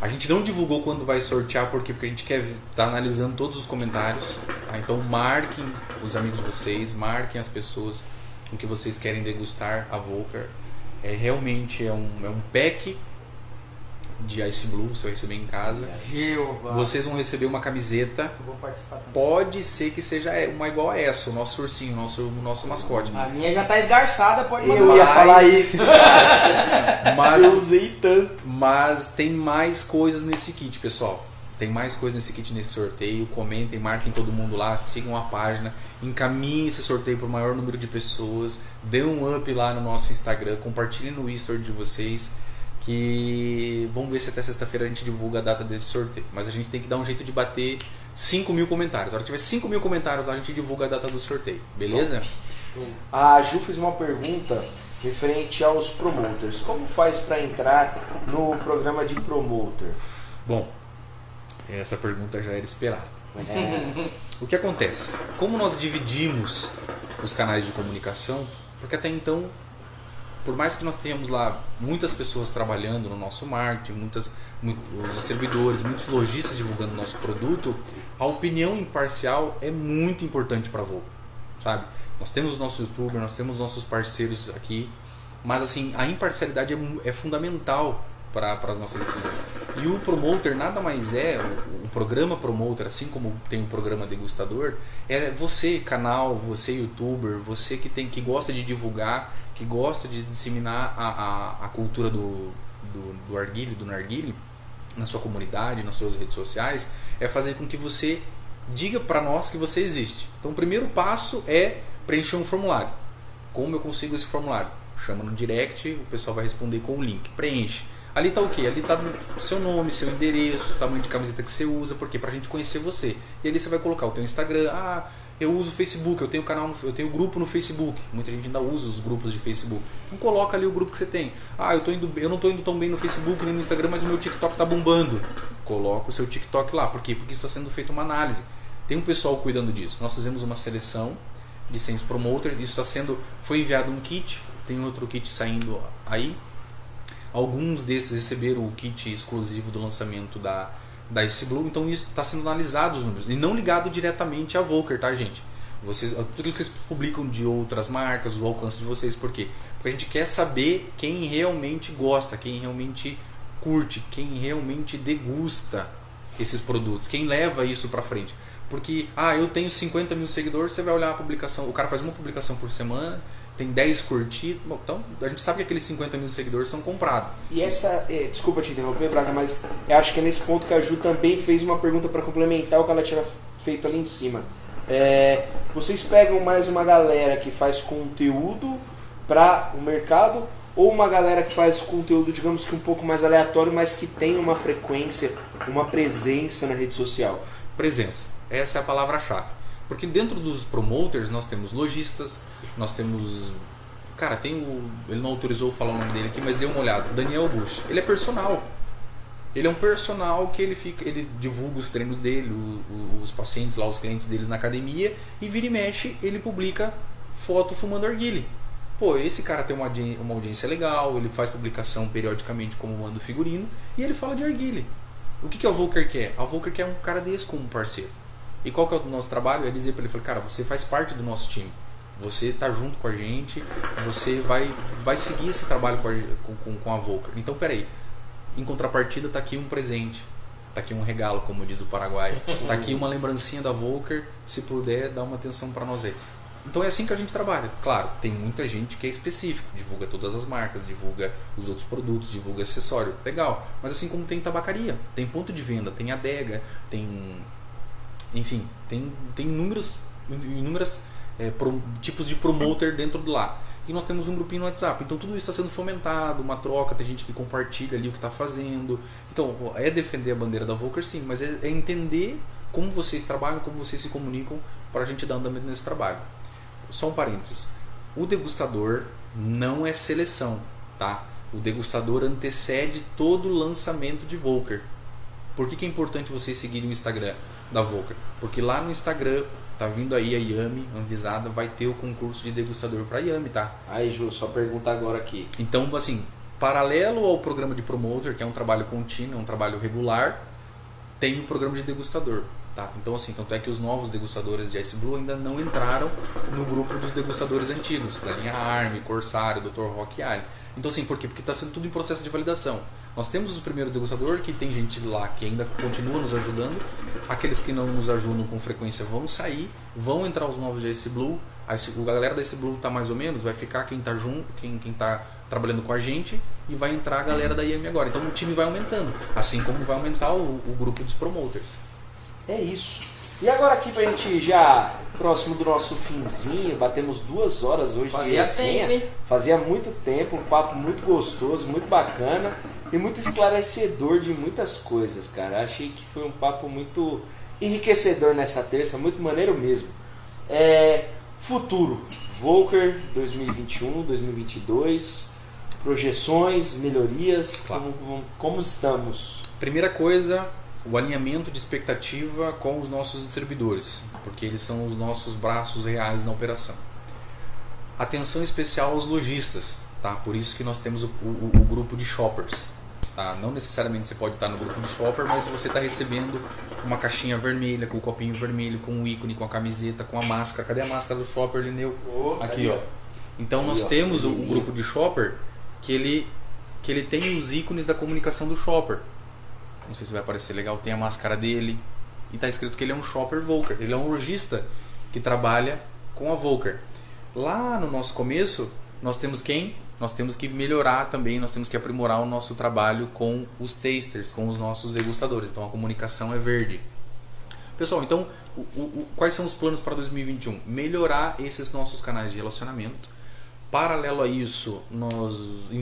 A gente não divulgou quando vai sortear, por quê? Porque a gente quer estar analisando todos os comentários. tá? Então marquem os amigos de vocês, marquem as pessoas com que vocês querem degustar a Volker. É, realmente é um, é um pack de Ice Blue, você vai receber em casa. Jeová. Vocês vão receber uma camiseta Eu vou participar também. Pode ser que seja uma igual a essa, o nosso ursinho, o nosso, o nosso mascote. A minha já tá esgarçada, pode mandar. Eu ia falar isso. Mas, eu usei tanto. mas tem mais coisas nesse kit, pessoal. Tem mais coisas nesse kit nesse sorteio. Comentem, marquem todo mundo lá, sigam a página, encaminhem esse sorteio para o maior número de pessoas. Dê um up lá no nosso Instagram, compartilhem no History de vocês. Que vamos ver se até sexta-feira a gente divulga a data desse sorteio. Mas a gente tem que dar um jeito de bater 5 mil comentários. Na hora que tiver 5 mil comentários lá, a gente divulga a data do sorteio. Beleza? A Ju fez uma pergunta referente aos promoters. Como faz para entrar no programa de promoter? Bom, essa pergunta já era esperada. É, O que acontece? Como nós dividimos os canais de comunicação, porque até então, por mais que nós tenhamos lá muitas pessoas trabalhando no nosso marketing, muitas, mu- os servidores, muitos lojistas divulgando nosso produto, a opinião imparcial é muito importante para a Volvo, sabe? Nós temos os nossos youtubers, nós temos nossos parceiros aqui, mas assim, a imparcialidade é, é fundamental para as nossas decisões. E o promoter nada mais é, o, o programa promoter, assim como tem o programa degustador, é você, canal, você youtuber, você que tem que gosta de divulgar, que gosta de disseminar a, a, a cultura do, do, do arguile, do narguile, na sua comunidade, nas suas redes sociais, é fazer com que você diga para nós que você existe. Então o primeiro passo é preencher um formulário. Como eu consigo esse formulário? Chama no direct, o pessoal vai responder com o link. Preenche. Ali tá o quê? Ali tá o seu nome, seu endereço, tamanho de camiseta que você usa, porque pra gente conhecer você. E ali você vai colocar o teu Instagram, ah, eu uso o Facebook, eu tenho canal, eu tenho grupo no Facebook. Muita gente ainda usa os grupos de Facebook. Então coloca ali o grupo que você tem. Ah, eu tô indo, eu não estou indo tão bem no Facebook nem no Instagram, mas o meu TikTok tá bombando. Coloca o seu TikTok lá. Por quê? Porque está sendo feita uma análise. Tem um pessoal cuidando disso. Nós fizemos uma seleção de Sense Promoter. Isso está sendo, foi enviado um kit. Tem outro kit saindo aí. Alguns desses receberam o kit exclusivo do lançamento da da Ice Blue, então isso está sendo analisado os números e não ligado diretamente à Volker, tá, gente? Vocês, tudo que vocês publicam de outras marcas, o alcance de vocês, por quê? Porque a gente quer saber quem realmente gosta, quem realmente curte, quem realmente degusta esses produtos, quem leva isso para frente. Porque, ah, eu tenho 50 mil seguidores, você vai olhar a publicação, o cara faz uma publicação por semana, tem 10 curtidos. Bom, então a gente sabe que aqueles 50 mil seguidores são comprados. E essa, é, desculpa te interromper, Braga, mas eu acho que é nesse ponto que a Ju também fez uma pergunta para complementar o que ela tinha feito ali em cima. É, vocês pegam mais uma galera que faz conteúdo para o mercado ou uma galera que faz conteúdo, digamos que um pouco mais aleatório, mas que tem uma frequência, uma presença na rede social? Presença. Essa é a palavra-chave. Porque dentro dos promoters nós temos lojistas, nós temos. Cara, tem o. Ele não autorizou falar o nome dele aqui, mas dê uma olhada. Daniel Bush. Ele é personal. Ele é um personal que ele fica, ele divulga os treinos dele, o, o, os pacientes lá, os clientes deles na academia, e vira e mexe, ele publica foto fumando arguile. Pô, esse cara tem uma audiência, uma audiência legal, ele faz publicação periodicamente como manda figurino, e ele fala de arguile. O que, que a Volker quer? A Volker quer um cara desse como parceiro. E qual que é o nosso trabalho? É dizer para ele, cara, você faz parte do nosso time. Você está junto com a gente, você vai, vai seguir esse trabalho com a, com, com a Volker. Então, peraí, em contrapartida está aqui um presente, está aqui um regalo, como diz o Paraguai, está aqui uma lembrancinha da Volker, se puder, dá uma atenção para nós aí. Então é assim que a gente trabalha. Claro, tem muita gente que é específico, divulga todas as marcas, divulga os outros produtos, divulga acessório, legal. Mas assim como tem tabacaria, tem ponto de venda, tem adega, tem enfim, tem, tem inúmeros, inúmeras é, pro, tipos de promoter dentro do lá. E nós temos um grupinho no WhatsApp. Então tudo isso está sendo fomentado, uma troca, tem gente que compartilha ali o que está fazendo. Então é defender a bandeira da Volker sim, mas é, é entender como vocês trabalham, como vocês se comunicam para a gente dar andamento nesse trabalho. Só um parênteses. O degustador não é seleção, tá? O degustador antecede todo o lançamento de Volker. Por que, que é importante vocês seguirem o Instagram? da Volker. Porque lá no Instagram, tá vindo aí a Yami, Anvisada, vai ter o concurso de degustador para Yami, tá? Aí, Ju, só pergunta agora aqui. Então, assim, paralelo ao programa de promoter, que é um trabalho contínuo, é um trabalho regular, tem o programa de degustador. Tá? Então, assim, tanto é que os novos degustadores de Ice Blue ainda não entraram no grupo dos degustadores antigos, da linha Arm, Corsário, Dr. Rock e Alien. Então, assim, por quê? Porque está sendo tudo em processo de validação. Nós temos o primeiro degustador, que tem gente lá que ainda continua nos ajudando. Aqueles que não nos ajudam com frequência vão sair, vão entrar os novos de Ice Blue. A, galera da Ice Blue tá mais ou menos, vai ficar quem tá junto, quem, quem tá trabalhando com a gente e vai entrar a galera da IM agora. Então o time vai aumentando, assim como vai aumentar o, o grupo dos promoters. É isso. E agora aqui pra gente já próximo do nosso finzinho, batemos duas horas hoje Fazia de resenha. tempo, hein? Fazia muito tempo, um papo muito gostoso, muito bacana e muito esclarecedor de muitas coisas, cara. Achei que foi um papo muito enriquecedor nessa terça, muito maneiro mesmo. É, futuro, Volker 2021, 2022, projeções, melhorias, Claro. como, como estamos? Primeira coisa, o alinhamento de expectativa com os nossos distribuidores, porque eles são os nossos braços reais na operação. Atenção especial aos lojistas, tá? Por isso que nós temos o, o- o grupo de shoppers. Tá? Não necessariamente você pode estar no grupo de shopper, mas você está recebendo uma caixinha vermelha, com o copinho vermelho, com o ícone, com a camiseta, com a máscara. Cadê a máscara do shopper, Lineu? Aqui, ó. Então nós temos o, o grupo de shopper que ele, que ele tem os ícones da comunicação do shopper. Não sei se vai aparecer legal. Tem a máscara dele. E tá escrito que ele é um shopper Volker. Ele é um lojista que trabalha com a Volker. Lá no nosso começo, nós temos quem? Nós temos que melhorar também, nós temos que aprimorar o nosso trabalho com os tasters, com os nossos degustadores. Então a comunicação é verde. Pessoal, então o, o, quais são os planos para 2021? Melhorar esses nossos canais de relacionamento. Paralelo a isso, nós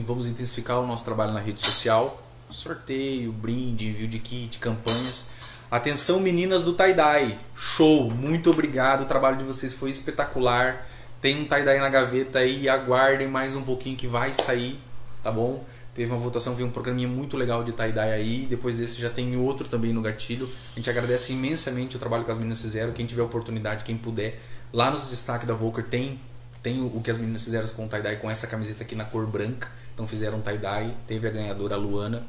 vamos intensificar o nosso trabalho na rede social, sorteio, brinde, envio de kit, campanhas. Atenção meninas do tie-dye, show, muito obrigado, o trabalho de vocês foi espetacular. Tem um tie-dye na gaveta aí, aguardem mais um pouquinho que vai sair, tá bom? Teve uma votação, veio um programinha muito legal de tie-dye aí. Depois desse já tem outro também no gatilho. A gente agradece imensamente o trabalho que as meninas fizeram. Quem tiver oportunidade, quem puder, lá nos destaques da Volker tem, tem o, que as meninas fizeram com o tie-dye, com essa camiseta aqui na cor branca. Então fizeram um tie-dye. Teve a ganhadora, a Luana.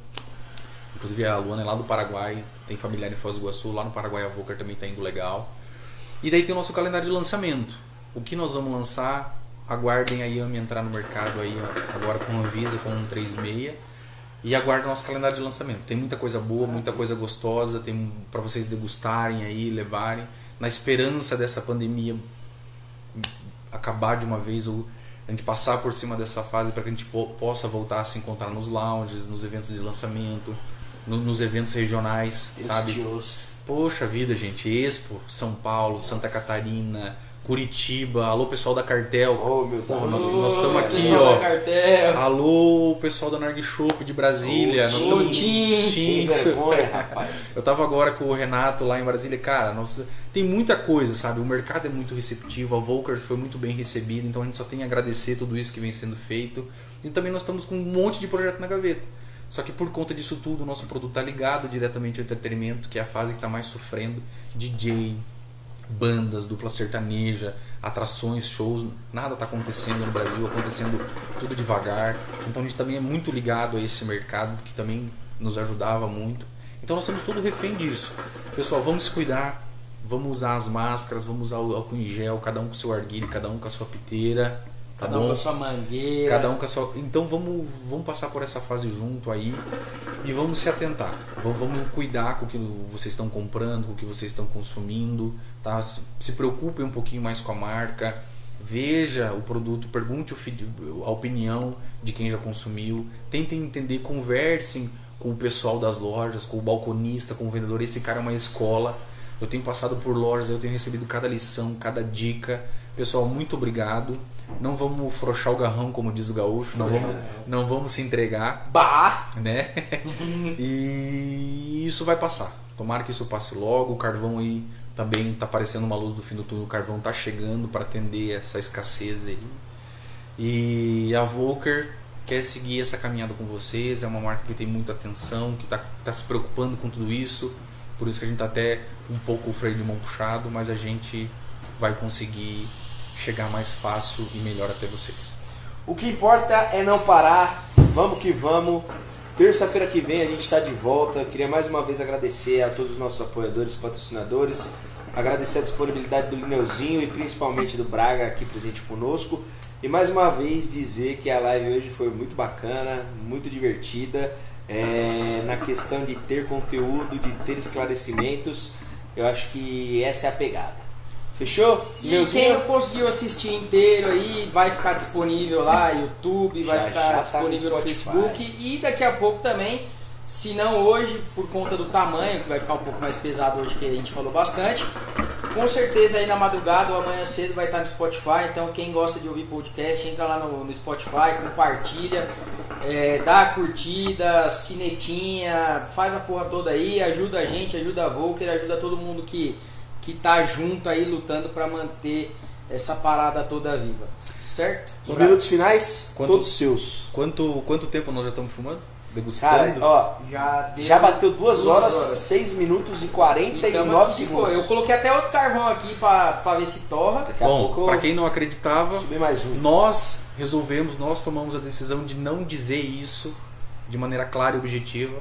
Inclusive a Luana é lá do Paraguai, tem familiar em Foz do Iguaçu. Lá no Paraguai a Volker também está indo legal. E daí tem o nosso calendário de lançamento o que nós vamos lançar. Aguardem a Yami entrar no mercado aí agora com a Visa, com um 36. E aguardem o nosso calendário de lançamento. Tem muita coisa boa, muita coisa gostosa, tem para vocês degustarem aí, levarem. Na esperança dessa pandemia acabar de uma vez ou a gente passar por cima dessa fase para que a gente possa voltar a se encontrar nos lounges, nos eventos de lançamento, no, nos eventos regionais, sabe? Deus. Poxa vida, gente, Expo, São Paulo, Santa Catarina, Curitiba, alô pessoal da Cartel. Oh, meus Porra, nós, estamos aqui, ó. Alô pessoal da Narg Shop de Brasília. Oh, nós estamos rapaz. Eu tava agora com o Renato lá em Brasília, cara, nós, tem muita coisa, sabe? O mercado é muito receptivo, a Volker foi muito bem recebida, então a gente só tem a agradecer tudo isso que vem sendo feito. E também nós estamos com um monte de projeto na gaveta. Só que por conta disso tudo, o nosso produto está ligado diretamente ao entretenimento, que é a fase que está mais sofrendo. DJ, bandas, dupla sertaneja, atrações, shows, nada está acontecendo no Brasil, acontecendo tudo devagar. Então a gente também é muito ligado a esse mercado que também nos ajudava muito. Então nós estamos todo refém disso. Pessoal, vamos se cuidar, vamos usar as máscaras, vamos usar o álcool em gel, cada um com seu arguilho, cada um com a sua piteira. Tá Cada bom? um com a sua mangueira. Cada um com a sua. Então vamos, vamos passar por essa fase junto aí e vamos se atentar. Vamos, vamos cuidar com o que vocês estão comprando, com o que vocês estão consumindo. Tá? Se preocupe um pouquinho mais com a marca. Veja o produto, pergunte a opinião de quem já consumiu. Tentem entender, conversem com o pessoal das lojas, com o balconista, com o vendedor. Esse cara é uma escola. Eu tenho passado por lojas, eu tenho recebido cada lição, cada dica. Pessoal, muito obrigado não vamos frouxar o garrão, como diz o gaúcho, não vamos, não vamos se entregar. Bah! Né? e isso vai passar. Tomara que isso passe logo. O carvão aí também está aparecendo uma luz do fim do túnel. O carvão está chegando para atender essa escassez aí. E a Volker quer seguir essa caminhada com vocês. É uma marca que tem muita atenção, que está tá se preocupando com tudo isso. Por isso que a gente está até um pouco o freio de mão puxado, mas a gente vai conseguir chegar mais fácil e melhor até vocês. O que importa é não parar, vamos que vamos. Terça-feira que vem a gente está de volta. Queria mais uma vez agradecer a todos os nossos apoiadores, patrocinadores, agradecer a disponibilidade do Lineuzinho e principalmente do Braga aqui presente conosco. E mais uma vez dizer que a live hoje foi muito bacana, muito divertida. É, na questão de ter conteúdo, de ter esclarecimentos, eu acho que essa é a pegada. Fechou? E Meuzinho? quem não conseguiu assistir inteiro aí, vai ficar disponível lá, YouTube, vai ficar já tá disponível no, no Facebook e daqui a pouco também, se não hoje, por conta do tamanho, que vai ficar um pouco mais pesado hoje, que a gente falou bastante, com certeza aí na madrugada ou amanhã cedo vai estar no Spotify, então quem gosta de ouvir podcast, entra lá no, no Spotify, compartilha, é, dá a curtida, cinetinha, faz a porra toda aí, ajuda a gente, ajuda a Volker, ajuda todo mundo que que tá junto aí lutando para manter essa parada toda viva. Certo? Os minutos finais, quanto, todos seus. Quanto, quanto tempo nós já estamos fumando? Degustando? Cara, ó, já, deu, já bateu 2 horas, 6 minutos e 49 segundos. Eu coloquei até outro carvão aqui para ver se torra. Daqui Bom, para quem não acreditava, um. nós resolvemos, nós tomamos a decisão de não dizer isso de maneira clara e objetiva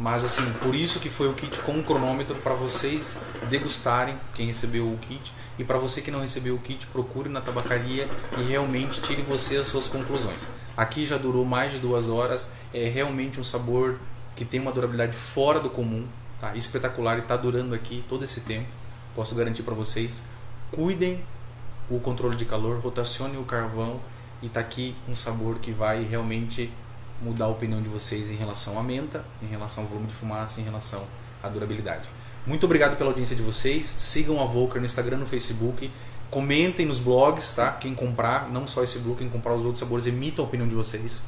mas assim, por isso que foi o kit com o cronômetro para vocês degustarem, quem recebeu o kit, e para você que não recebeu o kit, procure na tabacaria e realmente tire você as suas conclusões. Aqui já durou mais de duas horas, é realmente um sabor que tem uma durabilidade fora do comum, tá? espetacular e está durando aqui todo esse tempo. Posso garantir para vocês. Cuidem o controle de calor, rotacione o carvão e tá aqui um sabor que vai realmente mudar a opinião de vocês em relação à menta, em relação ao volume de fumaça, em relação à durabilidade. Muito obrigado pela audiência de vocês. Sigam a Volker no Instagram, no Facebook. Comentem nos blogs, tá? Quem comprar, não só esse blue, quem comprar os outros sabores, emitam a opinião de vocês.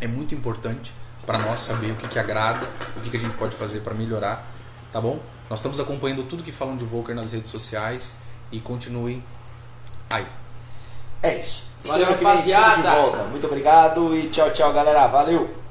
É muito importante para nós saber o que, que agrada, o que, que a gente pode fazer para melhorar, tá bom? Nós estamos acompanhando tudo que falam de Volker nas redes sociais e continuem aí. É isso. Valeu, rapaziada. Muito obrigado e tchau, tchau, galera. Valeu!